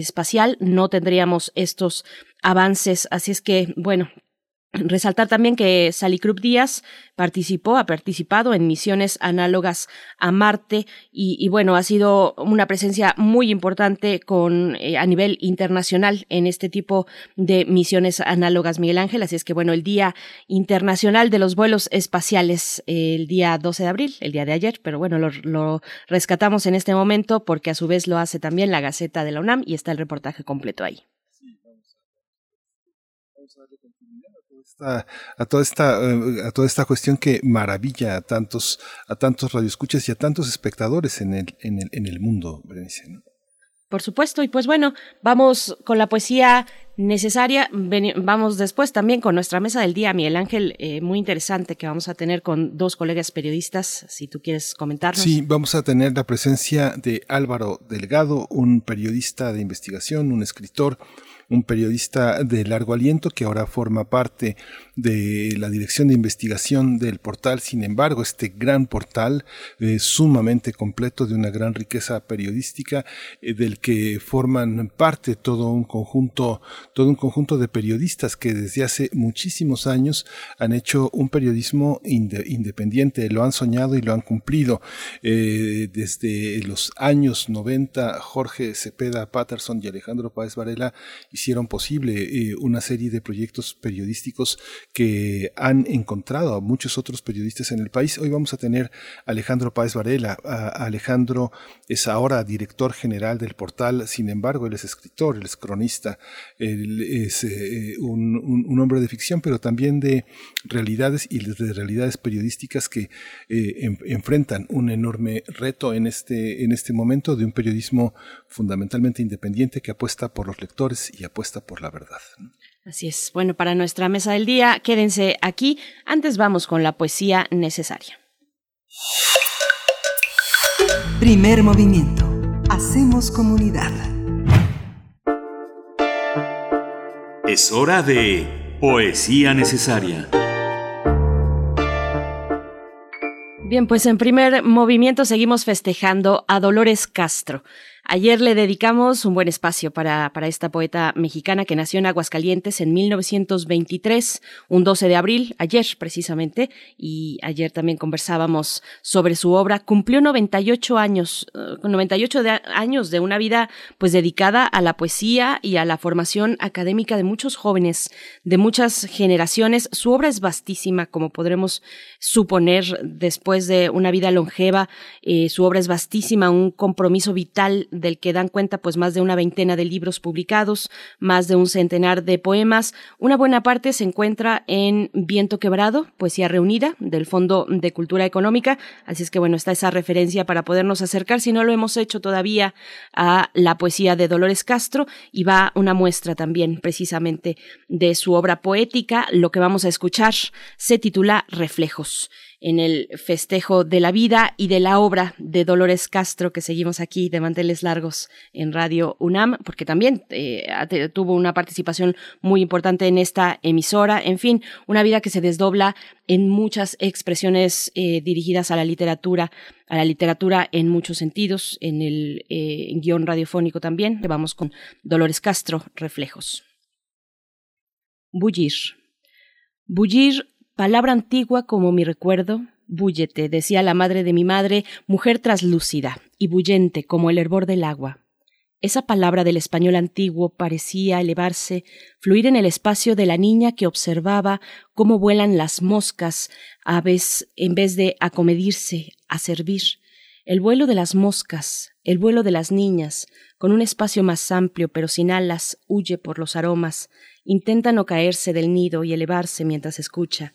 espacial, no tendríamos estos avances. Así es que, bueno, Resaltar también que Salicrup Díaz participó, ha participado en misiones análogas a Marte y, bueno, ha sido una presencia muy importante con, eh, a nivel internacional en este tipo de misiones análogas, Miguel Ángel. Así es que bueno, el Día Internacional de los Vuelos Espaciales, el día 12 de abril, el día de ayer, pero bueno, lo, lo rescatamos en este momento porque a su vez lo hace también la Gaceta de la UNAM y está el reportaje completo ahí. A toda esta eh, a toda esta cuestión que maravilla a tantos a tantos radioescuchas y a tantos espectadores en el en el, en el mundo Por supuesto, y pues bueno, vamos con la poesía necesaria. vamos después también con nuestra mesa del día, Miguel Ángel, eh, muy interesante que vamos a tener con dos colegas periodistas, si tú quieres comentarnos. Sí, vamos a tener la presencia de Álvaro Delgado, un periodista de investigación, un escritor, un periodista de largo aliento que ahora forma parte de la dirección de investigación del portal. Sin embargo, este gran portal eh, sumamente completo de una gran riqueza periodística eh, del que forman parte todo un conjunto, todo un conjunto de periodistas que desde hace muchísimos años han hecho un periodismo independiente, lo han soñado y lo han cumplido. Eh, desde los años 90, Jorge Cepeda Patterson y Alejandro Páez Varela hicieron posible eh, una serie de proyectos periodísticos que han encontrado a muchos otros periodistas en el país. Hoy vamos a tener a Alejandro Páez Varela. Alejandro es ahora director general del portal, sin embargo, él es escritor, él es cronista, él es eh, un, hombre de ficción, pero también de realidades y de realidades periodísticas que eh, enfrentan un enorme reto en este, en este momento de un periodismo fundamentalmente independiente que apuesta por los lectores y apuesta por la verdad. Así es. Bueno, para nuestra mesa del día, quédense aquí. Antes vamos con la poesía necesaria. Primer movimiento. Hacemos comunidad. Es hora de poesía necesaria. Bien, pues en primer movimiento seguimos festejando a Dolores Castro. Ayer le dedicamos un buen espacio para, para esta poeta mexicana que nació en Aguascalientes en 1923, un 12 de abril, ayer precisamente, y ayer también conversábamos sobre su obra. Cumplió 98 años, 98 eh, años de una vida pues dedicada a la poesía y a la formación académica de muchos jóvenes, de muchas generaciones. Su obra es vastísima, como podremos suponer después de una vida longeva. Eh, su obra es vastísima, un compromiso vital del que dan cuenta pues más de una veintena de libros publicados, más de un centenar de poemas. Una buena parte se encuentra en Viento Quebrado, Poesía Reunida, del Fondo de Cultura Económica. Así es que bueno, está esa referencia para podernos acercar, si no lo hemos hecho todavía, a la poesía de Dolores Castro y va una muestra también precisamente de su obra poética. Lo que vamos a escuchar se titula Reflejos en el festejo de la vida y de la obra de Dolores Castro, que seguimos aquí de manteles largos en Radio UNAM, porque también eh, tuvo una participación muy importante en esta emisora. En fin, una vida que se desdobla en muchas expresiones eh, dirigidas a la literatura, a la literatura en muchos sentidos, en el eh, guion radiofónico también. Vamos con Dolores Castro, Reflejos. Bullir. Bullir Palabra antigua como mi recuerdo, búllete, decía la madre de mi madre, mujer traslúcida y bullente como el hervor del agua. Esa palabra del español antiguo parecía elevarse, fluir en el espacio de la niña que observaba cómo vuelan las moscas, aves, en vez de acomedirse, a servir. El vuelo de las moscas, el vuelo de las niñas, con un espacio más amplio pero sin alas, huye por los aromas, intenta no caerse del nido y elevarse mientras escucha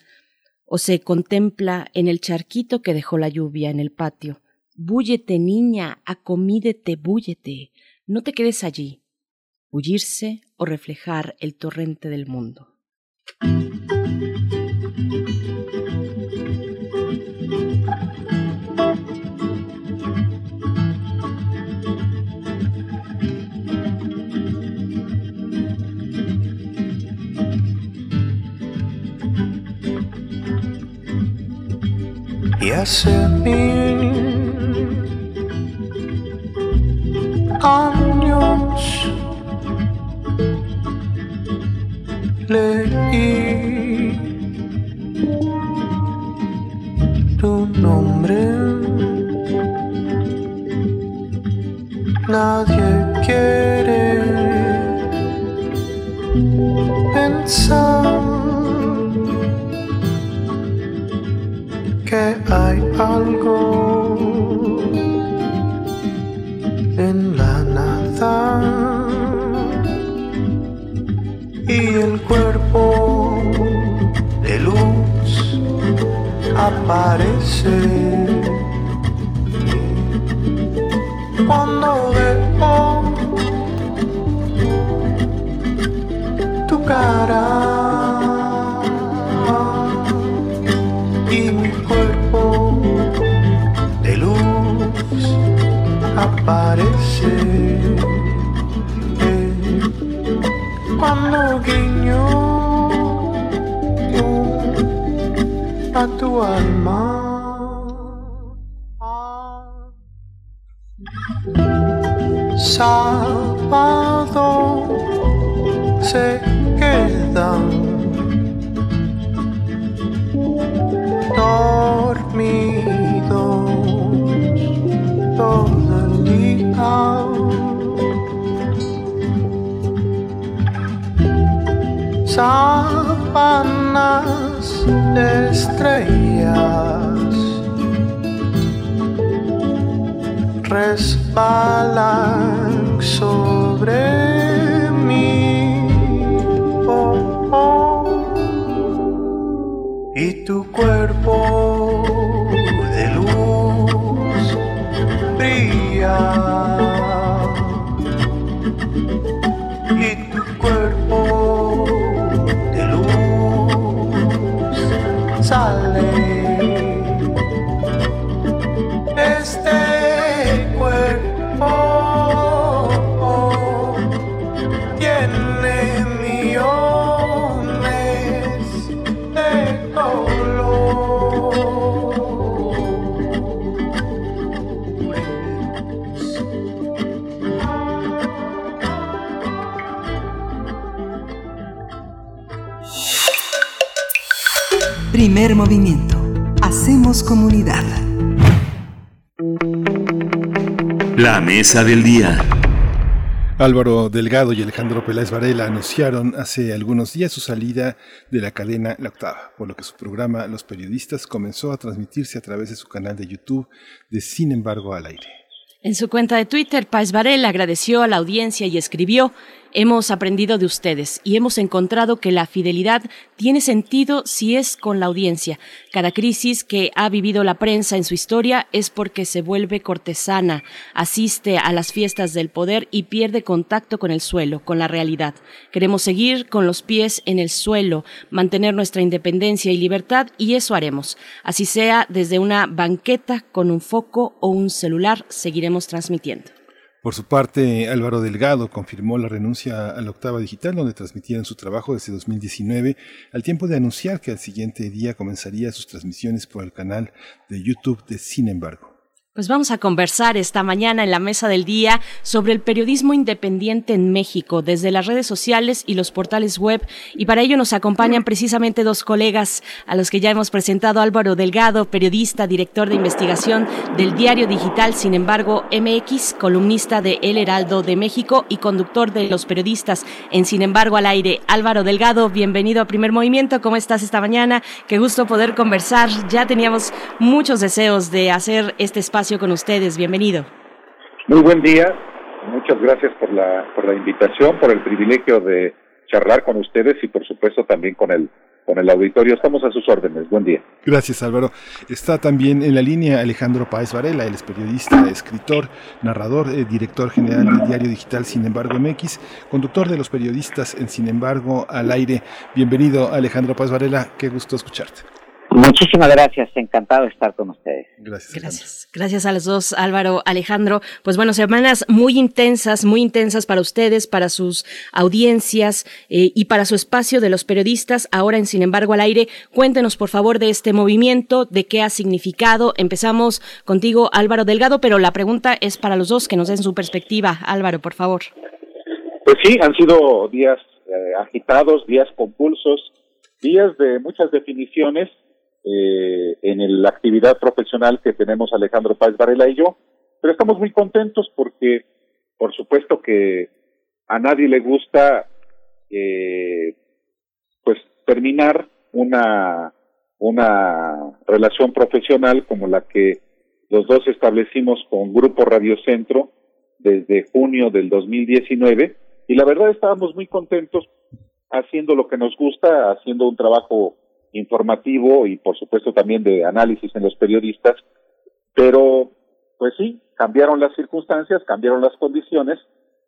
o se contempla en el charquito que dejó la lluvia en el patio. Búllete, niña, acomídete, búllete, no te quedes allí. bullirse o reflejar el torrente del mundo. Y hace mil años leí tu nombre. Nadie quiere pensar que hay algo en la nada y el cuerpo de luz aparece cuando veo tu cara. Aparece cuando guiño a tu alma. Sábado se Sábanas estrellas resbalan sobre mí. Oh, oh. Y tu cuerpo de luz brilla. Primer movimiento. Hacemos comunidad. La mesa del día. Álvaro Delgado y Alejandro Peláez Varela anunciaron hace algunos días su salida de la cadena La Octava, por lo que su programa Los Periodistas comenzó a transmitirse a través de su canal de YouTube de Sin embargo al aire. En su cuenta de Twitter, Páez Varela agradeció a la audiencia y escribió, Hemos aprendido de ustedes y hemos encontrado que la fidelidad tiene sentido si es con la audiencia. Cada crisis que ha vivido la prensa en su historia es porque se vuelve cortesana, asiste a las fiestas del poder y pierde contacto con el suelo, con la realidad. Queremos seguir con los pies en el suelo, mantener nuestra independencia y libertad y eso haremos. Así sea desde una banqueta con un foco o un celular, seguiremos transmitiendo. Por su parte, Álvaro Delgado confirmó la renuncia a la octava digital, donde transmitían su trabajo desde 2019, al tiempo de anunciar que al siguiente día comenzaría sus transmisiones por el canal de YouTube de Sin embargo. Pues vamos a conversar esta mañana en la mesa del día sobre el periodismo independiente en México, desde las redes sociales y los portales web. Y para ello nos acompañan precisamente dos colegas a los que ya hemos presentado, Álvaro Delgado, periodista, director de investigación del diario digital, sin embargo, MX, columnista de El Heraldo de México y conductor de los periodistas en Sin embargo al aire. Álvaro Delgado, bienvenido a Primer Movimiento. ¿Cómo estás esta mañana? Qué gusto poder conversar. Ya teníamos muchos deseos de hacer este espacio con ustedes. Bienvenido. Muy buen día. Muchas gracias por la, por la invitación, por el privilegio de charlar con ustedes y por supuesto también con el con el auditorio. Estamos a sus órdenes. Buen día. Gracias, Álvaro. Está también en la línea Alejandro Páez Varela, él es periodista, escritor, narrador, eh, director general del diario digital Sin embargo MX, conductor de los periodistas en Sin embargo al aire. Bienvenido, Alejandro Páez Varela. Qué gusto escucharte. Muchísimas gracias, encantado de estar con ustedes. Gracias. Gracias. Gracias a los dos, Álvaro, Alejandro. Pues bueno, semanas muy intensas, muy intensas para ustedes, para sus audiencias eh, y para su espacio de los periodistas. Ahora en Sin embargo al aire, cuéntenos por favor de este movimiento, de qué ha significado. Empezamos contigo, Álvaro Delgado, pero la pregunta es para los dos, que nos den su perspectiva. Álvaro, por favor. Pues sí, han sido días eh, agitados, días compulsos, días de muchas definiciones eh, en la actividad profesional que tenemos Alejandro Páez Varela y yo, pero estamos muy contentos porque, por supuesto que a nadie le gusta, eh, pues, terminar una, una relación profesional como la que los dos establecimos con Grupo Radio Centro desde junio del 2019 y la verdad estábamos muy contentos haciendo lo que nos gusta, haciendo un trabajo informativo y por supuesto también de análisis en los periodistas, pero pues sí, cambiaron las circunstancias, cambiaron las condiciones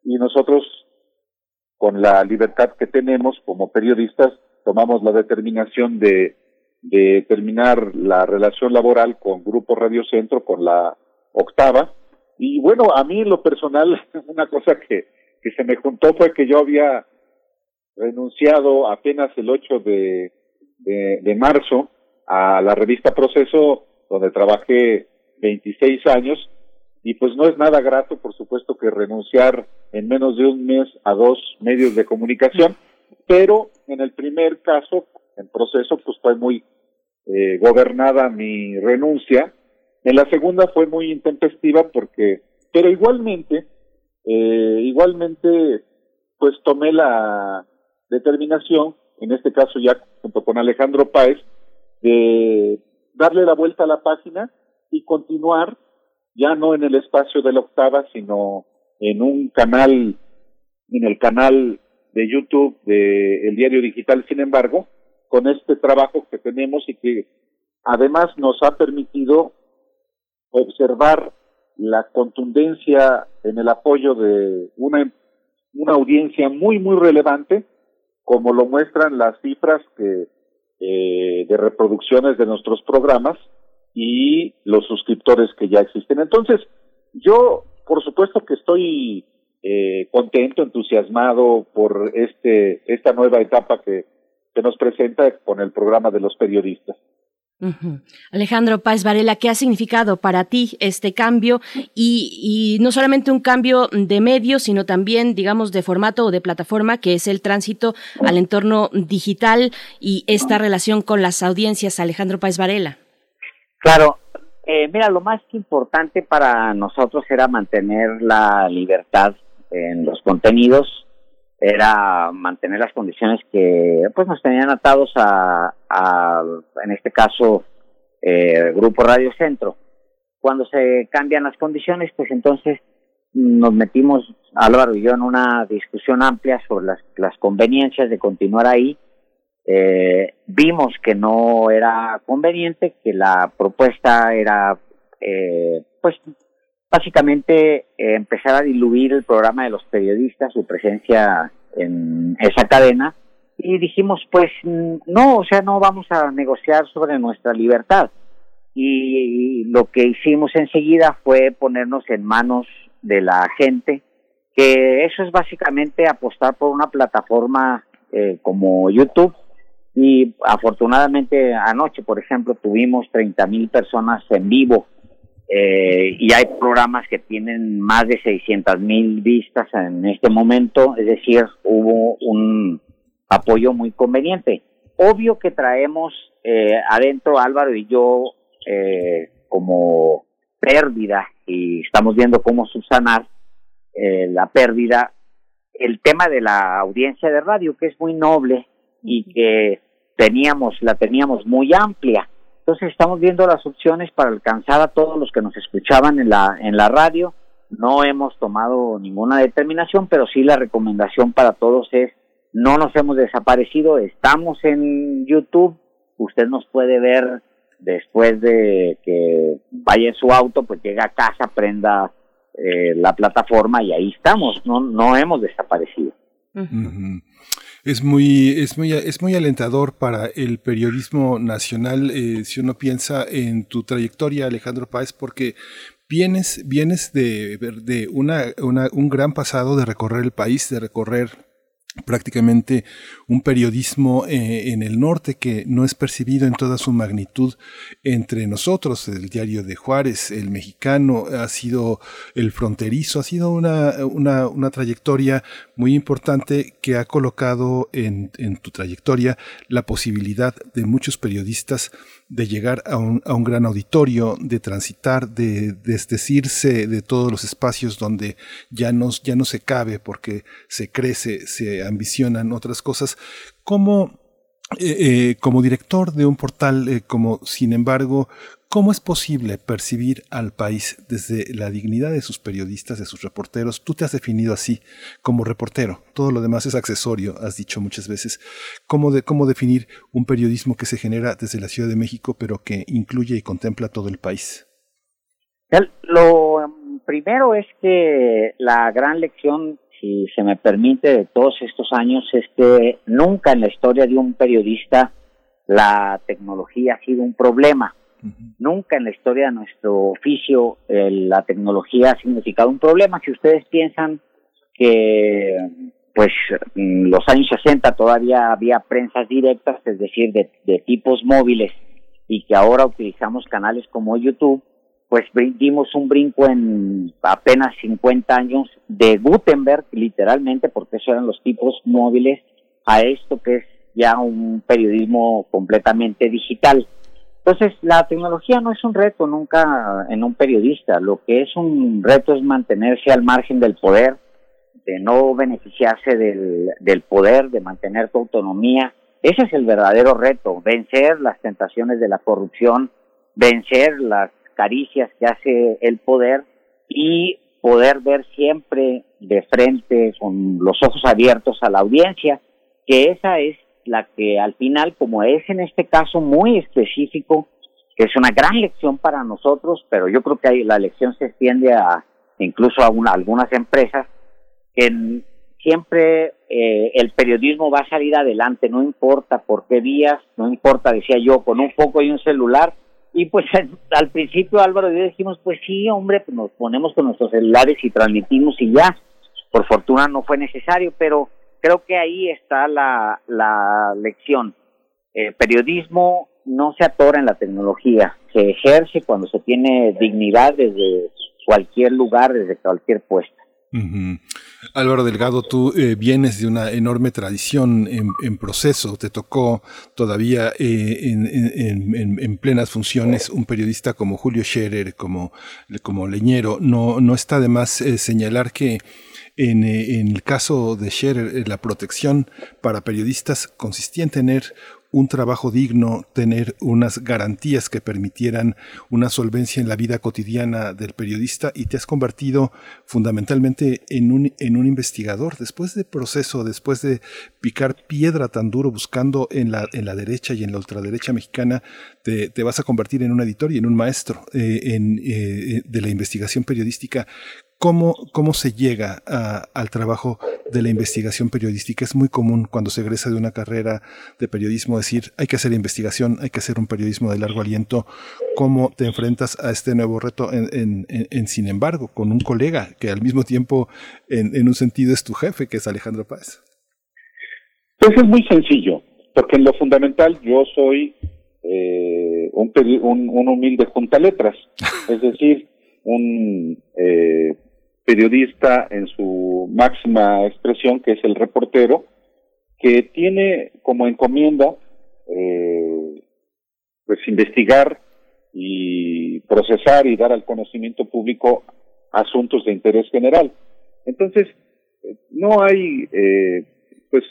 y nosotros con la libertad que tenemos como periodistas tomamos la determinación de, terminar la relación laboral con Grupo Radio Centro, con la octava. Y bueno, a mí lo personal, una cosa que, que se me juntó fue que yo había renunciado apenas el 8 de, de, marzo a la revista Proceso, donde trabajé 26 años, y pues no es nada grato, por supuesto, que renunciar en menos de un mes a dos medios de comunicación, pero en el primer caso, en proceso, pues fue muy eh, gobernada mi renuncia. En la segunda fue muy intempestiva porque, pero igualmente, eh, igualmente, pues tomé la determinación en este caso ya junto con Alejandro Páez, de darle la vuelta a la página y continuar ya no en el espacio de la octava, sino en un canal, en el canal de YouTube de El Diario Digital, sin embargo, con este trabajo que tenemos y que además nos ha permitido observar la contundencia en el apoyo de una, una audiencia muy, muy relevante como lo muestran las cifras que, eh, de reproducciones de nuestros programas y los suscriptores que ya existen. Entonces, yo, por supuesto que estoy eh, contento, entusiasmado por este esta nueva etapa que, que nos presenta con el programa de los periodistas. Alejandro Páez Varela, ¿qué ha significado para ti este cambio? Y, no solamente un cambio de medio, sino también, digamos, de formato o de plataforma, que es el tránsito al entorno digital y esta relación con las audiencias. Alejandro Páez Varela. Claro, eh, mira, lo más importante para nosotros era mantener la libertad en los contenidos, era mantener las condiciones que pues nos tenían atados a, en este caso eh, Grupo Radio Centro. Cuando se cambian las condiciones, pues entonces nos metimos Álvaro y yo en una discusión amplia sobre las, las conveniencias de continuar ahí. Eh, vimos que no era conveniente, que la propuesta era eh, pues básicamente eh, empezar a diluir el programa de los periodistas, su presencia en esa cadena, y dijimos, pues no, o sea, no vamos a negociar sobre nuestra libertad. Y lo que hicimos enseguida fue ponernos en manos de la gente, que eso es básicamente apostar por una plataforma eh, como YouTube. Y afortunadamente anoche, por ejemplo, tuvimos 30 mil personas en vivo eh, y hay programas que tienen más de 600 mil vistas en este momento, es decir, hubo un apoyo muy conveniente. Obvio que traemos eh, adentro Álvaro y yo eh, como pérdida y estamos viendo cómo subsanar eh, la pérdida el tema de la audiencia de radio que es muy noble y que teníamos la teníamos muy amplia entonces estamos viendo las opciones para alcanzar a todos los que nos escuchaban en la, en la radio. No hemos tomado ninguna determinación, pero sí la recomendación para todos es no nos hemos desaparecido, estamos en YouTube, usted nos puede ver después de que vaya en su auto, pues llega a casa, prenda eh, la plataforma y ahí estamos, no, no hemos desaparecido. Es muy, es muy, es muy alentador para el periodismo nacional eh, si uno piensa en tu trayectoria, Alejandro Páez, porque vienes, vienes de, de una, un gran pasado de recorrer el país, de recorrer prácticamente un periodismo eh, en el norte que no es percibido en toda su magnitud entre nosotros. El diario de Juárez, el mexicano, ha sido el fronterizo, ha sido una, una, una trayectoria muy importante que ha colocado en, en tu trayectoria la posibilidad de muchos periodistas de llegar a un, a un gran auditorio, de transitar, de desdecirse de todos los espacios donde ya ya no se cabe porque se crece, se ambicionan otras cosas. ¿Cómo, eh, eh, como director de un portal eh, como Sin embargo, ¿Cómo es posible percibir al país desde la dignidad de sus periodistas, de sus reporteros? Tú te has definido así, como reportero. Todo lo demás es accesorio, has dicho muchas veces. ¿Cómo, cómo definir un periodismo que se genera desde la Ciudad de México, pero que incluye y contempla todo el país? Lo primero es que la gran lección, si se me permite, de todos estos años es que nunca en la historia de un periodista la tecnología ha sido un problema Nunca en la historia de nuestro oficio la tecnología ha significado un problema. Si ustedes piensan que pues en los años 60 todavía había prensas directas, es decir, de, tipos móviles, y que ahora utilizamos canales como YouTube, pues dimos un brinco en apenas 50 años de Gutenberg, literalmente, porque esos eran los tipos móviles, a esto que es ya un periodismo completamente digital. Entonces, la tecnología no es un reto nunca en un periodista. Lo que es un reto es mantenerse al margen del poder, de no beneficiarse del, del poder, de mantener tu autonomía. Ese es el verdadero reto, vencer las tentaciones de la corrupción, vencer las caricias que hace el poder y poder ver siempre de frente, con los ojos abiertos a la audiencia, que esa es la que al final, como es en este caso muy específico, que es una gran lección para nosotros, pero yo creo que la lección se extiende a incluso a, algunas empresas, que siempre eh, el periodismo va a salir adelante, no importa por qué vías, no importa, decía yo, con un foco y un celular. Y pues al principio Álvaro dijimos, pues sí, hombre, pues nos ponemos con nuestros celulares y transmitimos y ya. Por fortuna no fue necesario, pero creo que ahí está la, la lección. El periodismo no se atora en la tecnología, se ejerce cuando se tiene dignidad desde cualquier lugar, desde cualquier puesto. Álvaro Delgado, tú eh, vienes de una enorme tradición en, proceso. Te tocó todavía eh, en, plenas funciones un periodista como Julio Scherer, como, como Leñero. No, no está de más eh, señalar que en, en, el caso de Scherer, la protección para periodistas consistía en tener un trabajo digno, tener unas garantías que permitieran una solvencia en la vida cotidiana del periodista y te has convertido fundamentalmente en un, en un investigador. Después de proceso, después de picar piedra tan duro buscando en la, en la derecha y en la ultraderecha mexicana, te, vas a convertir en un editor y en un maestro eh, eh, de la investigación periodística. ¿Cómo, ¿Cómo se llega al trabajo de la investigación periodística? Es muy común cuando se egresa de una carrera de periodismo decir hay que hacer investigación, hay que hacer un periodismo de largo aliento. ¿Cómo te enfrentas a este nuevo reto en, en, sin embargo, con un colega que al mismo tiempo en, un sentido es tu jefe, que es Alejandro Páez? Pues es muy sencillo, porque en lo fundamental yo soy eh, un, un, un humilde junta letras, es decir, un eh, periodista en su máxima expresión, que es el reportero, que tiene como encomienda eh, pues investigar y procesar y dar al conocimiento público asuntos de interés general. Entonces, no hay, eh, pues,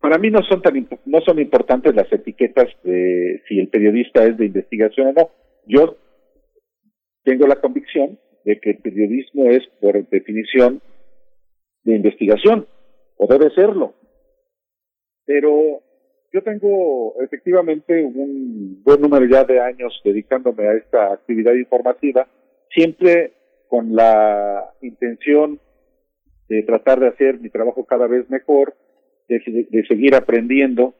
para mí no son tan no son importantes las etiquetas de si el periodista es de investigación o no. Yo tengo la convicción de que el periodismo es, por definición, de investigación, o debe serlo. pero yo tengo efectivamente un buen número ya de años dedicándome a esta actividad informativa, siempre con la intención de tratar de hacer mi trabajo cada vez mejor, de, de seguir aprendiendo.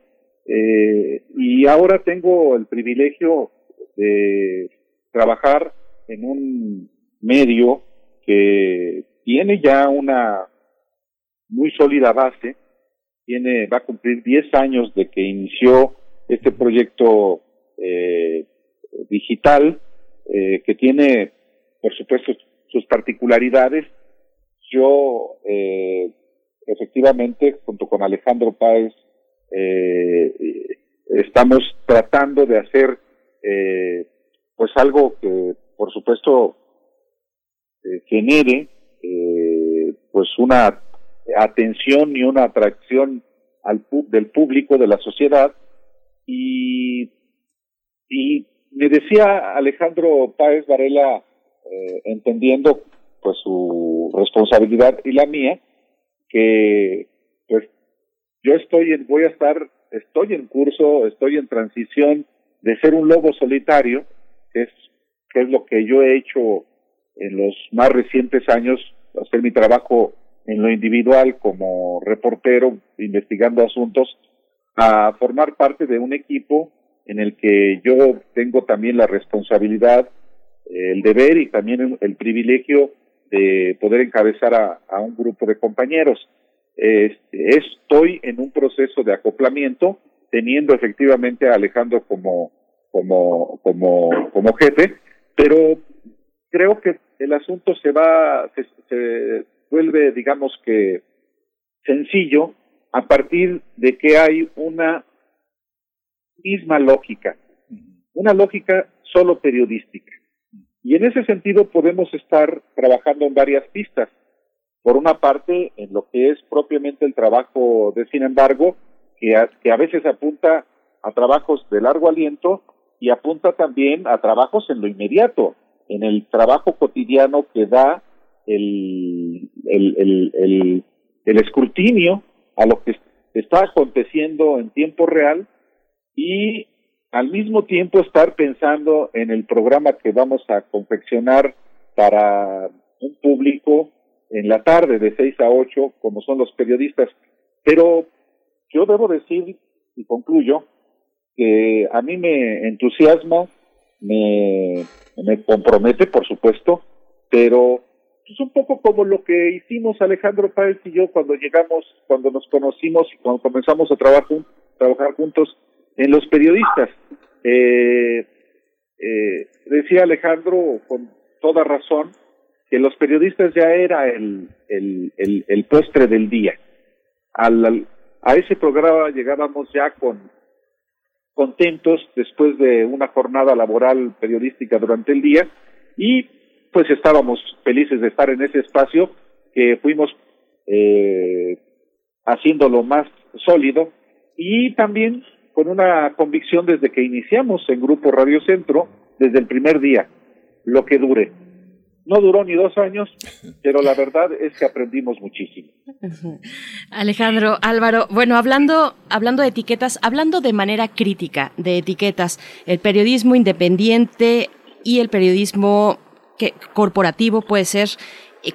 Eh, y ahora tengo el privilegio de trabajar en un medio que tiene ya una muy sólida base, tiene, va a cumplir 10 años de que inició este proyecto eh, digital, eh, que tiene, por supuesto, sus particularidades. Yo, eh, efectivamente, junto con Alejandro Páez, eh, estamos tratando de hacer, eh, pues algo que, por supuesto, eh, genere, eh, pues una atención y una atracción al del público, de la sociedad. Y, y me decía Alejandro Páez Varela, eh, entendiendo pues su responsabilidad y la mía, que pues yo estoy en, voy a estar, estoy en curso, estoy en transición de ser un lobo solitario, que es, que es lo que yo he hecho en los más recientes años, hacer mi trabajo en lo individual como reportero, investigando asuntos, a formar parte de un equipo en el que yo tengo también la responsabilidad, el deber y también el privilegio de poder encabezar a, un grupo de compañeros. Este, estoy en un proceso de acoplamiento, teniendo efectivamente a Alejandro como, como, como, como jefe, pero creo que el asunto se va, se, se vuelve, digamos que, sencillo a partir de que hay una misma lógica, una lógica solo periodística. Y en ese sentido podemos estar trabajando en varias pistas. Por una parte, en lo que es propiamente el trabajo de sin embargo, que a, que a veces apunta a trabajos de largo aliento y apunta también a trabajos en lo inmediato, en el trabajo cotidiano que da el, el, el, el, el escrutinio a lo que está aconteciendo en tiempo real y al mismo tiempo estar pensando en el programa que vamos a confeccionar para un público en la tarde de 6 a 8, como son los periodistas. Pero yo debo decir, y concluyo, que a mí me entusiasma, me, me compromete, por supuesto, pero es un poco como lo que hicimos Alejandro Páez y yo cuando llegamos, cuando nos conocimos y cuando comenzamos a trabajar, trabajar juntos en los periodistas. Eh, eh, decía Alejandro con toda razón que los periodistas ya era el, el, el, el postre del día. Al, al, a ese programa llegábamos ya con contentos después de una jornada laboral periodística durante el día y pues estábamos felices de estar en ese espacio que fuimos eh, haciéndolo más sólido y también con una convicción desde que iniciamos en Grupo Radio Centro, desde el primer día, lo que dure. No duró ni dos años, pero la verdad es que aprendimos muchísimo. Alejandro, Álvaro, bueno, hablando, hablando de etiquetas, hablando de manera crítica de etiquetas, el periodismo independiente y el periodismo corporativo puede ser.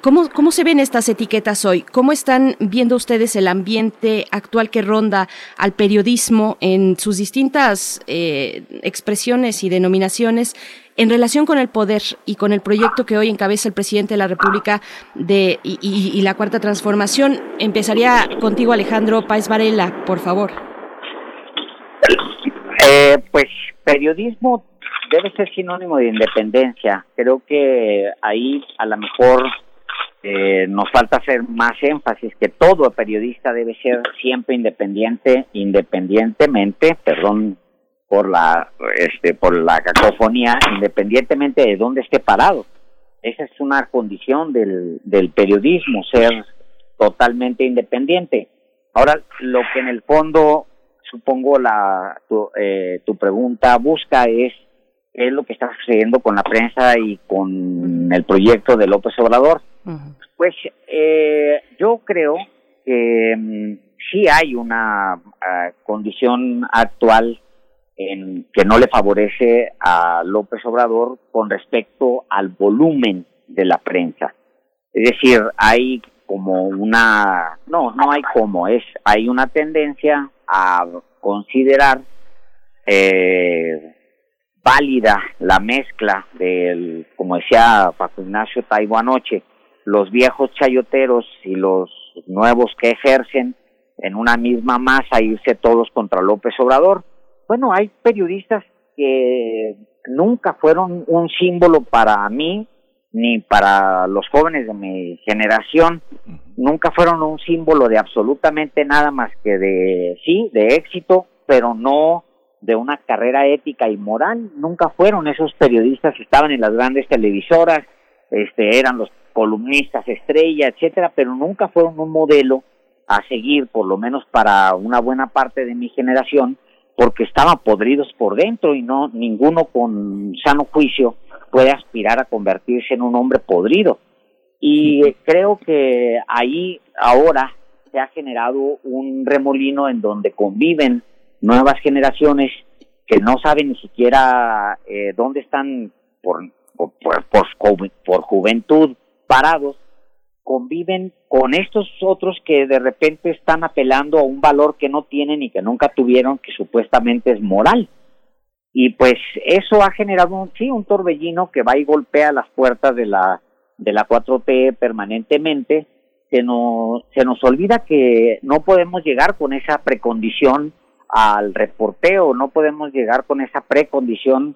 ¿Cómo, ¿Cómo se ven estas etiquetas hoy? ¿Cómo están viendo ustedes el ambiente actual que ronda al periodismo en sus distintas eh, expresiones y denominaciones en relación con el poder y con el proyecto que hoy encabeza el presidente de la República de, y, la Cuarta Transformación? Empezaría contigo, Alejandro Páez Varela, por favor. Eh, pues periodismo debe ser sinónimo de independencia. Creo que ahí a lo mejor eh, nos falta hacer más énfasis que todo periodista debe ser siempre independiente, independientemente, perdón por la este por la cacofonía, independientemente de dónde esté parado. Esa es una condición del, del periodismo, ser totalmente independiente. Ahora, lo que en el fondo supongo la tu, eh, tu pregunta busca es qué es lo que está sucediendo con la prensa y con el proyecto de López Obrador. Uh -huh. Pues eh, yo creo que sí hay una ah, condición actual en que no le favorece a López Obrador con respecto al volumen de la prensa. Es decir, hay como una, no, no hay como, es, hay una tendencia a considerar eh, válida la mezcla del, como decía Paco Ignacio Taibo anoche, los viejos chayoteros y los nuevos que ejercen en una misma masa irse todos contra López Obrador. Bueno, hay periodistas que nunca fueron un símbolo para mí ni para los jóvenes de mi generación, nunca fueron un símbolo de absolutamente nada más que de, sí, de éxito, pero no de una carrera ética y moral, nunca fueron esos periodistas que estaban en las grandes televisoras, este, eran los columnistas estrella, etcétera, pero nunca fueron un modelo a seguir, por lo menos para una buena parte de mi generación, porque estaban podridos por dentro y no ninguno con sano juicio puede aspirar a convertirse en un hombre podrido. Y creo que ahí ahora se ha generado un remolino en donde conviven nuevas generaciones que no saben ni siquiera eh, dónde están por, por, por, por juventud parados, conviven con estos otros que de repente están apelando a un valor que no tienen y que nunca tuvieron, que supuestamente es moral. Y pues eso ha generado un, sí, un torbellino que va y golpea las puertas de la, de la 4T permanentemente. Se nos, se nos olvida que no podemos llegar con esa precondición al reporteo, no podemos llegar con esa precondición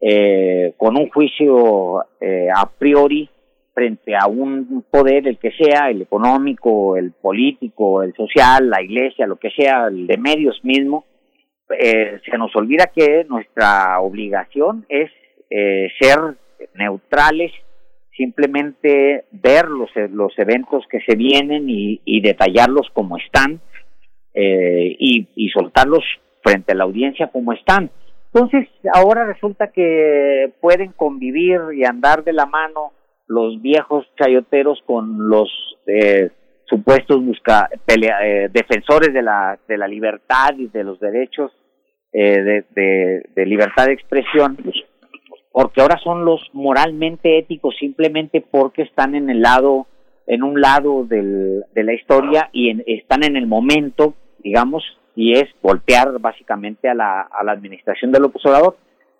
eh, con un juicio eh, a priori frente a un poder, el que sea, el económico, el político, el social, la iglesia, lo que sea, el de medios mismo, eh, se nos olvida que nuestra obligación es eh, ser neutrales, simplemente ver los, los eventos que se vienen y, detallarlos como están eh, y, y soltarlos frente a la audiencia como están. Entonces, ahora resulta que pueden convivir y andar de la mano los viejos chayoteros con los eh, supuestos busca, pelea, eh, defensores de la, de la libertad y de los derechos eh, de, de, libertad de expresión, porque ahora son los moralmente éticos simplemente porque están en el lado, en un lado del, de la historia y en, están en el momento, digamos, y es golpear básicamente a la, a la administración del opositor.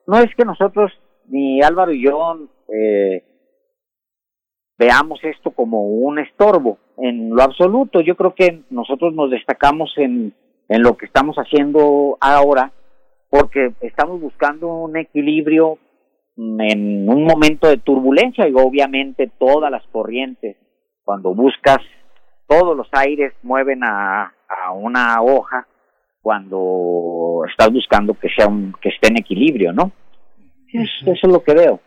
No es que nosotros, ni Álvaro y yo, eh, veamos esto como un estorbo en lo absoluto. Yo creo que nosotros nos destacamos en, en lo que estamos haciendo ahora porque estamos buscando un equilibrio en un momento de turbulencia y obviamente todas las corrientes, cuando buscas, todos los aires mueven a, a una hoja cuando estás buscando que sea un, que esté en equilibrio, ¿no? eso es lo que veo.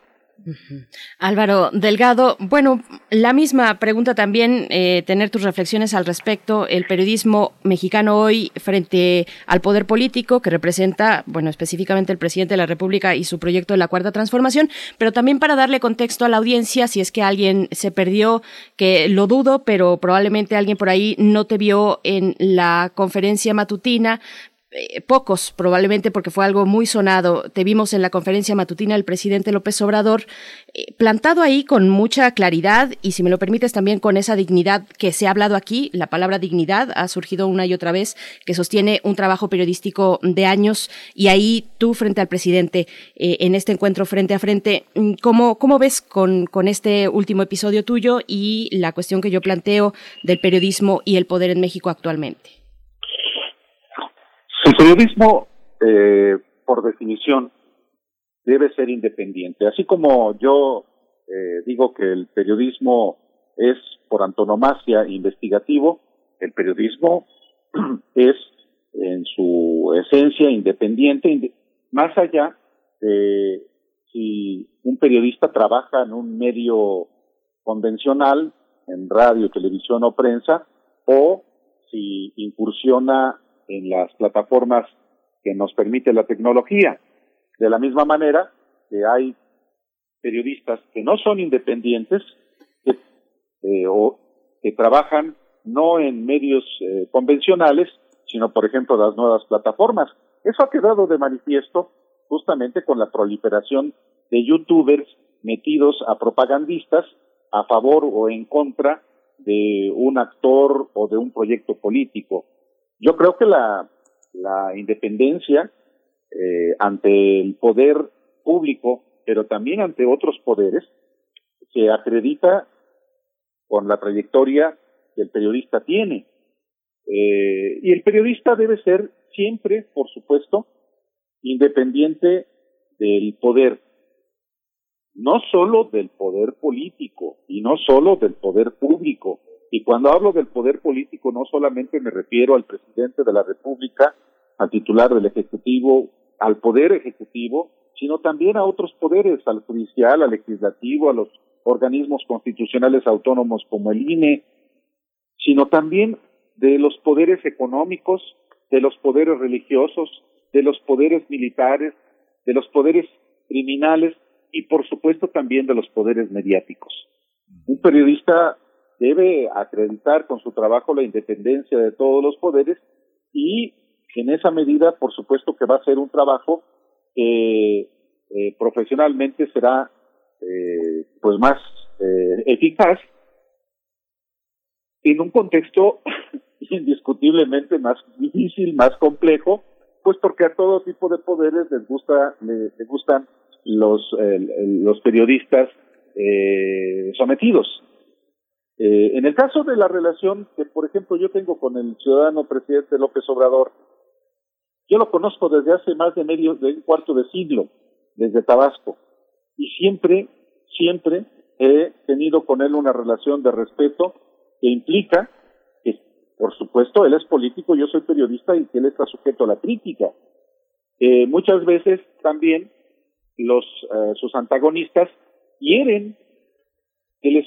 Álvaro Delgado, bueno, la misma pregunta también, eh, tener tus reflexiones al respecto, el periodismo mexicano hoy frente al poder político que representa, bueno, específicamente el presidente de la República y su proyecto de la Cuarta Transformación, pero también para darle contexto a la audiencia, si es que alguien se perdió, que lo dudo, pero probablemente alguien por ahí no te vio en la conferencia matutina, eh, pocos, probablemente porque fue algo muy sonado. Te vimos en la conferencia matutina del presidente López Obrador, eh, plantado ahí con mucha claridad y, si me lo permites, también con esa dignidad que se ha hablado aquí. La palabra dignidad ha surgido una y otra vez, que sostiene un trabajo periodístico de años. Y ahí tú, frente al presidente, eh, en este encuentro frente a frente, mm, ¿cómo, cómo ves con, con este último episodio tuyo y la cuestión que yo planteo del periodismo y el poder en México actualmente? El periodismo, eh, por definición, debe ser independiente. Así como yo eh, digo que el periodismo es por antonomasia investigativo, el periodismo es en su esencia independiente, más allá de si un periodista trabaja en un medio convencional, en radio, televisión o prensa, o si incursiona en las plataformas que nos permite la tecnología. De la misma manera que hay periodistas que no son independientes que, eh, o que trabajan no en medios eh, convencionales, sino por ejemplo las nuevas plataformas. Eso ha quedado de manifiesto justamente con la proliferación de youtubers metidos a propagandistas a favor o en contra de un actor o de un proyecto político. Yo creo que la, la independencia eh, ante el poder público, pero también ante otros poderes, se acredita con la trayectoria que el periodista tiene. Eh, y el periodista debe ser siempre, por supuesto, independiente del poder, no solo del poder político y no solo del poder público. Y cuando hablo del poder político no solamente me refiero al presidente de la República, al titular del Ejecutivo, al poder ejecutivo, sino también a otros poderes, al judicial, al legislativo, a los organismos constitucionales autónomos como el INE, sino también de los poderes económicos, de los poderes religiosos, de los poderes militares, de los poderes criminales y por supuesto también de los poderes mediáticos. Un periodista debe acreditar con su trabajo la independencia de todos los poderes y en esa medida, por supuesto que va a ser un trabajo que eh, profesionalmente será eh, pues más eh, eficaz en un contexto indiscutiblemente más difícil, más complejo, pues porque a todo tipo de poderes les gusta, les, gustan los, los periodistas sometidos. Eh, en el caso de la relación que, por ejemplo, yo tengo con el ciudadano presidente López Obrador, yo lo conozco desde hace más de medio, de un cuarto de siglo, desde Tabasco, y siempre, siempre he tenido con él una relación de respeto que implica por supuesto, él es político, yo soy periodista y él está sujeto a la crítica. Eh, muchas veces también los eh, sus antagonistas quieren que les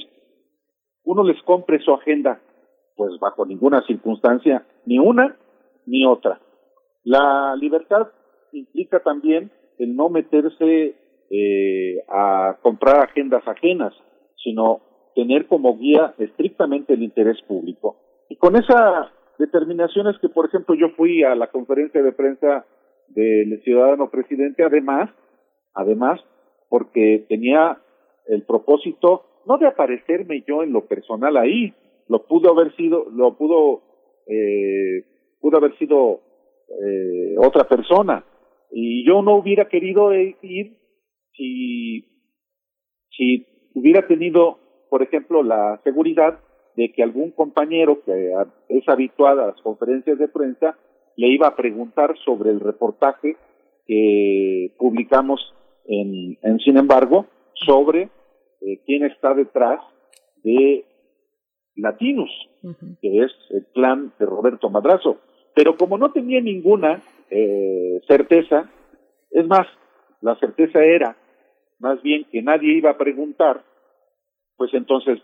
uno les compre su agenda, pues bajo ninguna circunstancia, ni una ni otra. La libertad implica también el no meterse eh, a comprar agendas ajenas, sino tener como guía estrictamente el interés público. Y con esa determinación es que, por ejemplo, yo fui a la conferencia de prensa del ciudadano presidente, además, además, porque tenía el propósito no de aparecerme yo en lo personal ahí, lo pudo haber sido, lo pudo, eh, pudo haber sido eh, otra persona, y yo no hubiera querido ir si, si hubiera tenido, por ejemplo, la seguridad de que algún compañero que es habitual a las conferencias de prensa le iba a preguntar sobre el reportaje que publicamos en, en Sin embargo sobre eh, quién está detrás de Latinus, que es el clan de Roberto Madrazo. Pero como no tenía ninguna eh, certeza, es más, la certeza era más bien que nadie iba a preguntar, pues entonces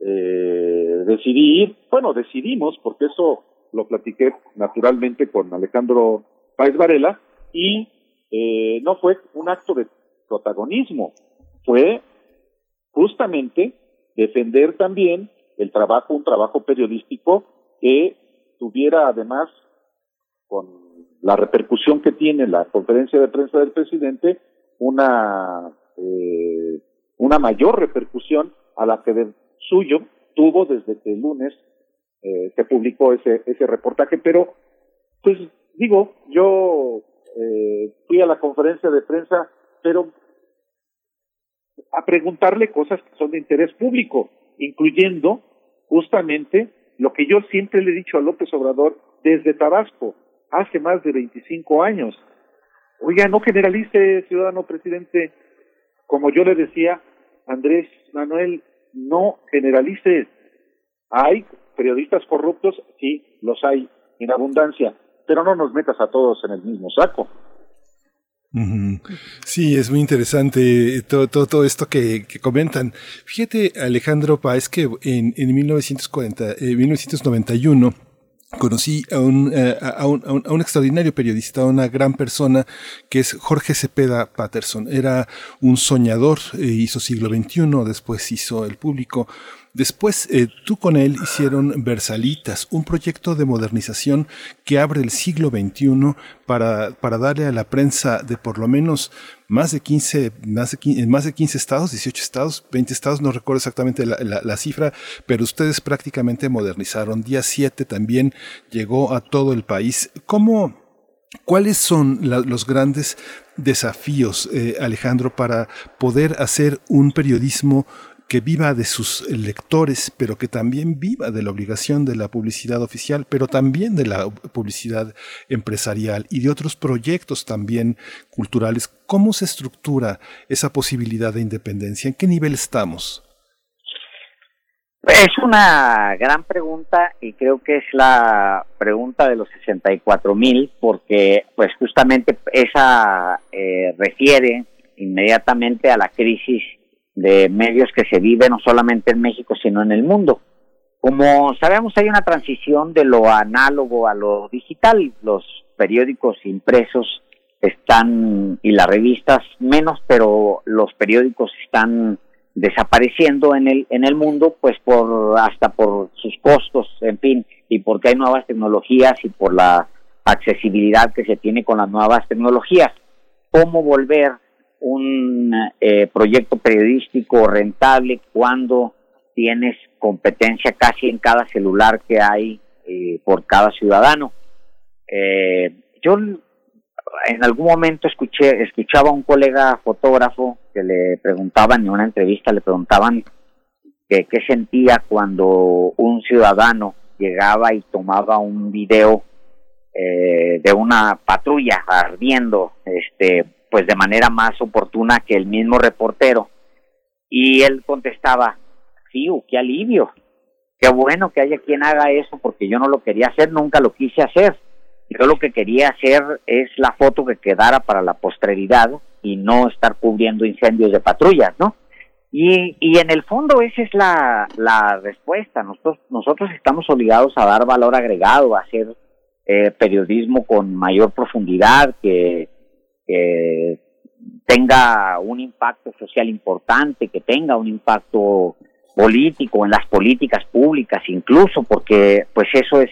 eh, decidí ir, bueno, decidimos, porque eso lo platiqué naturalmente con Alejandro Páez Varela, y eh, no fue un acto de protagonismo, fue justamente defender también el trabajo, un trabajo periodístico que tuviera además, con la repercusión que tiene la conferencia de prensa del presidente, una, eh, una mayor repercusión a la que de, suyo tuvo desde que el lunes eh, se publicó ese, ese reportaje, pero pues digo, yo eh, fui a la conferencia de prensa, pero a preguntarle cosas que son de interés público, incluyendo justamente lo que yo siempre le he dicho a López Obrador desde Tabasco, hace más de 25 años. Oiga, no generalice, ciudadano presidente, como yo le decía, Andrés Manuel, no generalice. Hay periodistas corruptos, sí, los hay en abundancia, pero no nos metas a todos en el mismo saco. Sí, es muy interesante todo, todo, esto que, comentan. Fíjate, Alejandro Páez, que en, en 1940, 1991 eh, conocí a un, eh, a, un, a, un, extraordinario periodista, a una gran persona que es Jorge Cepeda Patterson. Era un soñador, eh, hizo siglo XXI, después hizo el público. Después, eh, tú con él hicieron Versalitas, un proyecto de modernización que abre el siglo XXI para, para darle a la prensa de por lo menos más de 15, más de 15, más de 15 estados, 18 estados, 20 estados, no recuerdo exactamente la, la, cifra, pero ustedes prácticamente modernizaron. Día 7 también llegó a todo el país. ¿Cómo, ¿Cuáles son los grandes desafíos, eh, Alejandro, para poder hacer un periodismo que viva de sus lectores, pero que también viva de la obligación de la publicidad oficial, pero también de la publicidad empresarial y de otros proyectos también culturales. ¿Cómo se estructura esa posibilidad de independencia? ¿En qué nivel estamos? Es una gran pregunta y creo que es la pregunta de los 64 mil porque pues justamente esa eh, refiere inmediatamente a la crisis de medios que se vive no solamente en México sino en el mundo. Como sabemos hay una transición de lo análogo a lo digital, los periódicos impresos están y las revistas menos, pero los periódicos están desapareciendo en el en el mundo pues por hasta por sus costos en fin y porque hay nuevas tecnologías y por la accesibilidad que se tiene con las nuevas tecnologías cómo volver un eh, proyecto periodístico rentable cuando tienes competencia casi en cada celular que hay eh, por cada ciudadano. Eh, yo en algún momento escuché escuchaba a un colega fotógrafo que le preguntaban en una entrevista le preguntaban que qué sentía cuando un ciudadano llegaba y tomaba un video eh, de una patrulla ardiendo este pues de manera más oportuna que el mismo reportero y él contestaba sí qué alivio qué bueno que haya quien haga eso porque yo no lo quería hacer nunca lo quise hacer yo lo que quería hacer es la foto que quedara para la posteridad y no estar cubriendo incendios de patrullas, ¿no? Y, y en el fondo esa es la, la respuesta. Nosotros, nosotros estamos obligados a dar valor agregado, a hacer eh, periodismo con mayor profundidad, que, que tenga un impacto social importante, que tenga un impacto político en las políticas públicas incluso, porque pues eso es,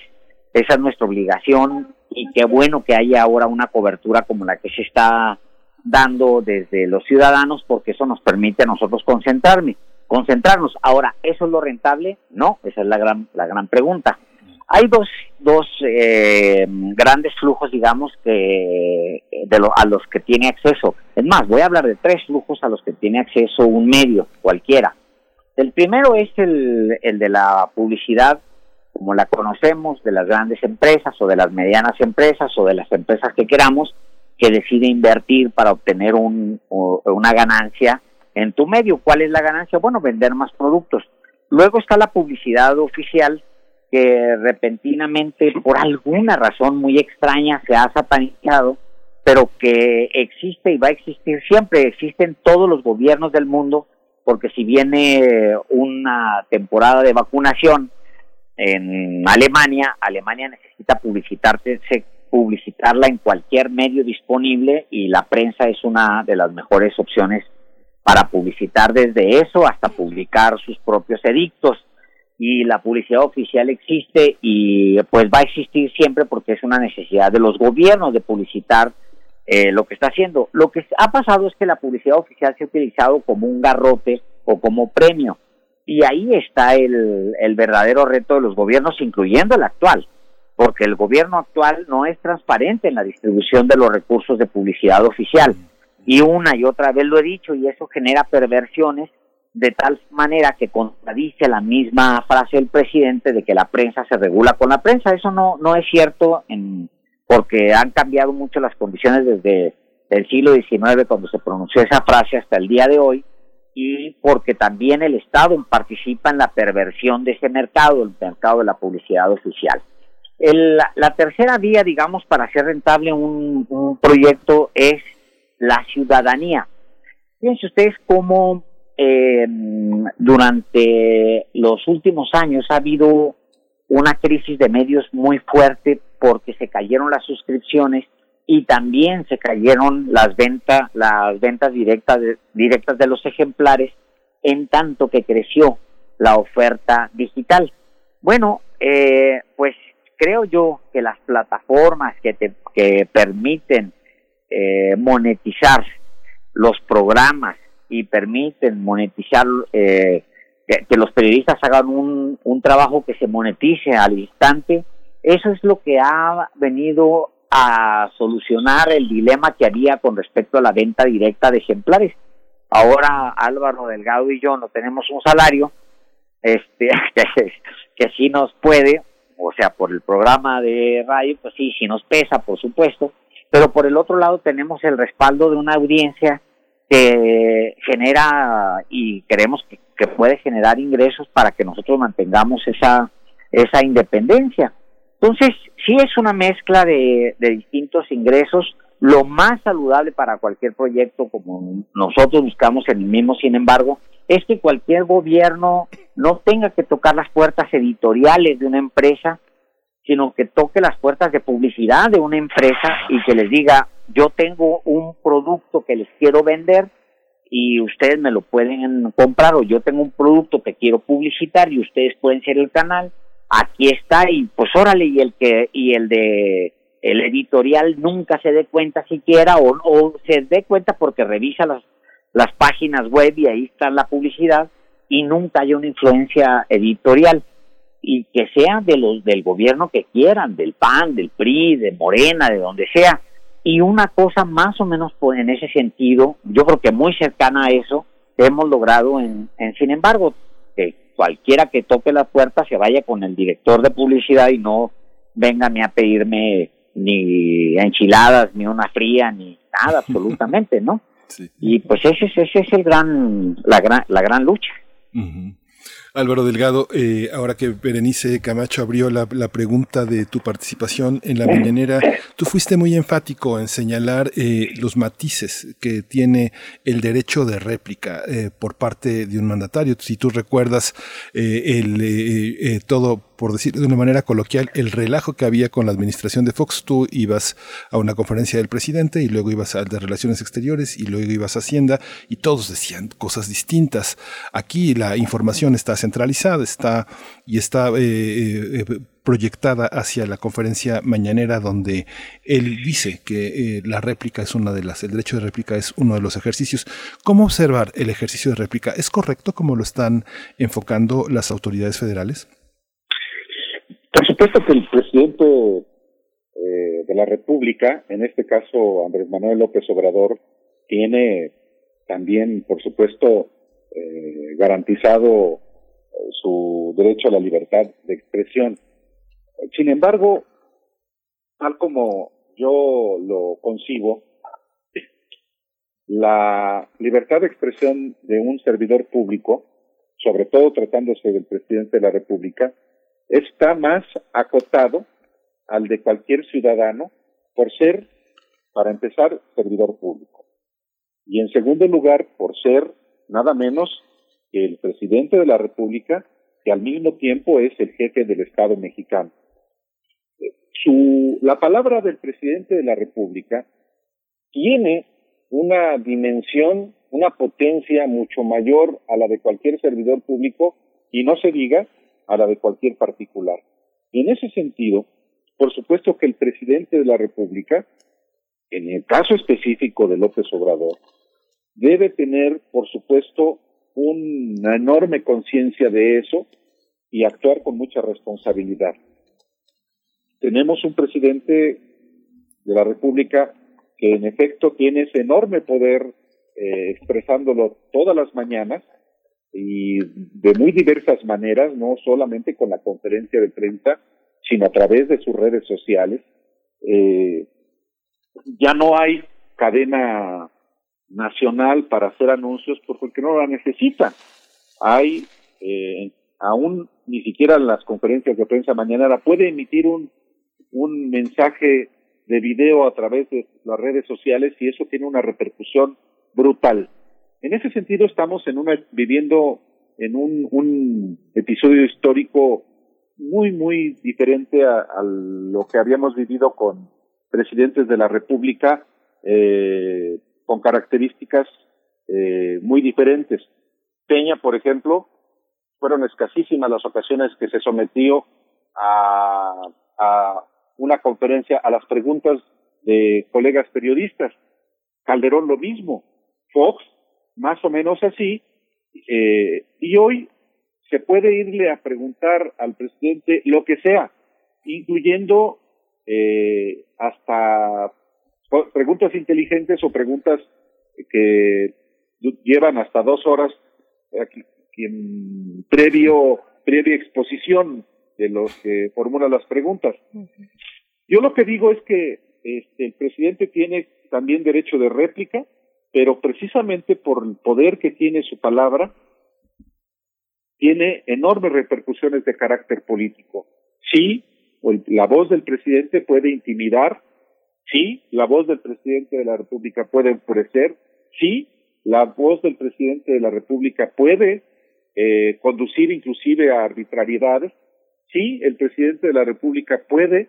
esa es nuestra obligación y qué bueno que haya ahora una cobertura como la que se está dando desde los ciudadanos porque eso nos permite a nosotros concentrarme, concentrarnos. Ahora, ¿eso es lo rentable? No, esa es la gran, la gran pregunta. Hay dos, dos eh, grandes flujos, digamos, que de lo, a los que tiene acceso. Es más, voy a hablar de tres flujos a los que tiene acceso un medio, cualquiera. El primero es el, el de la publicidad como la conocemos, de las grandes empresas o de las medianas empresas o de las empresas que queramos, que decide invertir para obtener un, una ganancia en tu medio. ¿Cuál es la ganancia? Bueno, vender más productos. Luego está la publicidad oficial que repentinamente, por alguna razón muy extraña, se ha satanizado, pero que existe y va a existir siempre, existe en todos los gobiernos del mundo, porque si viene una temporada de vacunación, en Alemania, Alemania necesita publicitarse, publicitarla en cualquier medio disponible y la prensa es una de las mejores opciones para publicitar desde eso hasta publicar sus propios edictos y la publicidad oficial existe y pues va a existir siempre porque es una necesidad de los gobiernos de publicitar eh, lo que está haciendo. Lo que ha pasado es que la publicidad oficial se ha utilizado como un garrote o como premio y ahí está el, el verdadero reto de los gobiernos, incluyendo el actual, porque el gobierno actual no es transparente en la distribución de los recursos de publicidad oficial. Y una y otra vez lo he dicho, y eso genera perversiones de tal manera que contradice la misma frase del presidente de que la prensa se regula con la prensa. Eso no, no es cierto en, porque han cambiado mucho las condiciones desde el siglo XIX cuando se pronunció esa frase hasta el día de hoy y porque también el Estado participa en la perversión de ese mercado, el mercado de la publicidad oficial. la tercera vía, digamos, para hacer rentable un, proyecto es la ciudadanía. Fíjense ustedes cómo eh, durante los últimos años ha habido una crisis de medios muy fuerte porque se cayeron las suscripciones y también se cayeron las ventas las ventas directas de, directas de los ejemplares en tanto que creció la oferta digital. Bueno, eh, pues creo yo que las plataformas que te que permiten eh, monetizar los programas y permiten monetizar eh, que, los periodistas hagan un, un trabajo que se monetice al instante eso es lo que ha venido a solucionar el dilema que había con respecto a la venta directa de ejemplares. Ahora Álvaro Delgado y yo no tenemos un salario este que, que sí nos puede, o sea, por el programa de radio, pues sí, sí nos pesa, por supuesto, pero por el otro lado tenemos el respaldo de una audiencia que genera y creemos que, que puede generar ingresos para que nosotros mantengamos esa esa independencia. Entonces, sí es una mezcla de, distintos ingresos, lo más saludable para cualquier proyecto como nosotros buscamos en el mismo, sin embargo, es que cualquier gobierno no tenga que tocar las puertas editoriales de una empresa, sino que toque las puertas de publicidad de una empresa y que les diga, yo tengo un producto que les quiero vender y ustedes me lo pueden comprar o yo tengo un producto que quiero publicitar y ustedes pueden ser el canal aquí está y pues órale y el que y el de el editorial nunca se dé cuenta siquiera o, o se dé cuenta porque revisa las las páginas web y ahí está la publicidad y nunca hay una influencia editorial y que sea de los del gobierno que quieran, del PAN, del PRI, de Morena, de donde sea. Y una cosa más o menos pues, en ese sentido, yo creo que muy cercana a eso, hemos logrado en, en sin embargo, cualquiera que toque la puerta se vaya con el director de publicidad y no venga a pedirme ni enchiladas, ni una fría, ni nada, absolutamente, ¿no? Y pues ese, ese es el gran, la gran, la gran lucha. Álvaro Delgado, eh, ahora que Berenice Camacho abrió la, pregunta de tu participación en la mañanera, tú fuiste muy enfático en señalar eh, los matices que tiene el derecho de réplica eh, por parte de un mandatario. Si tú recuerdas el, todo por decir de una manera coloquial, el relajo que había con la administración de Fox. Tú ibas a una conferencia del presidente y luego ibas al de Relaciones Exteriores y luego ibas a Hacienda y todos decían cosas distintas. Aquí la información está centralizada, está y está eh, eh, eh, proyectada hacia la conferencia mañanera donde él dice que la réplica es una de las, el derecho de réplica es uno de los ejercicios. ¿Cómo observar el ejercicio de réplica? ¿Es correcto como lo están enfocando las autoridades federales? Supuesto que el presidente eh, de la República, en este caso Andrés Manuel López Obrador, tiene también, por supuesto, eh, garantizado eh, su derecho a la libertad de expresión. Sin embargo, tal como yo lo concibo, la libertad de expresión de un servidor público, sobre todo tratándose del presidente de la República, está más acotado al de cualquier ciudadano por ser, para empezar, servidor público. Y en segundo lugar, por ser nada menos que el presidente de la República, que al mismo tiempo es el jefe del Estado mexicano. Su, la palabra del presidente de la República tiene una dimensión, una potencia mucho mayor a la de cualquier servidor público y no se diga a la de cualquier particular. Y en ese sentido, por supuesto que el presidente de la República, en el caso específico de López Obrador, debe tener, por supuesto, una enorme conciencia de eso y actuar con mucha responsabilidad. Tenemos un presidente de la República que en efecto tiene ese enorme poder eh, expresándolo todas las mañanas y de muy diversas maneras, no solamente con la conferencia de prensa, sino a través de sus redes sociales. Eh, ya no hay cadena nacional para hacer anuncios porque no la necesita. Hay, eh, aún ni siquiera las conferencias de prensa mañana puede emitir un, un mensaje de video a través de las redes sociales y eso tiene una repercusión brutal. En ese sentido estamos en una, viviendo en un, episodio histórico muy, muy diferente a, lo que habíamos vivido con presidentes de la República eh, con características eh, muy diferentes. Peña, por ejemplo, fueron escasísimas las ocasiones que se sometió a una conferencia a las preguntas de colegas periodistas. Calderón lo mismo, Fox más o menos así, eh, y hoy se puede irle a preguntar al presidente lo que sea, incluyendo eh, hasta preguntas inteligentes o preguntas que llevan hasta dos horas en previo previa exposición de los que formulan las preguntas. Yo lo que digo es que este, el presidente tiene también derecho de réplica, pero precisamente por el poder que tiene su palabra, tiene enormes repercusiones de carácter político. Sí, la voz del presidente puede intimidar, sí, la voz del presidente de la República puede enfurecer, sí, la voz del presidente de la República puede eh, conducir inclusive a arbitrariedades, sí, el presidente de la República puede,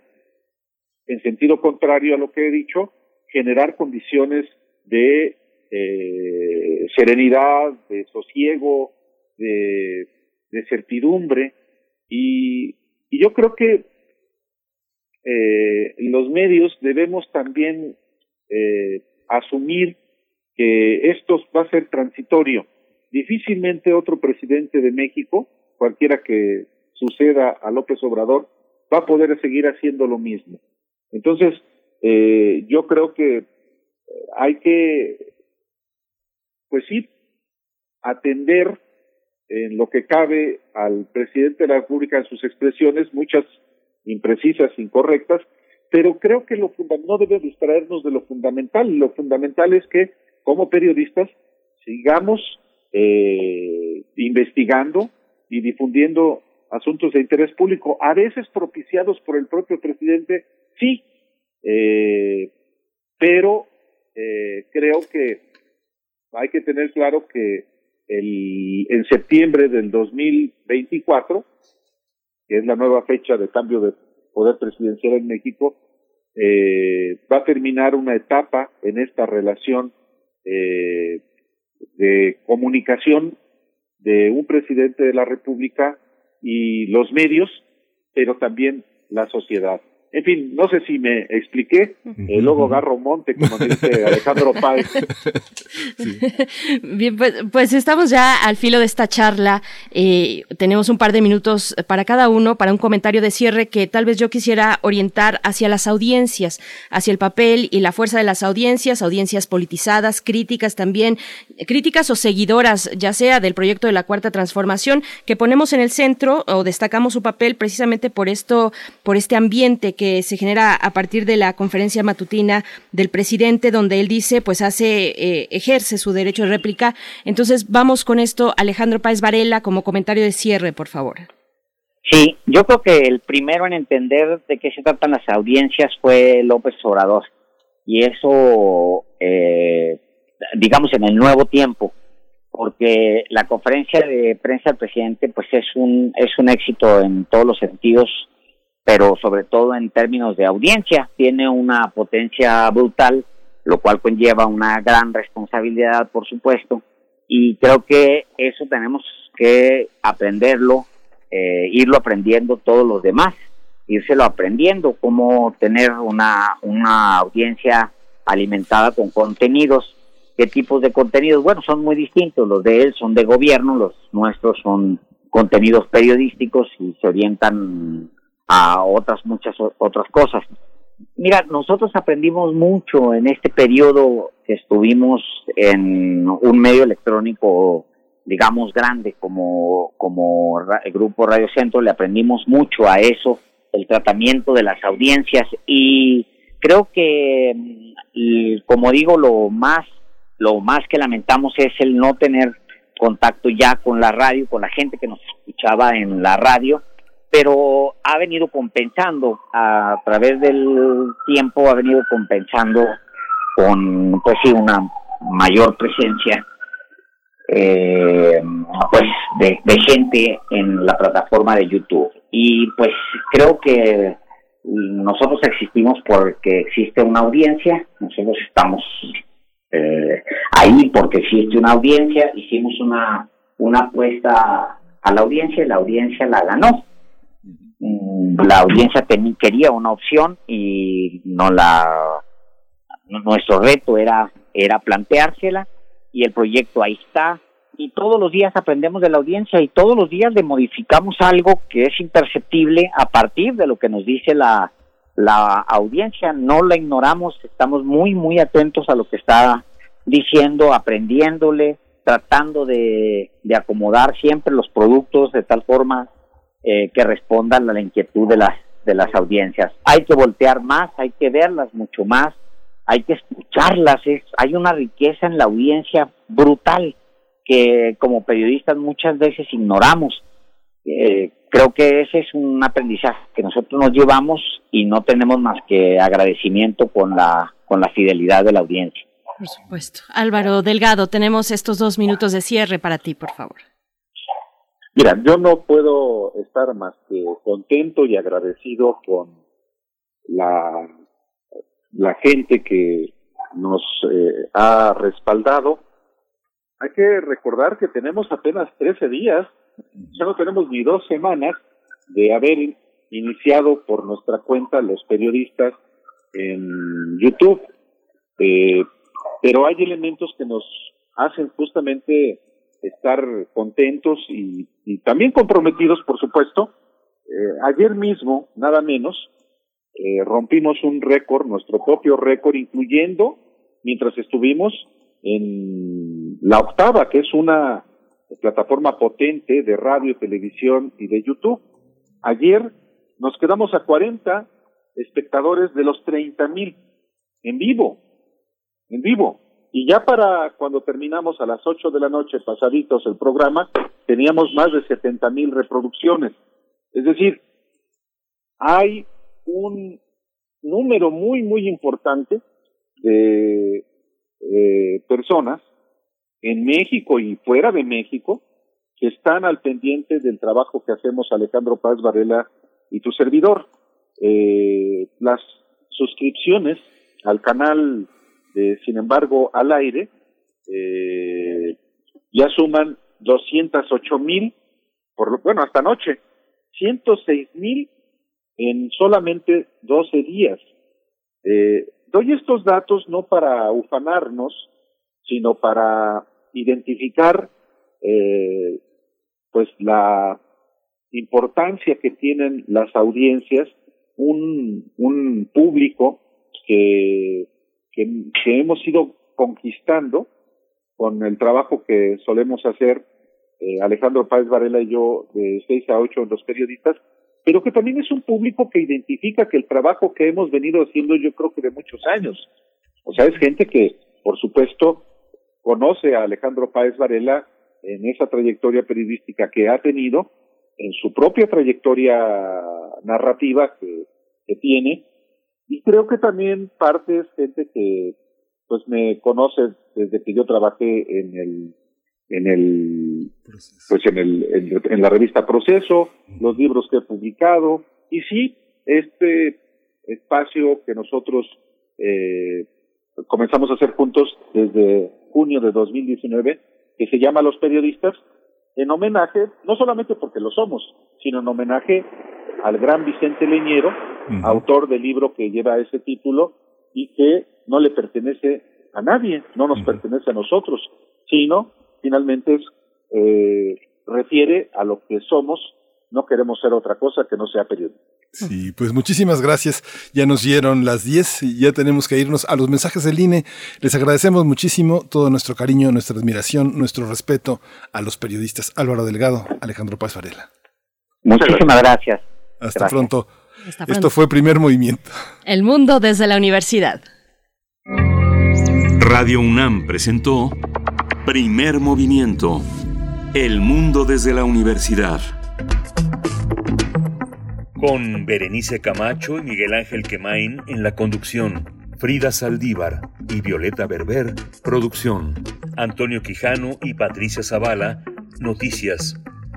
en sentido contrario a lo que he dicho, generar condiciones de serenidad, de sosiego, de, certidumbre. Y, yo creo que eh, los medios debemos también eh, asumir que esto va a ser transitorio. Difícilmente otro presidente de México, cualquiera que suceda a López Obrador, va a poder seguir haciendo lo mismo. Entonces, eh, yo creo que hay que pues sí, atender en lo que cabe al presidente de la República en sus expresiones, muchas imprecisas, incorrectas, pero creo que lo no debe distraernos de lo fundamental. Lo fundamental es que, como periodistas, sigamos eh, investigando y difundiendo asuntos de interés público, a veces propiciados por el propio presidente, sí, eh, pero eh, creo que hay que tener claro que el, en septiembre del 2024, que es la nueva fecha de cambio de poder presidencial en México, eh, va a terminar una etapa en esta relación eh, de comunicación de un presidente de la República y los medios, pero también la sociedad. En fin, no sé si me expliqué. El luego agarro monte, como dice Alejandro Páez. Bien, pues, pues, estamos ya al filo de esta charla. Eh, tenemos un par de minutos para cada uno, para un comentario de cierre que tal vez yo quisiera orientar hacia las audiencias, hacia el papel y la fuerza de las audiencias, audiencias politizadas, críticas también, críticas o seguidoras, ya sea del proyecto de la Cuarta Transformación, que ponemos en el centro o destacamos su papel precisamente por esto, por este ambiente que que se genera a partir de la conferencia matutina del presidente, donde él dice, pues hace, eh, ejerce su derecho de réplica. Entonces, vamos con esto, Alejandro Páez Varela, como comentario de cierre, por favor. Sí, yo creo que el primero en entender de qué se tratan las audiencias fue López Obrador. Y eso, eh, digamos, en el nuevo tiempo, porque la conferencia de prensa del presidente, pues es un, es un éxito en todos los sentidos pero sobre todo en términos de audiencia, tiene una potencia brutal, lo cual conlleva una gran responsabilidad, por supuesto, y creo que eso tenemos que aprenderlo, eh, irlo aprendiendo todos los demás, írselo aprendiendo, cómo tener una, una audiencia alimentada con contenidos. ¿Qué tipos de contenidos? Bueno, son muy distintos. Los de él son de gobierno, los nuestros son contenidos periodísticos y se orientan a otras muchas otras cosas. Mira, nosotros aprendimos mucho en este periodo que estuvimos en un medio electrónico, digamos, grande como, como el Grupo Radio Centro, le aprendimos mucho a eso, el tratamiento de las audiencias y creo que, mm, como digo, lo más, lo más que lamentamos es el no tener contacto ya con la radio, con la gente que nos escuchaba en la radio, pero ha venido compensando a través del tiempo, ha venido compensando con, pues sí, una mayor presencia eh, pues de, gente en la plataforma de YouTube. Y pues creo que nosotros existimos porque existe una audiencia, nosotros estamos eh, ahí porque existe una audiencia, hicimos una, una apuesta a la audiencia y la audiencia la ganó. Mm, La audiencia quería una opción y no la nuestro reto era era planteársela y el proyecto ahí está. Y todos los días aprendemos de la audiencia y todos los días le modificamos algo que es imperceptible a partir de lo que nos dice la la audiencia. No la ignoramos estamos muy muy atentos a lo que está diciendo aprendiéndole tratando de, de acomodar siempre los productos de tal forma eh, que respondan a la inquietud de las de las audiencias hay que voltear más hay que verlas mucho más hay que escucharlas es hay una riqueza en la audiencia brutal que como periodistas muchas veces ignoramos eh, creo que ese es un aprendizaje que nosotros nos llevamos y no tenemos más que agradecimiento con la con la fidelidad de la audiencia Por supuesto. Álvaro Delgado, tenemos estos dos minutos de cierre para ti, por favor. Mira, yo no puedo estar más que contento y agradecido con la, gente que nos eh, ha respaldado. Hay que recordar que tenemos apenas 13 días, ya no tenemos ni dos semanas de haber iniciado por nuestra cuenta los periodistas en YouTube. Eh, pero hay elementos que nos hacen justamente estar contentos y, y también comprometidos, por supuesto. Eh, ayer mismo, nada menos, eh, rompimos un récord, nuestro propio récord, incluyendo mientras estuvimos en la octava, que es una plataforma potente de radio, televisión y de YouTube. Ayer nos quedamos a 40 espectadores de los 30 mil en vivo, en vivo. Y ya para cuando terminamos a las 8 de la noche, pasaditos el programa, teníamos más de 70 mil reproducciones. Es decir, hay un número muy, muy importante de eh, personas en México y fuera de México que están al pendiente del trabajo que hacemos Alejandro Paz Varela y tu servidor. Eh, las suscripciones al canal de Sin embargo al aire eh, ya suman 208 mil, por lo, bueno, hasta anoche, 106 mil en solamente 12 días. Eh, doy estos datos no para ufanarnos, sino para identificar eh, pues la importancia que tienen las audiencias, un público que, que, hemos ido conquistando con el trabajo que solemos hacer eh, Alejandro Páez Varela y yo de 6 a 8 los periodistas, pero que también es un público que identifica que el trabajo que hemos venido haciendo yo creo que de muchos años. O sea, es gente que, por supuesto, conoce a Alejandro Páez Varela en esa trayectoria periodística que ha tenido, en su propia trayectoria narrativa que tiene, y creo que también parte es gente que pues me conoce desde que yo trabajé en el en el pues en el en, en la revista Proceso, los libros que he publicado. Y sí este espacio que nosotros eh, comenzamos a hacer juntos desde junio de 2019 que se llama Los Periodistas en homenaje no solamente porque lo somos sino en homenaje al gran Vicente Leñero autor del libro que lleva ese título y que no le pertenece a nadie, no nos pertenece a nosotros, sino finalmente es, eh, refiere a lo que somos, no queremos ser otra cosa que no sea periodismo. Sí, pues muchísimas gracias. Ya nos dieron las 10 y ya tenemos que irnos a los mensajes del INE. Les agradecemos muchísimo todo nuestro cariño, nuestra admiración, nuestro respeto a los periodistas Álvaro Delgado, Alejandro Paz Varela. Muchísimas gracias. Hasta Gracias. pronto. Esto fue Primer Movimiento. El mundo desde la universidad. Radio UNAM presentó Primer Movimiento. El mundo desde la universidad. Con Berenice Camacho y Miguel Ángel Quemain en la conducción, Frida Saldívar y Violeta Berber, producción, Antonio Quijano y Patricia Zavala, noticias,